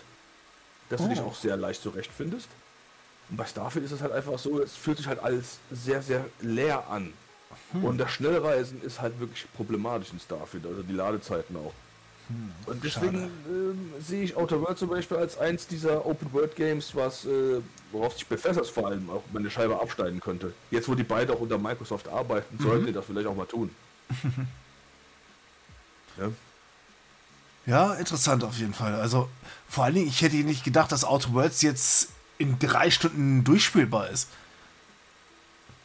dass du dich Oh. auch sehr leicht zurechtfindest. Und bei Starfield ist es halt einfach so, es fühlt sich halt alles sehr, sehr leer an. Und das Schnellreisen ist halt wirklich problematisch in Starfield, also die Ladezeiten auch. Und deswegen ähm, sehe ich Outer Worlds zum Beispiel als eins dieser Open World Games, was äh, worauf sich Bethesda vor allem auch meine Scheibe abschneiden könnte. Jetzt, wo die beide auch unter Microsoft arbeiten, sollten die das vielleicht auch mal tun. ja. Ja, interessant auf jeden Fall. Also vor allen Dingen, ich hätte nicht gedacht, dass Outer Worlds jetzt in drei Stunden durchspielbar ist.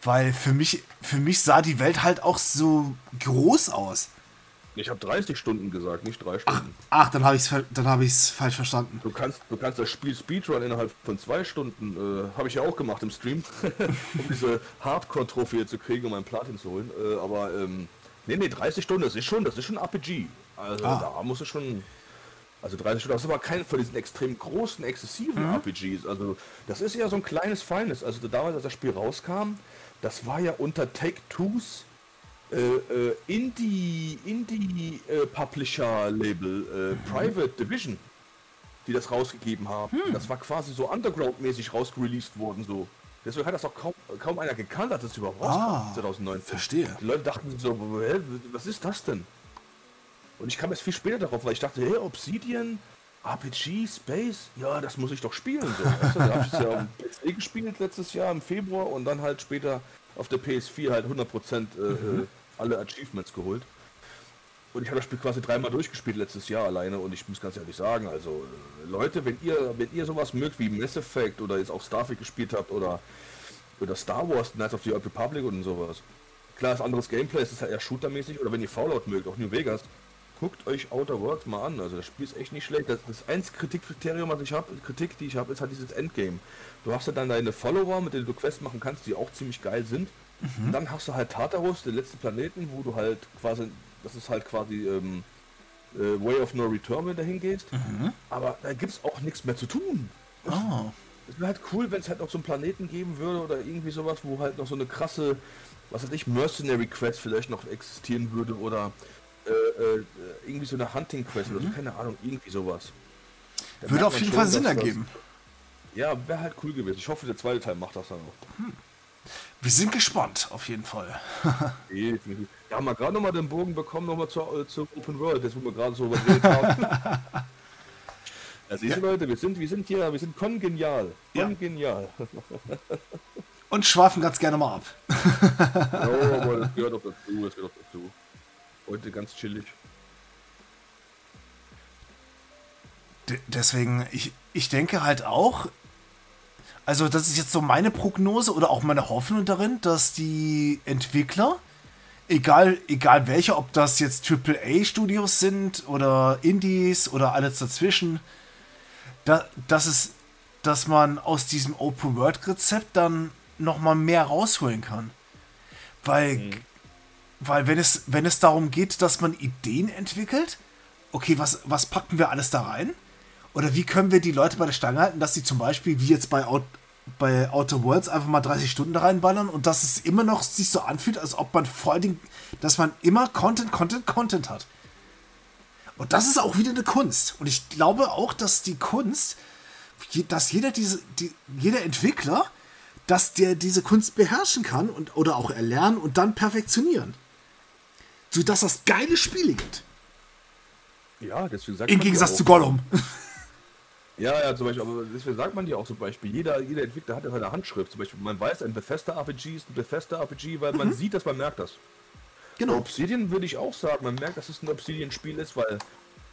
Weil für mich, für mich sah die Welt halt auch so groß aus. Ich habe 30 Stunden gesagt, nicht drei Stunden. Ach, dann habe ich es dann ich's falsch verstanden. Du kannst, du kannst das Spiel Speedrun innerhalb von zwei Stunden, äh, habe ich ja auch gemacht im Stream, um diese Hardcore-Trophäe zu kriegen, um einen Platin zu holen. Äh, aber ähm, nee, nee, 30 Stunden, das ist schon, das ist schon RPG. Also Ah. da muss es schon. Also 30 Stunden, das ist aber kein von diesen extrem großen, exzessiven RPGs. Also das ist ja so ein kleines, feines. Also damals, als das Spiel rauskam, das war ja unter Take-Twos äh, äh, Indie, Indie äh, Publisher Label, äh, Private Division, die das rausgegeben haben. Hm. Das war quasi so Underground-mäßig rausgereleased worden, so. Deswegen hat das auch kaum, kaum einer gekannt, dass das überhaupt Ah, rauskam, 2019. verstehe. Die Leute dachten so, hä, was ist das denn? Und ich kam erst viel später darauf, weil ich dachte, hey, Obsidian, RPG, Space, ja, das muss ich doch spielen. So. Du, da habe ich es ja am PC gespielt letztes Jahr im Februar und dann halt später auf der PS4 halt 100% äh, äh, alle Achievements geholt. Und ich habe das Spiel quasi dreimal durchgespielt letztes Jahr alleine und ich muss ganz ehrlich sagen, also äh, Leute, wenn ihr, wenn ihr sowas mögt wie Mass Effect oder jetzt auch Starfield gespielt habt oder, oder Star Wars, Knights of the Old Republic und sowas, klar ist anderes Gameplay, es ist halt eher shootermäßig oder wenn ihr Fallout mögt, auch New Vegas, guckt euch Outer Worlds mal an. Also das Spiel ist echt nicht schlecht. Das, das einzige Kritikkriterium, was ich habe, Kritik, die ich habe, ist halt dieses Endgame. Du hast ja dann deine Follower, mit denen du Quests machen kannst, die auch ziemlich geil sind. Und dann hast du halt Tartarus, den letzten Planeten, wo du halt quasi, das ist halt quasi ähm, äh, Way of No Return, wenn du hingehst. Aber da gibt es auch nichts mehr zu tun. Oh. Es wäre halt cool, wenn es halt noch so einen Planeten geben würde oder irgendwie sowas, wo halt noch so eine krasse, was weiß ich, Mercenary Quest vielleicht noch existieren würde oder äh, äh, irgendwie so eine Hunting Quest oder so, keine Ahnung, irgendwie sowas. Da Mhm. Würde auf jeden schon, Fall Sinn das- ergeben. Ja, wäre halt cool gewesen. Ich hoffe, der zweite Teil macht das dann auch. Wir sind gespannt, auf jeden Fall. Definitiv. Da haben wir gerade nochmal den Bogen bekommen, nochmal zur, äh, zur Open World, das wo wir gerade so überredet haben. Ja, siehst du Leute, wir sind, wir sind hier, wir sind kongenial. Ja. Kongenial. Und schwafen ganz gerne mal ab. oh, aber das gehört doch dazu, das gehört doch dazu. Heute ganz chillig. D deswegen, ich, ich denke halt auch, also das ist jetzt so meine Prognose oder auch meine Hoffnung darin, dass die Entwickler, egal, egal welche, ob das jetzt AAA-Studios sind oder Indies oder alles dazwischen, da, dass es, dass man aus diesem Open-World-Rezept dann nochmal mehr rausholen kann. Weil, weil wenn es, wenn es darum geht, dass man Ideen entwickelt, okay, was, was packen wir alles da rein? Oder wie können wir die Leute bei der Stange halten, dass sie zum Beispiel, wie jetzt bei, Out, bei Outer Worlds, einfach mal 30 Stunden da reinballern und dass es immer noch sich so anfühlt, als ob man vor allem, dass man immer Content, Content, Content hat. Und das ist auch wieder eine Kunst. Und ich glaube auch, dass die Kunst, dass jeder diese, die, jeder Entwickler, dass der diese Kunst beherrschen kann und oder auch erlernen und dann perfektionieren. Sodass das geile Spiele gibt. Ja, deswegen sagt Im Gegensatz auch- zu Gollum. Ja, ja, zum Beispiel, aber deswegen sagt man ja auch zum Beispiel, jeder, jeder Entwickler hat ja seine Handschrift. Zum Beispiel, man weiß, ein Bethesda-RPG ist ein Bethesda-RPG, weil man sieht, dass man merkt das. Genau. Obsidian würde ich auch sagen, man merkt, dass es ein Obsidian-Spiel ist, weil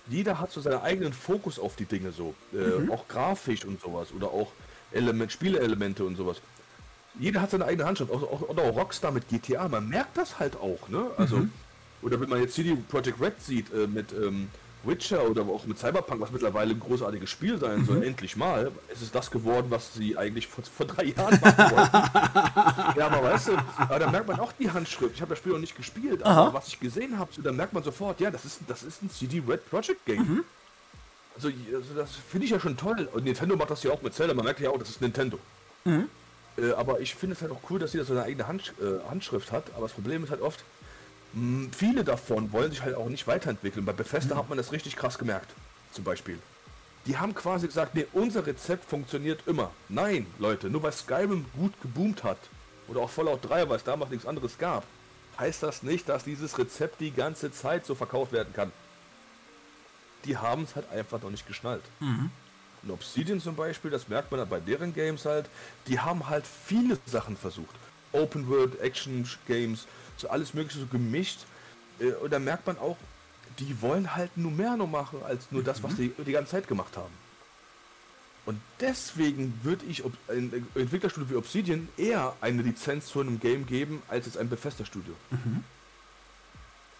jeder hat so seinen eigenen Fokus auf die Dinge so. Äh, Auch grafisch und sowas oder auch Element, Spieleelemente und sowas. Jeder hat seine eigene Handschrift, auch, auch, oder auch Rockstar mit GTA, man merkt das halt auch, ne? Also, oder wenn man jetzt CD Projekt Red sieht äh, mit ähm, Witcher oder auch mit Cyberpunk, was mittlerweile ein großartiges Spiel sein soll, endlich mal, es ist das geworden, was sie eigentlich vor, vor drei Jahren machen wollten. ja, aber weißt du, aber da merkt man auch die Handschrift. Ich habe das Spiel noch nicht gespielt, aber was ich gesehen habe, so, da merkt man sofort, ja, das ist, das ist ein CD Red Project Game. Also, also das finde ich ja schon toll. Und Nintendo macht das ja auch mit Zelda. Man merkt ja auch, das ist Nintendo. Äh, aber ich finde es halt auch cool, dass sie da so eine eigene Handsch äh, Handschrift hat. Aber das Problem ist halt oft, viele davon wollen sich halt auch nicht weiterentwickeln. Bei Bethesda hat man das richtig krass gemerkt. Zum Beispiel. Die haben quasi gesagt, nee, unser Rezept funktioniert immer. Nein, Leute, nur weil Skyrim gut geboomt hat oder auch Fallout 3, weil es damals nichts anderes gab, heißt das nicht, dass dieses Rezept die ganze Zeit so verkauft werden kann. Die haben es halt einfach noch nicht geschnallt. Und Obsidian zum Beispiel, das merkt man halt bei deren Games halt, die haben halt viele Sachen versucht. Open World, Action Games, so alles mögliche so gemischt. Äh, Und da merkt man auch, die wollen halt nur mehr noch machen, als nur das, was die die ganze Zeit gemacht haben. Und deswegen würde ich ein Entwicklerstudio wie Obsidian eher eine Lizenz zu einem Game geben, als jetzt ein Bethesda-Studio.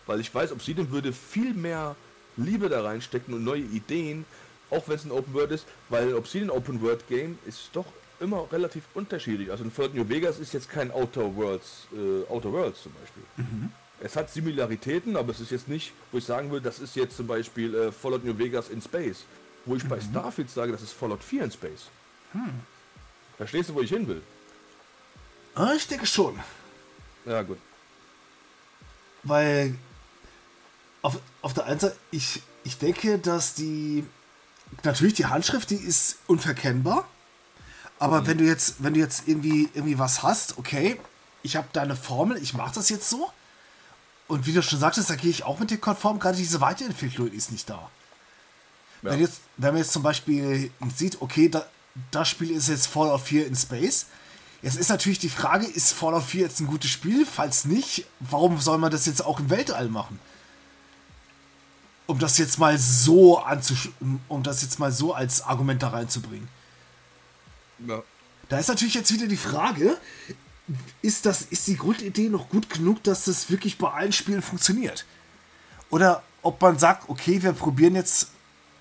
Weil ich weiß, Obsidian würde viel mehr Liebe da reinstecken und neue Ideen, auch wenn es ein Open World ist, weil Obsidian Open World Game ist doch immer relativ unterschiedlich. Also ein Fallout New Vegas ist jetzt kein Outer Worlds, äh, Outer Worlds zum Beispiel. Es hat Similaritäten, aber es ist jetzt nicht, wo ich sagen würde, das ist jetzt zum Beispiel äh, Fallout New Vegas in Space. Wo ich bei Starfield sage, das ist Fallout 4 in Space. Verstehst du, wo ich hin will? Ah, Ich denke schon. Ja, gut. weil auf, auf der einen Seite, ich, ich denke, dass die, natürlich die Handschrift, die ist unverkennbar, aber mhm. wenn du jetzt, wenn du jetzt irgendwie, irgendwie was hast, okay, ich habe deine Formel, ich mache das jetzt so, und wie du schon sagtest, da gehe ich auch mit dir konform, gerade diese Weiterentwicklung ist nicht da. Ja. Wenn, jetzt, wenn man jetzt zum Beispiel sieht, okay, da, das Spiel ist jetzt Fallout 4 in Space, Jetzt ist natürlich die Frage, ist Fallout 4 jetzt ein gutes Spiel? Falls nicht, warum soll man das jetzt auch im Weltall machen? Um das jetzt mal so anzusch um das jetzt mal so als Argument da reinzubringen. Ja. Da ist natürlich jetzt wieder die Frage, ist, das, ist die Grundidee noch gut genug, dass das wirklich bei allen Spielen funktioniert? Oder ob man sagt, okay, wir probieren jetzt,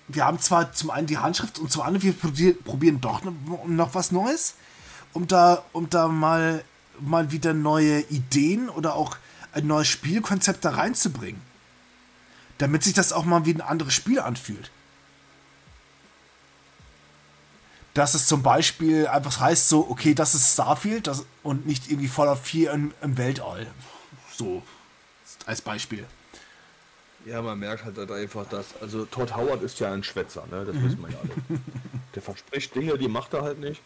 wir haben zwar zum einen die Handschrift und zum anderen wir probieren doch noch was Neues, um da, um da mal, mal wieder neue Ideen oder auch ein neues Spielkonzept da reinzubringen. Damit sich das auch mal wie ein anderes Spiel anfühlt. Dass es zum Beispiel einfach heißt, so, okay, das ist Starfield das, und nicht irgendwie Fallout 4 im, im Weltall. So, als Beispiel. Ja, man merkt halt, einfach, dass. Also, Todd Howard ist ja ein Schwätzer, ne? Das mhm. wissen wir ja alle. Der verspricht Dinge, die macht er halt nicht.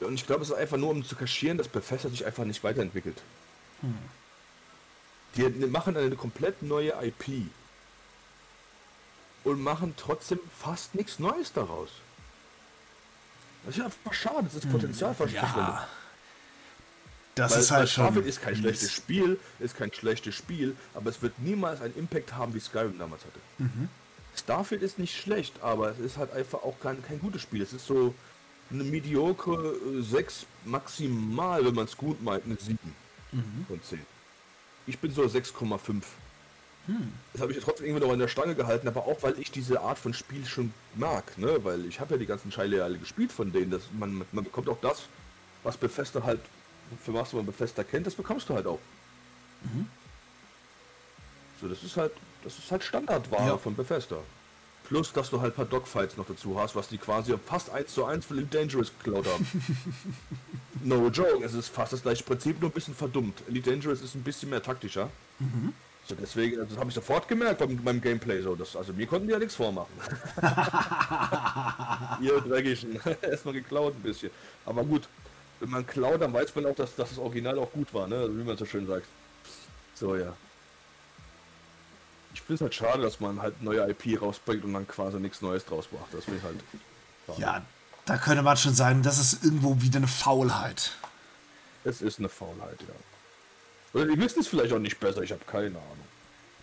Und ich glaube, es ist einfach nur, um zu kaschieren, dass Bethesda sich einfach nicht weiterentwickelt. Hm. Die machen eine komplett neue IP. Und machen trotzdem fast nichts Neues daraus. Das ist einfach schade, das ist hm. Potenzialverschwendung. Ja. Das weil, ist halt schon. Starfield ist kein schlechtes Spiel, ist kein schlechtes Spiel, aber es wird niemals einen Impact haben, wie Skyrim damals hatte. Mhm. Starfield ist nicht schlecht, aber es ist halt einfach auch kein, kein gutes Spiel. Es ist so, eine mediocre 6 maximal, wenn man es gut meint, eine 7 mhm. von 10. Ich bin so 6,5. Hm. Das habe ich trotzdem irgendwie noch in der Stange gehalten, aber auch weil ich diese Art von Spiel schon mag, ne? Weil ich habe ja die ganzen Scheile alle gespielt von denen. Dass man, man bekommt auch das, was Befester halt, für was man Befester kennt, das bekommst du halt auch. Mhm. So, das ist halt, das ist halt Standardware ja. von Befester. Plus, dass du halt ein paar Dogfights noch dazu hast, was die quasi fast 1 zu 1 für Elite Dangerous geklaut haben. no joke, es ist fast das gleiche Prinzip, nur ein bisschen verdummt. Elite Dangerous ist ein bisschen mehr taktischer. Mhm. So deswegen, das habe ich sofort gemerkt beim, beim Gameplay so. Das, also mir konnten die ja nichts vormachen. Ihr Dreckigen. Erstmal geklaut ein bisschen. Aber gut, wenn man klaut, dann weiß man auch, dass, dass das Original auch gut war, ne? Also wie man so schön sagt. So ja ich finde es halt schade, dass man halt neue IP rausbringt und dann quasi nichts Neues draus macht. Das finde halt. Schade. Ja, da könnte man schon sagen, das ist irgendwo wieder eine Faulheit. Es ist eine Faulheit, ja. Oder die wissen es vielleicht auch nicht besser, ich habe keine Ahnung.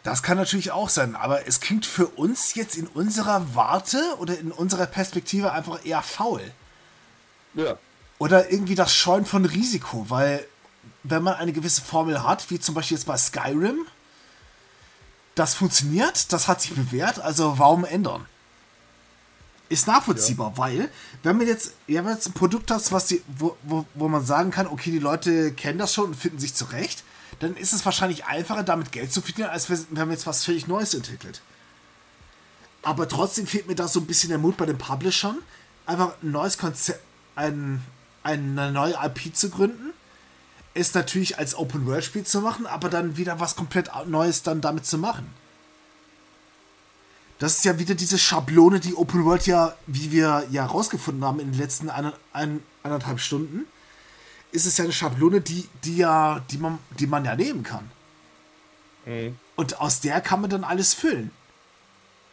Das kann natürlich auch sein, aber es klingt für uns jetzt in unserer Warte oder in unserer Perspektive einfach eher faul. Ja. Oder irgendwie das Scheuen von Risiko, weil wenn man eine gewisse Formel hat, wie zum Beispiel jetzt bei Skyrim, das funktioniert, das hat sich bewährt, also warum ändern? Ist nachvollziehbar, ja. weil, wenn man jetzt, ja, wenn jetzt ein Produkt hat, was die, wo, wo, wo man sagen kann, okay, die Leute kennen das schon und finden sich zurecht, dann ist es wahrscheinlich einfacher, damit Geld zu verdienen, als wenn man jetzt was völlig Neues entwickelt. Aber trotzdem fehlt mir da so ein bisschen der Mut bei den Publishern, einfach ein neues Konzept, ein, eine neue IP zu gründen es natürlich als Open-World-Spiel zu machen, aber dann wieder was komplett Neues dann damit zu machen. Das ist ja wieder diese Schablone, die Open World ja, wie wir ja rausgefunden haben in den letzten eine, ein, eineinhalb Stunden, ist es ja eine Schablone, die, die ja, die man, die man ja nehmen kann. Mhm. Und aus der kann man dann alles füllen.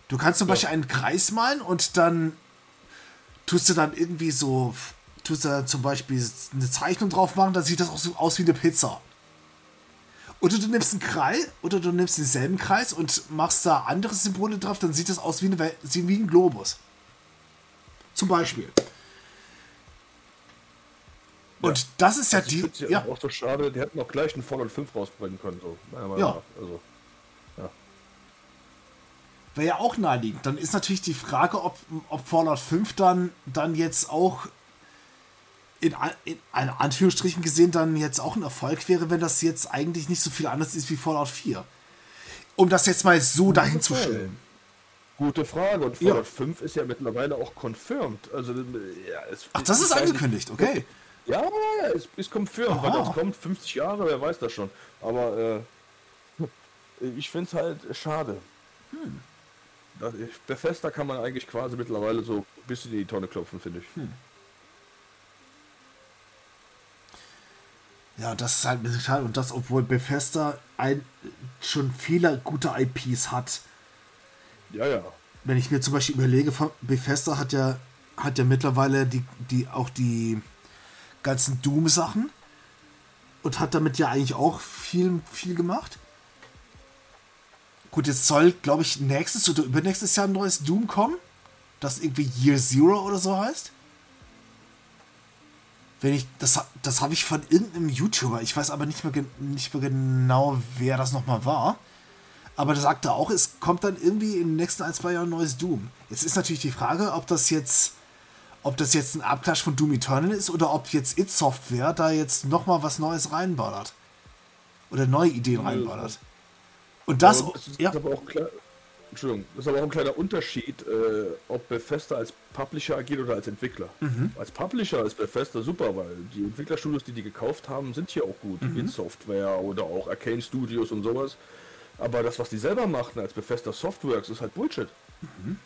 Du kannst zum ja. Beispiel einen Kreis malen und dann tust du dann irgendwie so tust du zum Beispiel eine Zeichnung drauf machen, dann sieht das auch so aus wie eine Pizza. Oder du nimmst einen Kreis, oder du nimmst denselben Kreis und machst da andere Symbole drauf, dann sieht das aus wie, eine, wie ein Globus. Zum Beispiel. Und ja. das ist ja also die. Ja, ja. auch so schade, die hätten auch gleich einen Fallout 5 rausbringen können. So. Ja. Also, ja. Wäre ja auch naheliegend. Dann ist natürlich die Frage, ob, ob Fallout 5 dann, dann jetzt auch in, in, in Anführungsstrichen gesehen dann jetzt auch ein Erfolg wäre, wenn das jetzt eigentlich nicht so viel anders ist wie Fallout 4. Um das jetzt mal so Gute dahin zu stellen. Gute Frage. Und Fallout ja. 5 ist ja mittlerweile auch confirmed. Also, ja, es, Ach, das ist angekündigt, okay. Ja, ja, es ist confirmed, weil das kommt 50 Jahre, wer weiß das schon. Aber äh, Ich finde es halt schade. Hm. Das, Bethesda kann man eigentlich quasi mittlerweile so ein bisschen in die Tonne klopfen, finde ich. Hm. Ja, das ist halt ein bisschen schade. Und das, obwohl Bethesda ein, schon viele gute IPs hat. Ja, ja. Wenn ich mir zum Beispiel überlege, Bethesda hat ja, hat ja mittlerweile die, die, auch die ganzen Doom-Sachen und hat damit ja eigentlich auch viel, viel gemacht. Gut, jetzt soll, glaube ich, nächstes oder übernächstes Jahr ein neues Doom kommen, das irgendwie Year Zero oder so heißt wenn ich, das, das habe ich von irgendeinem YouTuber, ich weiß aber nicht mehr, nicht mehr genau, wer das nochmal war. Aber der sagte auch, es kommt dann irgendwie in den nächsten ein, zwei Jahren ein neues Doom. Jetzt ist natürlich die Frage, ob das jetzt, ob das jetzt ein Abklatsch von Doom Eternal ist oder ob jetzt It Software da jetzt nochmal was Neues reinballert. Oder neue Ideen reinballert. Und das, ja, das ist ja. aber auch klar, Entschuldigung, das ist aber auch ein kleiner Unterschied, äh, ob Bethesda als Publisher agiert oder als Entwickler. Mhm. Als Publisher ist Bethesda super, weil die Entwicklerstudios, die die gekauft haben, sind hier auch gut. Mhm. Software oder auch Arcane Studios und sowas. Aber das, was die selber machen als Bethesda Softworks, ist halt Bullshit. Mhm.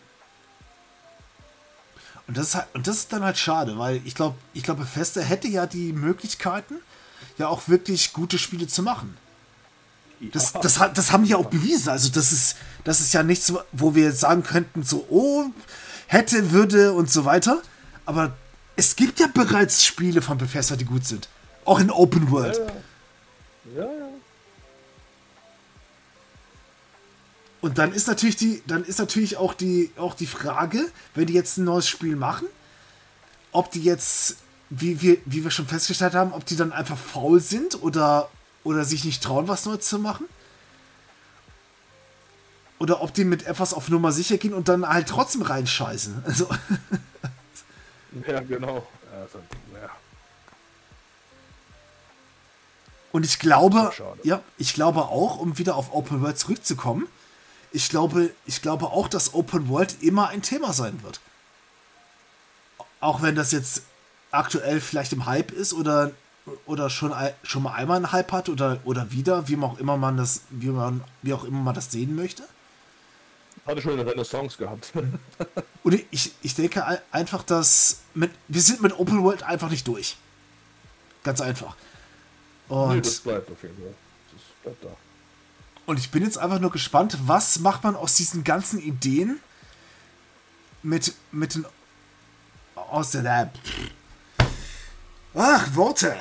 Und das, ist halt, und das ist dann halt schade, weil ich glaube, ich glaube, Bethesda hätte ja die Möglichkeiten, ja auch wirklich gute Spiele zu machen. Das, das, das haben die auch bewiesen. Also das ist, das ist ja nichts, wo wir jetzt sagen könnten, so, oh, hätte, würde und so weiter. Aber es gibt ja bereits Spiele von Bethesda, die gut sind. Auch in Open World. Ja, ja. Und dann ist natürlich die, dann ist natürlich auch die, auch die Frage, wenn die jetzt ein neues Spiel machen, ob die jetzt, wie wir, wie wir schon festgestellt haben, ob die dann einfach faul sind oder, oder sich nicht trauen, was Neues zu machen. Oder ob die mit etwas auf Nummer sicher gehen und dann halt trotzdem reinscheißen. Also. ja, genau. Also, ja. Und ich glaube, ja, ich glaube auch, um wieder auf Open World zurückzukommen, ich glaube, ich glaube auch, dass Open World immer ein Thema sein wird. Auch wenn das jetzt aktuell vielleicht im Hype ist oder oder schon, schon mal einmal einen Hype hat oder, oder wieder, wie auch immer man das, wie man, wie auch immer man das sehen möchte. Hatte schon eine Renaissance gehabt. Und ich, ich denke einfach, dass mit, wir sind mit Open World einfach nicht durch. Ganz einfach. Und nee, das bleibt auf jeden Fall. Das bleibt da. Und ich bin jetzt einfach nur gespannt, was macht man aus diesen ganzen Ideen mit, mit den aus der Lab. Ach, Worte.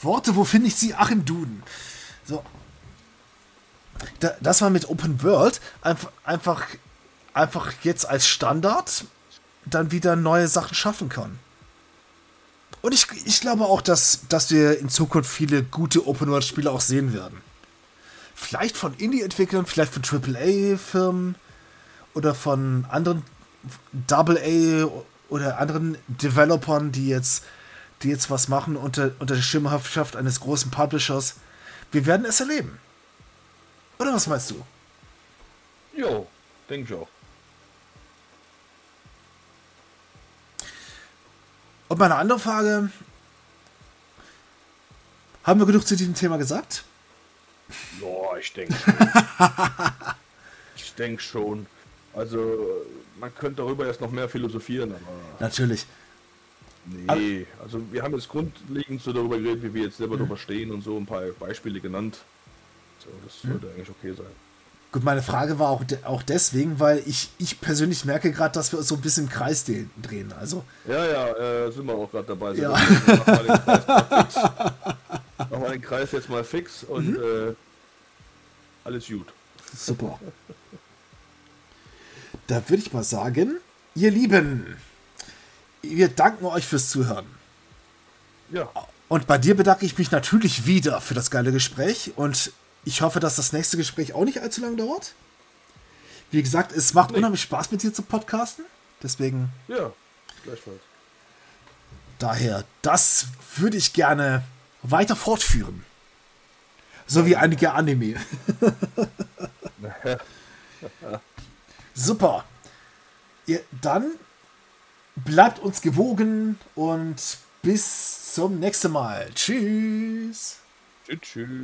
Worte, wo finde ich sie? Ach, im Duden. So. Da, dass man mit Open World einfach, einfach, einfach jetzt als Standard dann wieder neue Sachen schaffen kann. Und ich, ich glaube auch, dass, dass wir in Zukunft viele gute Open World Spiele auch sehen werden. Vielleicht von Indie-Entwicklern, vielleicht von AAA-Firmen oder von anderen AA oder anderen Developern, die jetzt die jetzt was machen unter, unter der Schirmherrschaft eines großen Publishers. Wir werden es erleben. Oder was meinst du? Jo, denke ich auch. Und meine andere Frage: Haben wir genug zu diesem Thema gesagt? Ja, ich denke ich denke schon. Also, man könnte darüber jetzt noch mehr philosophieren, aber. Natürlich. Nee, also wir haben jetzt grundlegend so darüber geredet, wie wir jetzt selber mhm. darüber stehen und so ein paar Beispiele genannt. So, das mhm. sollte eigentlich okay sein. Gut, meine Frage war auch, de auch deswegen, weil ich, ich persönlich merke gerade, dass wir uns so ein bisschen im Kreis drehen. Also. Ja, ja, äh, sind wir auch gerade dabei. Ja. Machen wir den Kreis jetzt mal fix und mhm. äh, alles gut. Super. da würde ich mal sagen, ihr Lieben, wir danken euch fürs Zuhören. Ja. Und bei dir bedanke ich mich natürlich wieder für das geile Gespräch und ich hoffe, dass das nächste Gespräch auch nicht allzu lange dauert. Wie gesagt, es macht nee. unheimlich Spaß mit dir zu podcasten. Deswegen. Ja, gleichfalls. Daher, das würde ich gerne weiter fortführen. So wie einige Anime. Super. Ja, dann Bleibt uns gewogen und bis zum nächsten Mal. Tschüss. Tschüss. tschüss.